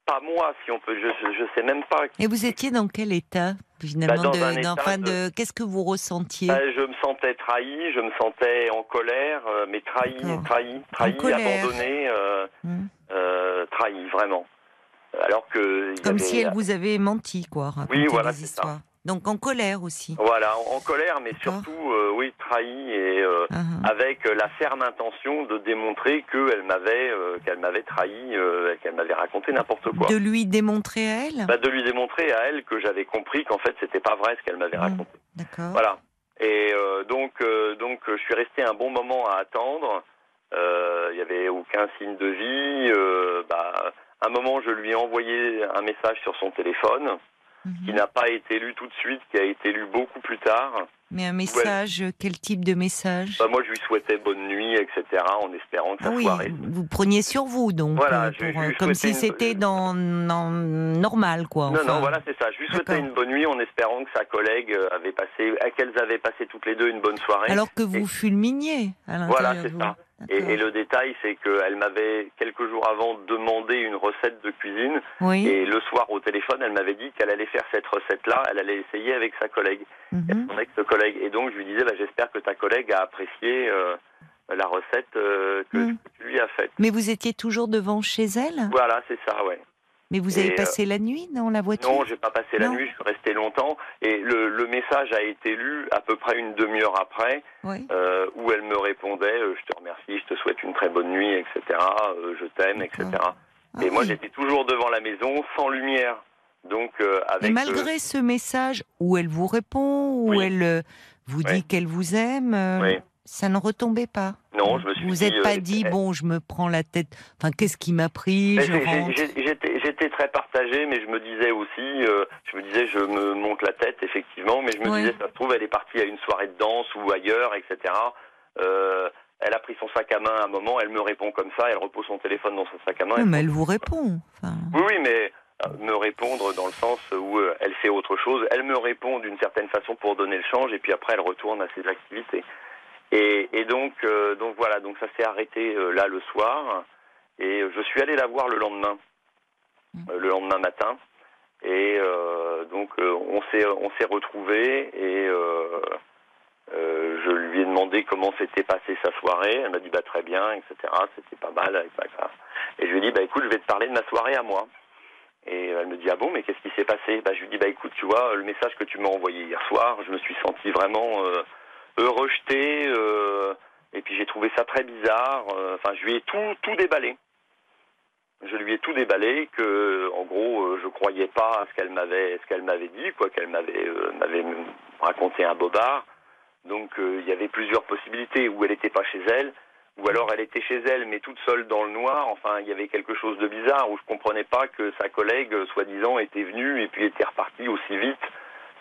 pas moi si on peut. Je, je, sais même pas. Et vous étiez dans quel état finalement Bah, dans de, état enfin, de- de- Qu'est-ce que vous ressentiez Euh, je me sentais trahi, je me sentais en colère, mais trahi, trahi, trahi, abandonné, Hmm. trahi vraiment. Alors que Comme avait- si elle vous avait menti, quoi. Oui, voilà, c'est ça. Donc en colère aussi. Voilà, en, en colère, mais surtout, euh, oui, trahi et euh, Ah, ah. avec euh, la ferme intention de démontrer qu'elle m'avait, euh, qu'elle m'avait trahi, euh, qu'elle m'avait raconté n'importe quoi. De lui démontrer à elle? Bah, de lui démontrer à elle que j'avais compris qu'en fait c'était pas vrai ce qu'elle m'avait Ah. raconté. D'accord. Voilà. Et euh, donc, euh, donc, euh, je suis resté un bon moment à attendre. Euh, Il y avait aucun signe de vie. Euh, bah, un moment, je lui ai envoyé un message sur son téléphone qui Mhm. n'a pas été lu tout de suite, qui a été lu beaucoup plus tard. Mais un message, quel type de message? Bah, moi, je lui souhaitais bonne nuit, etc., en espérant que Ah sa oui, soirée. vous preniez sur vous donc, Voilà, euh, je- pour, je euh, comme si une- c'était dans, dans normal quoi. Non, enfin. non, voilà, c'est ça. Je lui souhaitais une bonne nuit en espérant que sa collègue euh, avait passé, qu'elles avaient passé toutes les deux une bonne soirée. Alors que vous fulminiez à l'intérieur Voilà, c'est ça. Et, le détail, c'est qu'elle m'avait quelques jours avant demandé une recette de cuisine. Oui. Et le soir au téléphone, elle m'avait dit qu'elle allait faire cette recette-là, elle allait essayer avec sa collègue, Mhm. son ex-collègue. Et donc je lui disais, bah, j'espère que ta collègue a apprécié euh, la recette euh, que, Mhm. tu lui as faite. Mais vous étiez toujours devant chez elle? Voilà, c'est ça, ouais. Mais vous avez Et, euh, passé la nuit dans la voiture Non, j'ai pas passé la nuit, je suis resté longtemps. Et le, le message a été lu à peu près une demi-heure après, Oui. euh, où elle me répondait euh, Je te remercie, je te souhaite une très bonne nuit, etc. euh, je t'aime, etc. Ah et moi, j'étais toujours devant la maison, sans lumière. Donc, euh, avec. Et malgré ce message où elle vous répond, où Oui. elle vous dit qu'elle vous aime, ça ne retombait pas. Non, je me suis Vous n'êtes pas dit, eh, bon, je me prends la tête. Enfin, qu'est-ce qui m'a pris J'étais très partagé, mais je me disais aussi, euh, je me disais, je me monte la tête, effectivement, mais je me disais, ça se trouve, elle est partie à une soirée de danse ou ailleurs, etc. Euh, elle a pris son sac à main à un moment, elle me répond comme ça, elle repose son téléphone dans son sac à main. Oui, mais elle vous répond. Enfin, Oui, oui, mais euh, me répondre dans le sens où elle fait autre chose. Elle me répond d'une certaine façon pour donner le change, et puis après elle retourne à ses activités. Et, et donc, euh, donc voilà, donc ça s'est arrêté euh, là le soir, et je suis allé la voir le lendemain, le lendemain matin, et euh, donc euh, on s'est on s'est retrouvés et euh, euh, je lui ai demandé comment s'était passée sa soirée. Elle m'a dit bah très bien, etc. C'était pas mal Et je lui ai dit bah écoute, je vais te parler de ma soirée à moi. Et elle me dit ah bon mais qu'est-ce qui s'est passé? Bah je lui dis bah écoute tu vois le message que tu m'as envoyé hier soir, je me suis senti vraiment euh, euh, rejeté euh, et puis j'ai trouvé ça très bizarre. Euh, Enfin je lui ai tout tout déballé. Je lui ai tout déballé que en gros euh, je croyais pas à ce qu'elle m'avait ce qu'elle m'avait dit quoi qu'elle m'avait euh, m'avait raconté un bobard. Donc euh, il y avait plusieurs possibilités où elle n'était pas chez elle, ou alors elle était chez elle mais toute seule dans le noir. Enfin, il y avait quelque chose de bizarre où je comprenais pas que sa collègue, soi-disant, était venue et puis était repartie aussi vite,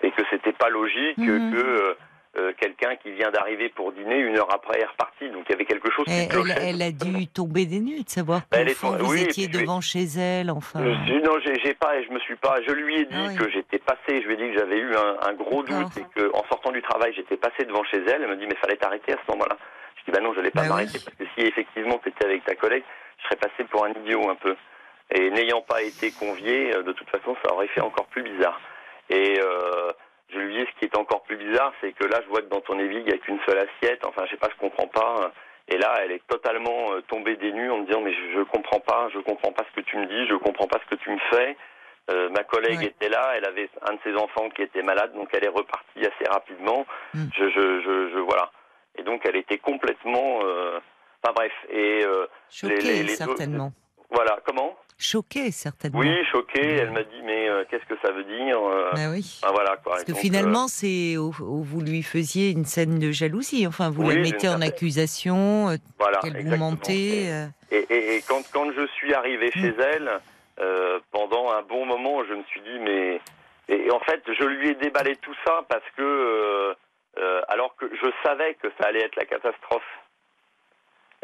et que c'était pas logique Mhm. que euh, euh, quelqu'un qui vient d'arriver pour dîner une heure après est reparti. Donc il y avait quelque chose qui elle, elle- elle a dû tomber des nues de savoir Bah, elle tombée- vous oui, étiez je devant chez elle. Enfin, Euh, si, non, j'ai pas, je me suis pas. Je lui ai dit Ah oui. que j'étais passé. Je lui ai dit que j'avais eu un, un gros doute et que, en sortant du travail, j'étais passé devant chez elle. Elle me dit mais fallait t'arrêter à ce moment-là. Je dis bah non, je n'allais pas Bah m'arrêter oui. parce que si effectivement tu étais avec ta collègue, je serais passé pour un idiot un peu. Et n'ayant pas été convié, euh, de toute façon, ça aurait fait encore plus bizarre. Et euh, je lui dis ce qui est encore plus bizarre, c'est que là, je vois que dans ton évier, il n'y a qu'une seule assiette. Enfin, je sais pas, je comprends pas. Et là, elle est totalement euh, tombée des nues en me disant mais je, je comprends pas, je comprends pas ce que tu me dis, je comprends pas ce que tu me fais. Euh, ma collègue Ouais. était là, elle avait un de ses enfants qui était malade, donc elle est repartie assez rapidement. Mm. Je, je, je, je- voilà. Et donc elle était complètement, euh, enfin bref. Et euh, choquée les- les deux- certainement. voilà, comment? Choquée certainement. Oui, choquée. Elle m'a dit mais euh, qu'est-ce que ça veut dire euh, Bah oui. enfin, voilà quoi. Parce que donc, finalement, c'est où, où vous lui faisiez une scène de jalousie. Enfin, vous Oui, la mettez en accusation, euh, euh, voilà, qu'elle vous euh. Et, et- et quand, quand je suis arrivé chez Mm. elle, euh, pendant un bon moment, je me suis dit, mais. Et, et en fait, je lui ai déballé tout ça parce que. euh, euh, alors que je savais que ça allait être la catastrophe.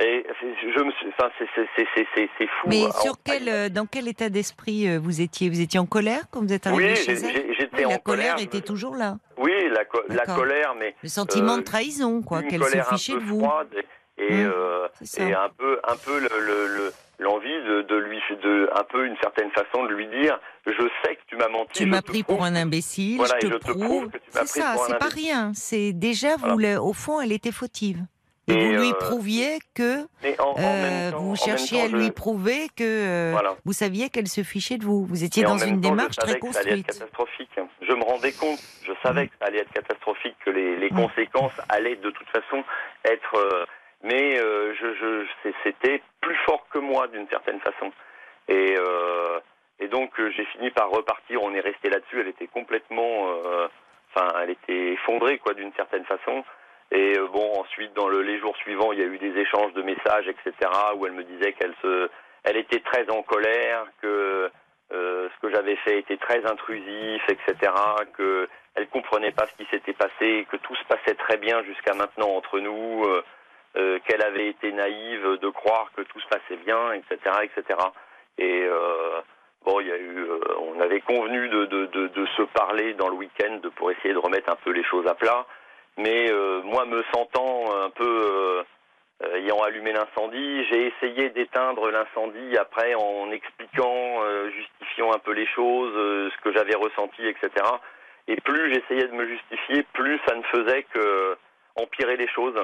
Et, je me suis, enfin, c'est- fou. Mais hein. sur quel, euh, dans quel état d'esprit euh, vous étiez? Vous étiez en colère quand vous êtes arrivé Oui, chez elle? j'étais Oui, en La colère colère, était toujours là. Oui, la, co- la D'accord. colère, mais Le sentiment euh, de trahison, quoi, qu'elle se fichait de vous. froide et, Mmh, euh, et un peu, un peu le- le- le- l'envie de, de lui, de un peu une certaine façon de lui dire, je sais que tu m'as menti. Tu m'as pris prouve pour un imbécile, Voilà, je et te je te prouve prouve. que tu m'as C'est pris ça, pour un c'est pas rien. C'est déjà, Voilà. au fond, elle était fautive. Et, Et, vous lui euh, prouviez que en, en euh, temps, vous cherchiez temps, à lui je- prouver que euh, Voilà. vous saviez qu'elle se fichait de vous. Vous étiez Et dans une temps, démarche très que ça allait être construite. catastrophique. Je me rendais compte, je savais que ça allait être catastrophique, que les, les Mm. conséquences allaient de toute façon être. mais je, je, c'est- c'était plus fort que moi d'une certaine façon. Et, euh, et donc euh, j'ai fini par repartir. On est resté là-dessus. Elle était complètement, euh, enfin, elle était effondrée quoi d'une certaine façon. Et euh, bon, ensuite dans le, les jours suivants, il y a eu des échanges de messages, etc., où elle me disait qu'elle se, elle était très en colère, que euh, ce que j'avais fait était très intrusif, etc., que elle comprenait pas ce qui s'était passé, que tout se passait très bien jusqu'à maintenant entre nous, euh, euh, qu'elle avait été naïve de croire que tout se passait bien, etc., etc. Et euh, bon, il y a eu, on avait convenu de, de, de, de se parler dans le week-end pour essayer de remettre un peu les choses à plat. Mais euh, moi, me sentant un peu euh, euh, ayant allumé l'incendie, j'ai essayé d'éteindre l'incendie après en expliquant, euh, justifiant un peu les choses, ce que j'avais ressenti, etc. Et plus j'essayais de me justifier, plus ça ne faisait que empirer les choses.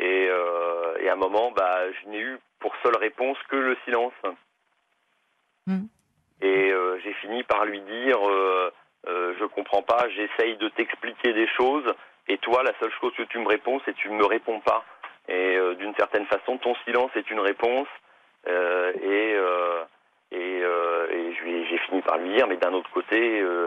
Et, et à un moment, bah, je n'ai eu pour seule réponse que le silence. Mm. Et j'ai fini par lui dire, je comprends pas, j'essaye de t'expliquer des choses, et toi, la seule chose que tu me réponds, c'est que tu ne me réponds pas. Et euh, d'une certaine façon, ton silence est une réponse. Euh, et euh, et, euh, et j'ai fini par lui dire, mais d'un autre côté, euh,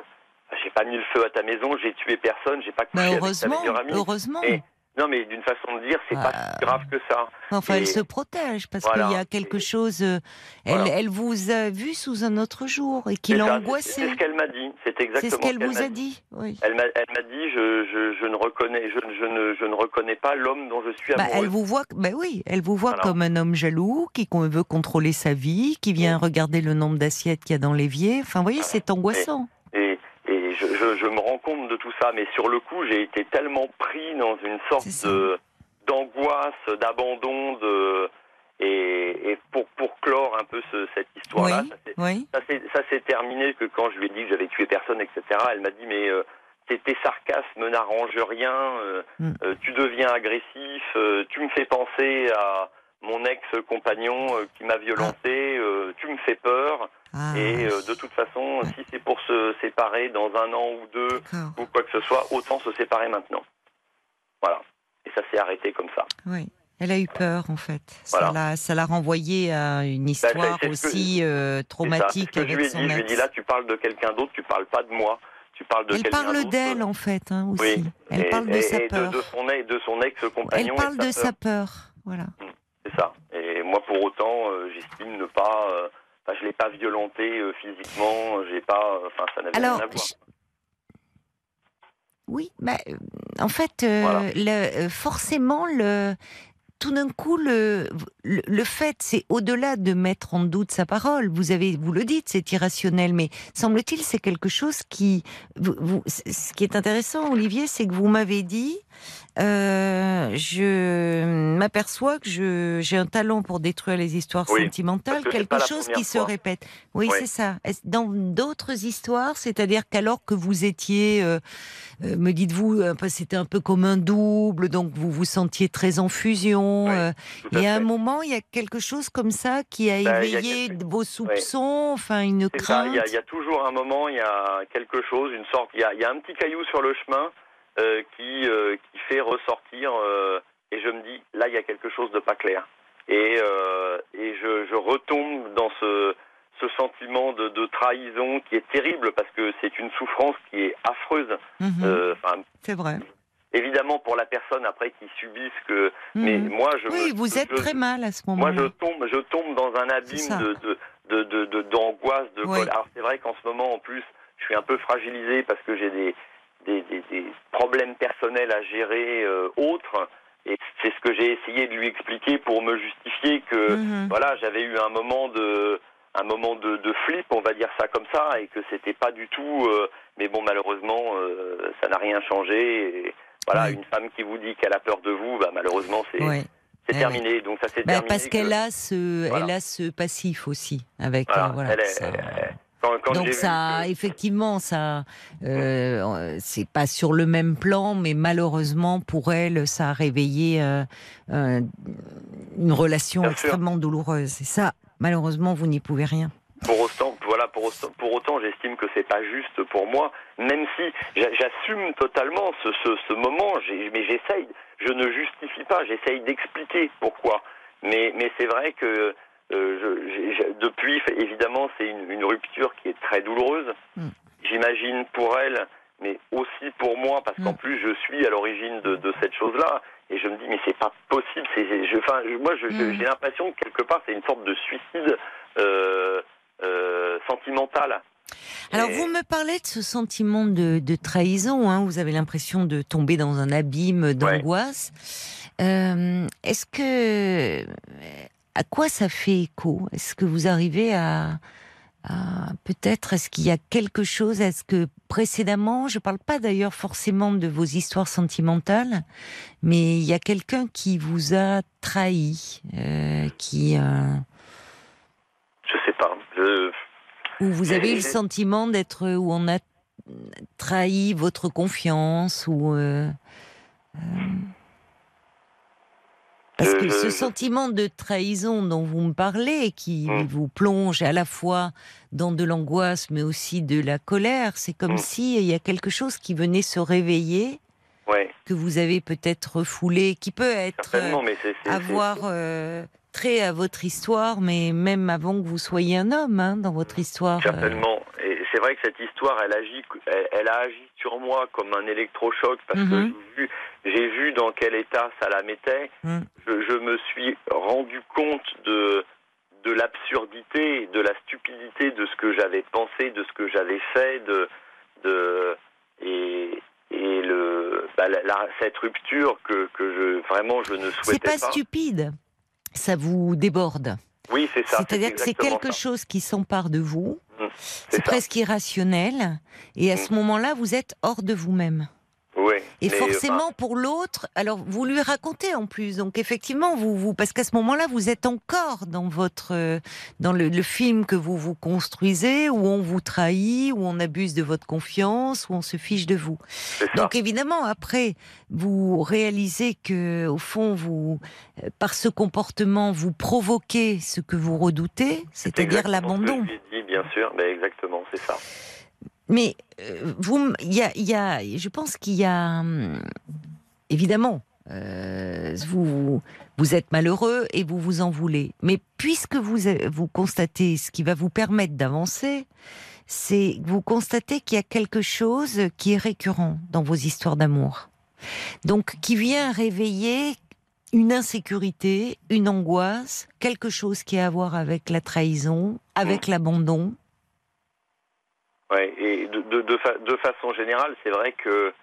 j'ai pas mis le feu à ta maison, j'ai tué personne, j'ai pas couché Bah, avec ta heureusement, meilleure amie. heureusement. Et- non, mais d'une façon de dire, c'est pas si grave que ça. Enfin, Et- elle se protège parce Voilà. qu'il y a quelque chose. euh, elle, Voilà. elle vous a vu sous un autre jour et qui l'a angoissé. C'est ce qu'elle m'a dit. C'est exactement C'est ce qu'elle vous a dit. Oui. Elle m'a, elle m'a dit, je, je, je ne reconnais, je, je ne, je ne reconnais pas l'homme dont je suis Bah, amoureux. elle vous voit, bah oui, elle vous voit comme un homme jaloux qui veut contrôler sa vie, qui vient regarder le nombre d'assiettes qu'il y a dans l'évier. Enfin, vous voyez, c'est angoissant. Et je, me rends compte de tout ça, mais sur le coup, j'ai été tellement pris dans une sorte de d'angoisse, d'abandon, de et, et pour pour clore un peu ce- cette histoire-là, Oui, ça s'est- oui. ça s'est ça s'est terminé que quand je lui ai dit que j'avais tué personne, etc. Elle m'a dit mais euh, tes, sarcasmes n'arrangent rien, euh, Mm. euh, tu deviens agressif, tu me fais penser à mon ex-compagnon euh, qui m'a violenté, euh, tu me fais peur. Ah, Et euh, de toute façon, si c'est pour se séparer dans un an ou deux ou quoi que ce soit, autant se séparer maintenant. Voilà. Et ça s'est arrêté comme ça. Oui. Elle a eu peur, en fait. Ça Voilà. l'a, ça l'a renvoyé à une histoire que- aussi euh, traumatique je avec lui ai son dit. Je lui ai ex. dit là, tu parles de quelqu'un d'autre, tu parles pas de moi. Tu parles de Elle parle d'elle, en fait, hein, aussi. Oui. Elle Et- parle de et- sa et peur. De, son, ex- de son Elle ex-compagnon. parle et de sa sa peur. peur. Voilà. C'est ça. Et moi, pour autant, euh, j'estime ne pas. euh, Enfin, je l'ai pas violenté euh, physiquement. J'ai pas. Enfin, ça n'avait rien à voir. je- oui, bah, en fait, Voilà. le- forcément, le, tout d'un coup, le, le, le fait, c'est au-delà de mettre en doute sa parole. Vous avez, vous le dites, c'est irrationnel, mais semble-t-il, c'est quelque chose qui, vous, vous- ce qui est intéressant, Olivier, c'est que vous m'avez dit, euh, je m'aperçois que je, j'ai un talent pour détruire les histoires Oui, sentimentales, que quelque chose qui se répète. Oui, Oui. c'est ça. Dans d'autres histoires, c'est-à-dire qu'alors que vous étiez, euh, euh, me dites-vous, c'était un peu comme un double, donc vous vous sentiez très en fusion. Oui, à et à un moment, il y a quelque chose comme ça qui a a éveillé vos soupçons, enfin une C'est crainte. il y, a, il y a toujours un moment, il y a quelque chose, une sorte, il y a, il y a un petit caillou sur le chemin qui, euh, qui fait ressortir, euh, et je me dis, là, il y a quelque chose de pas clair. Et, euh, et je, je retombe dans ce, ce sentiment de, de trahison qui est terrible parce que c'est une souffrance qui est affreuse. Mhm, Euh, c'est vrai. évidemment pour la personne après qui subit ce que, mais Mhm. moi, je oui, me- vous êtes je- très mal à ce moi, moment-là. je tombe, je tombe dans un abîme de, de, de, de, de- d'angoisse, de Oui. colère. Alors, c'est vrai qu'en ce moment, en plus, je suis un peu fragilisé parce que j'ai des, des, des, des problèmes personnels à gérer euh, autres. et c'est ce que j'ai essayé de lui expliquer pour me justifier que Mhm. voilà, j'avais eu un moment de un moment de, de flip, on va dire ça comme ça, et que c'était pas du tout. euh, mais bon, malheureusement, euh, ça n'a rien changé. Et voilà, une femme qui vous dit qu'elle a peur de vous, bah, malheureusement, c'est c'est Ouais, terminé. Donc ça s'est Bah, terminé. parce que- qu'elle a ce, Voilà. elle a ce passif aussi avec. voilà, euh, voilà, elle est- ça- quand, quand j'ai Donc ça, que- effectivement, ça, euh, c'est pas sur le même plan, mais malheureusement pour elle, ça a réveillé euh, euh, une relation Bien sûr. extrêmement douloureuse. Et ça, malheureusement, vous n'y pouvez rien. Pour autant, voilà, pour autant, pour autant, j'estime que c'est pas juste pour moi, même si j'a- j'assume totalement ce, ce, ce moment, mais j'essaye, je ne justifie pas, j'essaye d'expliquer pourquoi. Mais, mais c'est vrai que euh, je, depuis, évidemment, c'est une, une rupture qui est très douloureuse. Mm. J'imagine pour elle, mais aussi pour moi, parce qu'en Mm. plus je suis à l'origine de, de cette chose-là. Et je me dis, mais c'est pas possible. C'est, c'est- je, enfin, je- moi, je- je- Mm. j'ai l'impression que quelque part, c'est une sorte de suicide euh, euh, sentimental. Alors vous me parlez de ce sentiment de, de trahison, hein, vous avez l'impression de tomber dans un abîme d'angoisse. Euh, Est-ce que à quoi ça fait écho? Est-ce que vous arrivez à, à- peut-être est-ce qu'il y a quelque chose? Est-ce que précédemment, je parle pas d'ailleurs forcément de vos histoires sentimentales, mais il y a quelqu'un qui vous a trahi, euh, qui euh, Je sais pas. Je, où vous avez eu le sentiment d'être où on a trahi votre confiance ou euh, euh, parce que je- ce je- sentiment de trahison dont vous me parlez qui Mm. vous plonge à la fois dans de l'angoisse mais aussi de la colère c'est comme Mm. si il y a quelque chose qui venait se réveiller ouais, que vous avez peut-être refoulé qui peut être mais euh, avoir euh, trait à votre histoire mais même avant que vous soyez un homme hein, dans votre histoire euh, certainement. Et c'est vrai que cette histoire, elle agit, elle, elle a agi sur moi comme un électrochoc parce Mhm. que j'ai vu, j'ai vu dans quel état ça la mettait. Mm. Je, je me suis rendu compte de de l'absurdité, de la stupidité de ce que j'avais pensé, de ce que j'avais fait, de de et et le bah, la- la- cette rupture que que je vraiment je ne C'est souhaitais pas stupide, ça vous déborde. Oui, c'est ça. C'est-à-dire que c'est quelque ça. chose qui s'empare de vous, Mm, c'est presque irrationnel, et à Mm. ce moment-là, vous êtes hors de vous-même. Oui. Et forcément, enfin, pour l'autre, alors vous lui racontez en plus, donc effectivement, vous, vous parce qu'à ce moment-là, vous êtes encore dans votre, euh, dans le, le film que vous vous construisez, où on vous trahit, où on abuse de votre confiance, où on se fiche de vous. Donc évidemment, après, vous réalisez que, au fond, vous, euh, par ce comportement, vous provoquez ce que vous redoutez, c'est-à-dire l'abandon. Bien sûr, mais exactement, c'est ça. Mais euh, vous, y a, je pense qu'il y a, hum, évidemment, euh, vous, vous êtes malheureux et vous vous en voulez. Mais puisque vous, vous constatez ce qui va vous permettre d'avancer, c'est vous constatez qu'il y a quelque chose qui est récurrent dans vos histoires d'amour. Donc, qui vient réveiller une insécurité, une angoisse, quelque chose qui a à voir avec la trahison, avec l'abandon. Ouais, et de, de, de, fa- de façon générale, c'est vrai que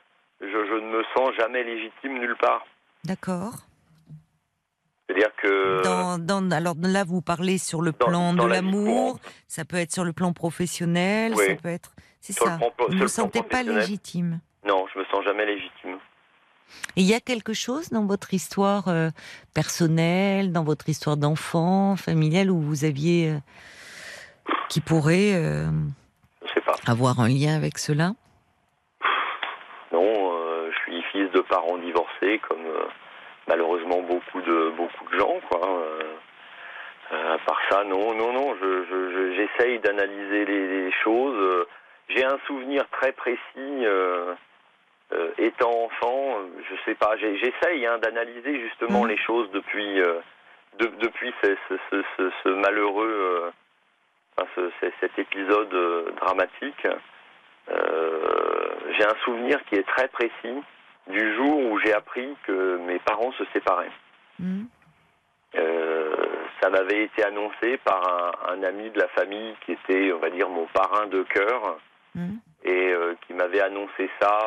je, je ne me sens jamais légitime nulle part. D'accord C'est-à-dire que Dans, dans- alors là, vous parlez sur le Dans- plan de l'amour, ça peut être sur le plan professionnel, Oui. ça peut être. C'est ça. plan- Vous ne vous sentez pas légitime. non, je me sens jamais légitime. Et il y a quelque chose dans votre histoire euh, personnelle, dans votre histoire d'enfant, familiale, où vous aviez. euh, qui pourrait euh. Avoir un lien avec cela Non, euh, je suis fils de parents divorcés, comme euh, malheureusement beaucoup de beaucoup de gens, quoi. Euh, euh, à part ça, non, non, non. Je, je- je- j'essaye d'analyser les, les choses. J'ai un souvenir très précis. étant enfant, je sais pas. J'essaye hein, d'analyser justement Mhm. les choses depuis de- depuis ce, ce- ce- ce- ce malheureux, enfin, ce- ce- cet épisode euh, dramatique. Euh, j'ai un souvenir qui est très précis du jour où j'ai appris que mes parents se séparaient. Hmm Euh, ça m'avait été annoncé par un, un ami de la famille qui était, on va dire, mon parrain de cœur Hmm et euh, qui m'avait annoncé ça.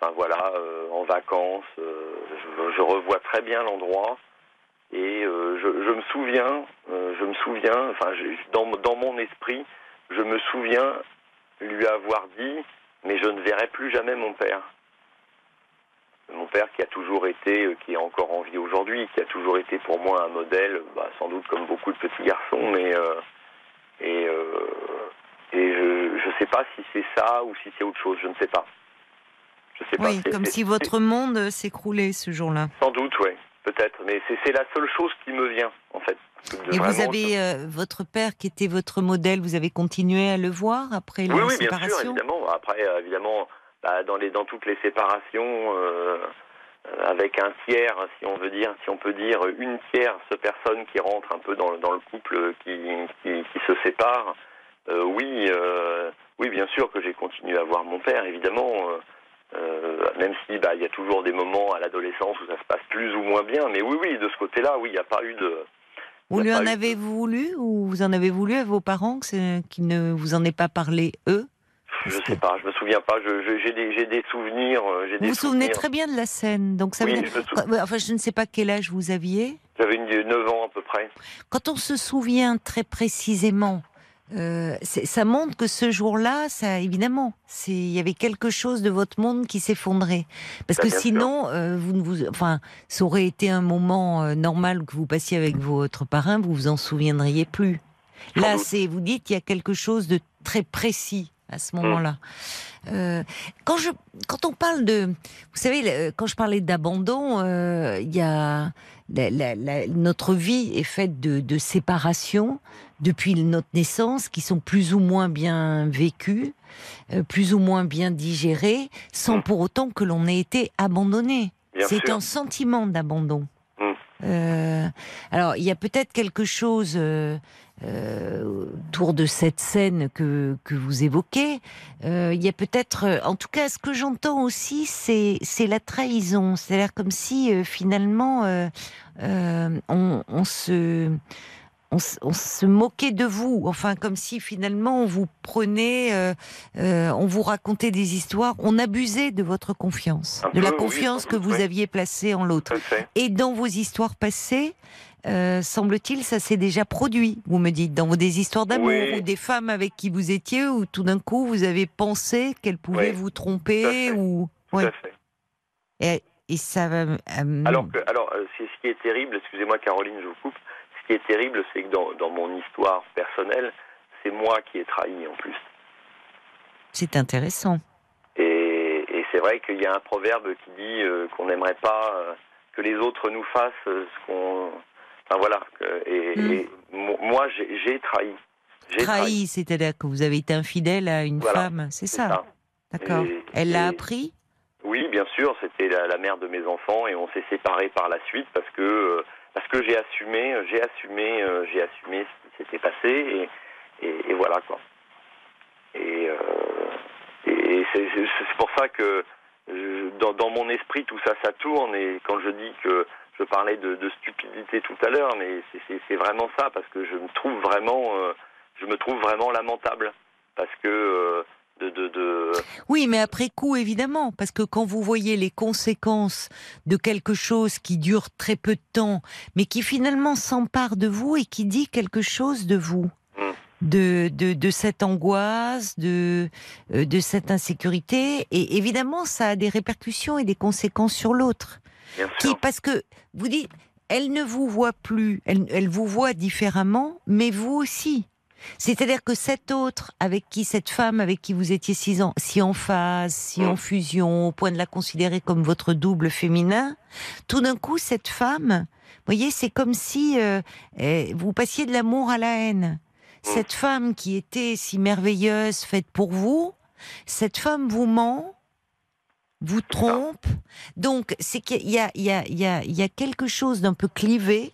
Enfin voilà, en vacances, je, je revois très bien l'endroit et euh, je, je me souviens, euh, je me souviens, enfin, dans, dans mon esprit, je me souviens lui avoir dit, mais je ne verrai plus jamais mon père. Mon père qui a toujours été, euh, qui est encore en vie aujourd'hui, qui a toujours été pour moi un modèle, bah, sans doute comme beaucoup de petits garçons, mais euh, et et je je sais pas si c'est ça ou si c'est autre chose, je ne sais pas. Je sais pas. Oui, C'est- comme si votre monde s'écroulait ce jour-là. sans doute, oui, peut-être, mais c'est la seule chose qui me vient, en fait. Et vous avez euh, votre père qui était votre modèle, vous avez continué à le voir après la Oui, oui, bien sûr, évidemment. Après, euh, évidemment, bah, dans les dans toutes les séparations, euh, avec un tiers, si on veut dire, si on peut dire une tierce personne qui rentre un peu dans, le- dans le couple qui, qui, qui se sépare. euh, oui, oui, bien sûr que j'ai continué à voir mon père, évidemment. Euh, même si bah, il y a toujours des moments à l'adolescence où ça se passe plus ou moins bien, mais oui, oui, de ce côté-là, oui, il n'y a pas eu de. Vous lui en eu avez voulu ou vous en avez voulu à vos parents qu'ils ne vous en aient pas parlé eux? Je sais pas, je me souviens pas. J'ai des, des souvenirs. euh, j'ai Vous des vous souvenez très bien de la scène, donc ça Oui, je me Enfin, je ne sais pas quel âge vous aviez. J'avais une 9 ans à peu près. Quand on se souvient très précisément, euh, ça montre que ce jour-là, ça évidemment, il y avait quelque chose de votre monde qui s'effondrait. Parce Bah, que sinon, euh, vous ne vous, enfin, ça aurait été un moment euh, normal que vous passiez avec votre parrain, vous vous en souviendriez plus. Là, c'est, vous dites, il y a quelque chose de très précis à ce moment-là. Euh, quand je, quand on parle de, vous savez, quand je parlais d'abandon, euh, il y a la- la- la- notre vie est faite de, de séparations depuis notre naissance qui sont plus ou moins bien vécues, euh, plus ou moins bien digérées, sans pour autant que l'on ait été abandonné. C'est un sentiment d'abandon. Mm. Euh, alors, il y a peut-être quelque chose euh, euh, autour de cette scène que, que vous évoquez. Euh, il y a peut-être, euh, en tout cas, ce que j'entends aussi, c'est c'est la trahison. C'est-à-dire comme si euh, finalement euh, euh, on, on se on, se- on se moquait de vous, enfin comme si finalement on vous prenait, euh, euh, on vous racontait des histoires, on abusait de votre confiance, Un de la peu, confiance que vous oui. aviez placée en l'autre. Et dans vos histoires passées, euh, semble-t-il, ça s'est déjà produit, vous me dites, dans des histoires d'amour Oui. ou des femmes avec qui vous étiez, où tout d'un coup vous avez pensé qu'elles pouvaient vous tromper ou Tout à fait. et, et ça va. Alors, que, alors c'est ce qui est terrible, excusez-moi Caroline, je vous coupe. Ce qui est terrible, c'est que dans, dans mon histoire personnelle, c'est moi qui ai trahi en plus. c'est intéressant. Et, et c'est vrai qu'il y a un proverbe qui dit euh, qu'on n'aimerait pas euh, que les autres nous fassent euh, ce qu'on. Enfin voilà. et, Mm. et moi, j'ai trahi. Trahi, c'est-à-dire que vous avez été infidèle à une Voilà, femme, c'est ça, ça. D'accord. Elle l'a appris? Oui, bien sûr, c'était la, la mère de mes enfants et on s'est séparés par la suite parce que euh, parce que j'ai assumé, euh, j'ai assumé, euh, j'ai assumé ce qui s'était passé et, voilà quoi. Et, euh, c'est pour ça que dans, mon esprit tout ça ça tourne et quand je dis que je parlais de, de stupidité tout à l'heure, mais c'est- vraiment ça parce que je me trouve vraiment, je me trouve vraiment lamentable parce que de, de, de Oui, mais après coup, évidemment, parce que quand vous voyez les conséquences de quelque chose qui dure très peu de temps, mais qui finalement s'empare de vous et qui dit quelque chose de vous, Mm. de, de, de cette angoisse, de, euh, de cette insécurité, et évidemment, ça a des répercussions et des conséquences sur l'autre. Qui, parce que vous dites, elle ne vous voit plus, elle, elle vous voit différemment, mais vous aussi. C'est-à-dire que cet autre, avec qui cette femme, avec qui vous étiez si en, si en phase, si en fusion, au point de la considérer comme votre double féminin, tout d'un coup, cette femme, vous voyez, c'est comme si euh, eh, vous passiez de l'amour à la haine. Cette femme qui était si merveilleuse, faite pour vous, cette femme vous ment, vous trompe. Donc, c'est qu'il y a, il y, a, il y, a, il y a quelque chose d'un peu clivé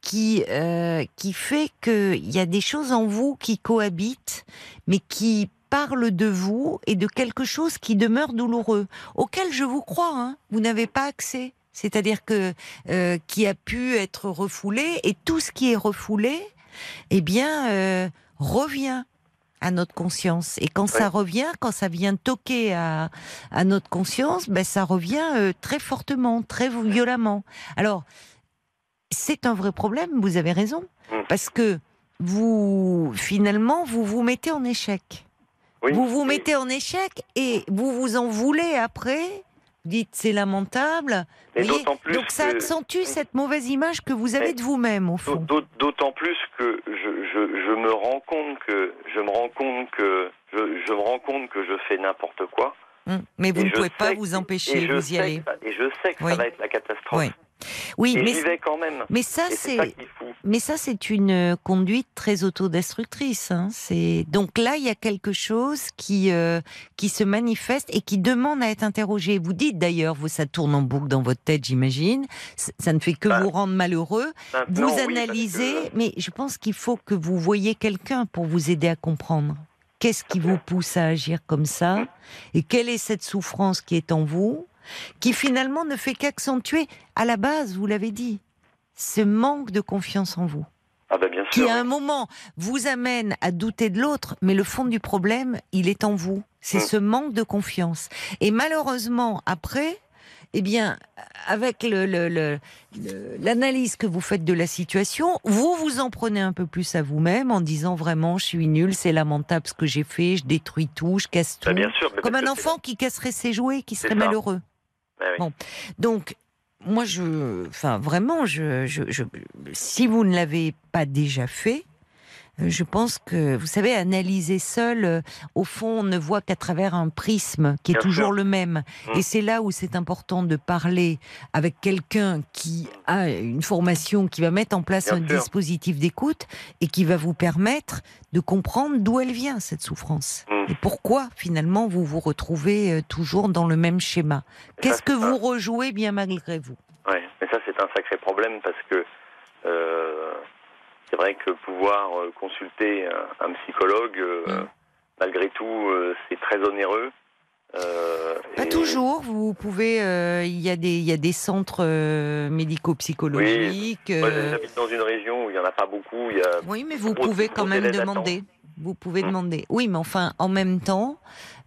qui, euh, qui fait qu'il y a des choses en vous qui cohabitent, mais qui parlent de vous et de quelque chose qui demeure douloureux, auquel je vous crois, hein, vous n'avez pas accès. C'est-à-dire que euh, qui a pu être refoulé et tout ce qui est refoulé, eh bien, euh, revient. à notre conscience. Et quand ça revient, quand ça vient toquer à, à notre conscience, ben ça revient euh, très fortement, très violemment. Alors, c'est un vrai problème, vous avez raison, Mm. parce que vous, finalement, vous vous mettez en échec. Oui, vous vous mettez en échec et vous vous en voulez après. Vous dites c'est lamentable. Et d'autant plus Donc ça que- accentue cette mauvaise image que vous avez de vous-même au fond. d'aut- D'autant plus que je, je, je me rends compte que je me rends compte que je, je me rends compte que je fais n'importe quoi. Hum, Mais vous Et ne pouvez pas vous empêcher, vous y ça- et je sais que Oui. ça va être la catastrophe. Oui. Oui, et mais j'y vais quand même. mais ça c'est mais ça une euh, conduite très autodestructrice. Hein. C'est donc là il y a quelque chose qui euh, qui se manifeste et qui demande à être interrogé. Vous dites d'ailleurs, vous ça tourne en boucle dans votre tête, j'imagine. Ça ne fait que Bah, vous rendre malheureux. Vous oui, analysez, que- mais je pense qu'il faut que vous voyez quelqu'un pour vous aider à comprendre. Qu'est-ce qui vous pousse à agir comme ça? Et quelle est cette souffrance qui est en vous? Qui finalement ne fait qu'accentuer, à la base, vous l'avez dit, ce manque de confiance en vous. Ah bah bien Qui sûr. à un moment vous amène à douter de l'autre, mais le fond du problème, il est en vous. C'est Mm. ce manque de confiance. Et malheureusement, après, eh bien, avec le- le- le- le- l'analyse que vous faites de la situation, vous vous en prenez un peu plus à vous-même en disant vraiment, je suis nul, c'est lamentable ce que j'ai fait, je détruis tout, je casse tout. Bien sûr. mais Comme un enfant qui casserait ses jouets, qui serait malheureux. Bon. Donc, moi, je, enfin, vraiment, je, je, si vous ne l'avez pas déjà fait, je pense que, vous savez, analyser seul, euh, au fond, on ne voit qu'à travers un prisme qui est Bien toujours sûr. le même. Mm. Et c'est là où c'est important de parler avec quelqu'un qui a une formation, qui va mettre en place Bien un sûr. dispositif d'écoute et qui va vous permettre de comprendre d'où elle vient, cette souffrance. Mm. Et pourquoi, finalement, vous vous retrouvez euh, toujours dans le même schéma. Qu'est-ce que vous rejouez bien malgré vous? Ouais, mais ça c'est un sacré problème parce que euh, c'est vrai que pouvoir euh, consulter un, un psychologue, euh, Mm. malgré tout, euh, c'est très onéreux. Euh, Pas et- toujours. Vous pouvez. euh, Il y a des il y a des centres euh, médico-psychologiques. Moi, euh, j'habite dans une région où il n'y en a pas beaucoup. Y a... oui, mais vous pouvez quand même demander. Vous pouvez Mm. demander. Oui, mais enfin, en même temps,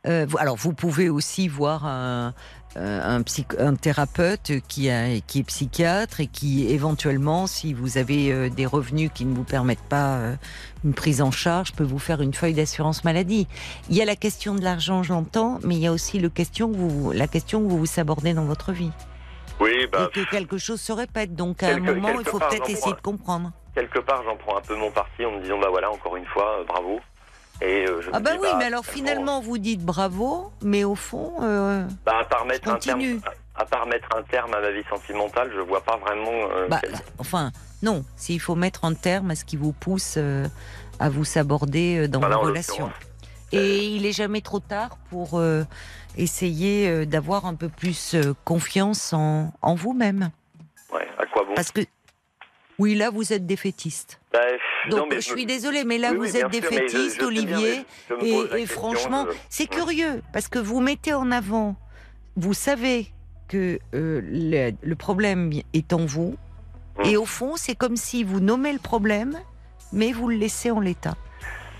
euh, vous- alors vous pouvez aussi voir un, euh, un, psych- un thérapeute qui, a, qui est psychiatre et qui éventuellement, si vous avez euh, des revenus qui ne vous permettent pas euh, une prise en charge, peut vous faire une feuille d'assurance maladie. Il y a la question de l'argent, je l'entends, mais il y a aussi le question que vous, la question que vous vous sabordez dans votre vie Oui, bah, et que quelque chose se répète. Donc à un Quelque- moment, il faut peut-être essayer de comprendre. quelque part, j'en prends un peu mon parti en me disant, bah voilà, encore une fois, euh, bravo. Et euh, je Ah bah dis, oui, mais alors finalement vous dites bravo, mais au fond, euh, bah, à part mettre un terme, à part mettre un terme à ma vie sentimentale, je vois pas vraiment. euh, bah, quel- enfin non, s'il faut mettre un terme à ce qui vous pousse euh, à vous saborder euh, dans Voilà, vos relations. Et il est jamais trop tard pour essayer d'avoir un peu plus confiance en, en vous-même. Ouais, à quoi bon? Parce que oui, là vous êtes défaitiste. Bah, Donc non, mais je suis désolée, mais là Oui, oui, vous êtes je- défaitiste, je sais bien, Olivier. je Et, franchement, c'est curieux parce que vous mettez en avant, vous savez que euh, le, le problème est en vous, Mm. et au fond, c'est comme si vous nommez le problème, mais vous le laissez en l'état.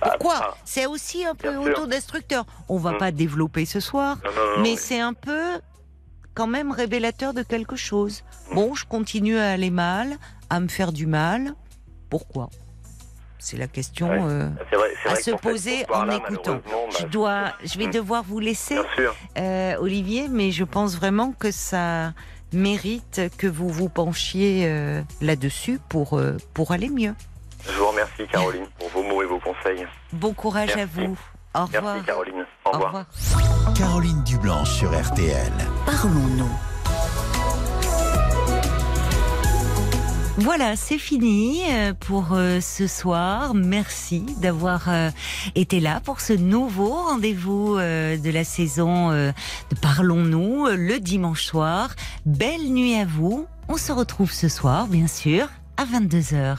Bah, Pourquoi ah, C'est aussi un peu autodestructeur. On va Mm. pas développer ce soir, non, non, non, mais c'est un peu quand même révélateur de quelque chose. Mm. Bon, je continue à aller mal, à me faire du mal. Pourquoi? C'est la question. Ouais. euh, vrai- à se poser en écoutant. bah, Je dois, je vais Mm. devoir vous laisser, euh, Olivier, mais je pense vraiment que ça mérite que vous vous penchiez euh, là-dessus pour euh, pour aller mieux. Je vous remercie, Caroline, pour vos mots et vos conseils. Bon courage à vous. Au revoir. Merci, Caroline. Au Au revoir. revoir. Caroline Dublanche sur RTL. Parlons-nous. Voilà, c'est fini euh, pour euh, ce soir. Merci d'avoir euh, été là pour ce nouveau rendez-vous de la saison de Parlons-nous le dimanche soir. Belle nuit à vous. On se retrouve ce soir, bien sûr, à 22h.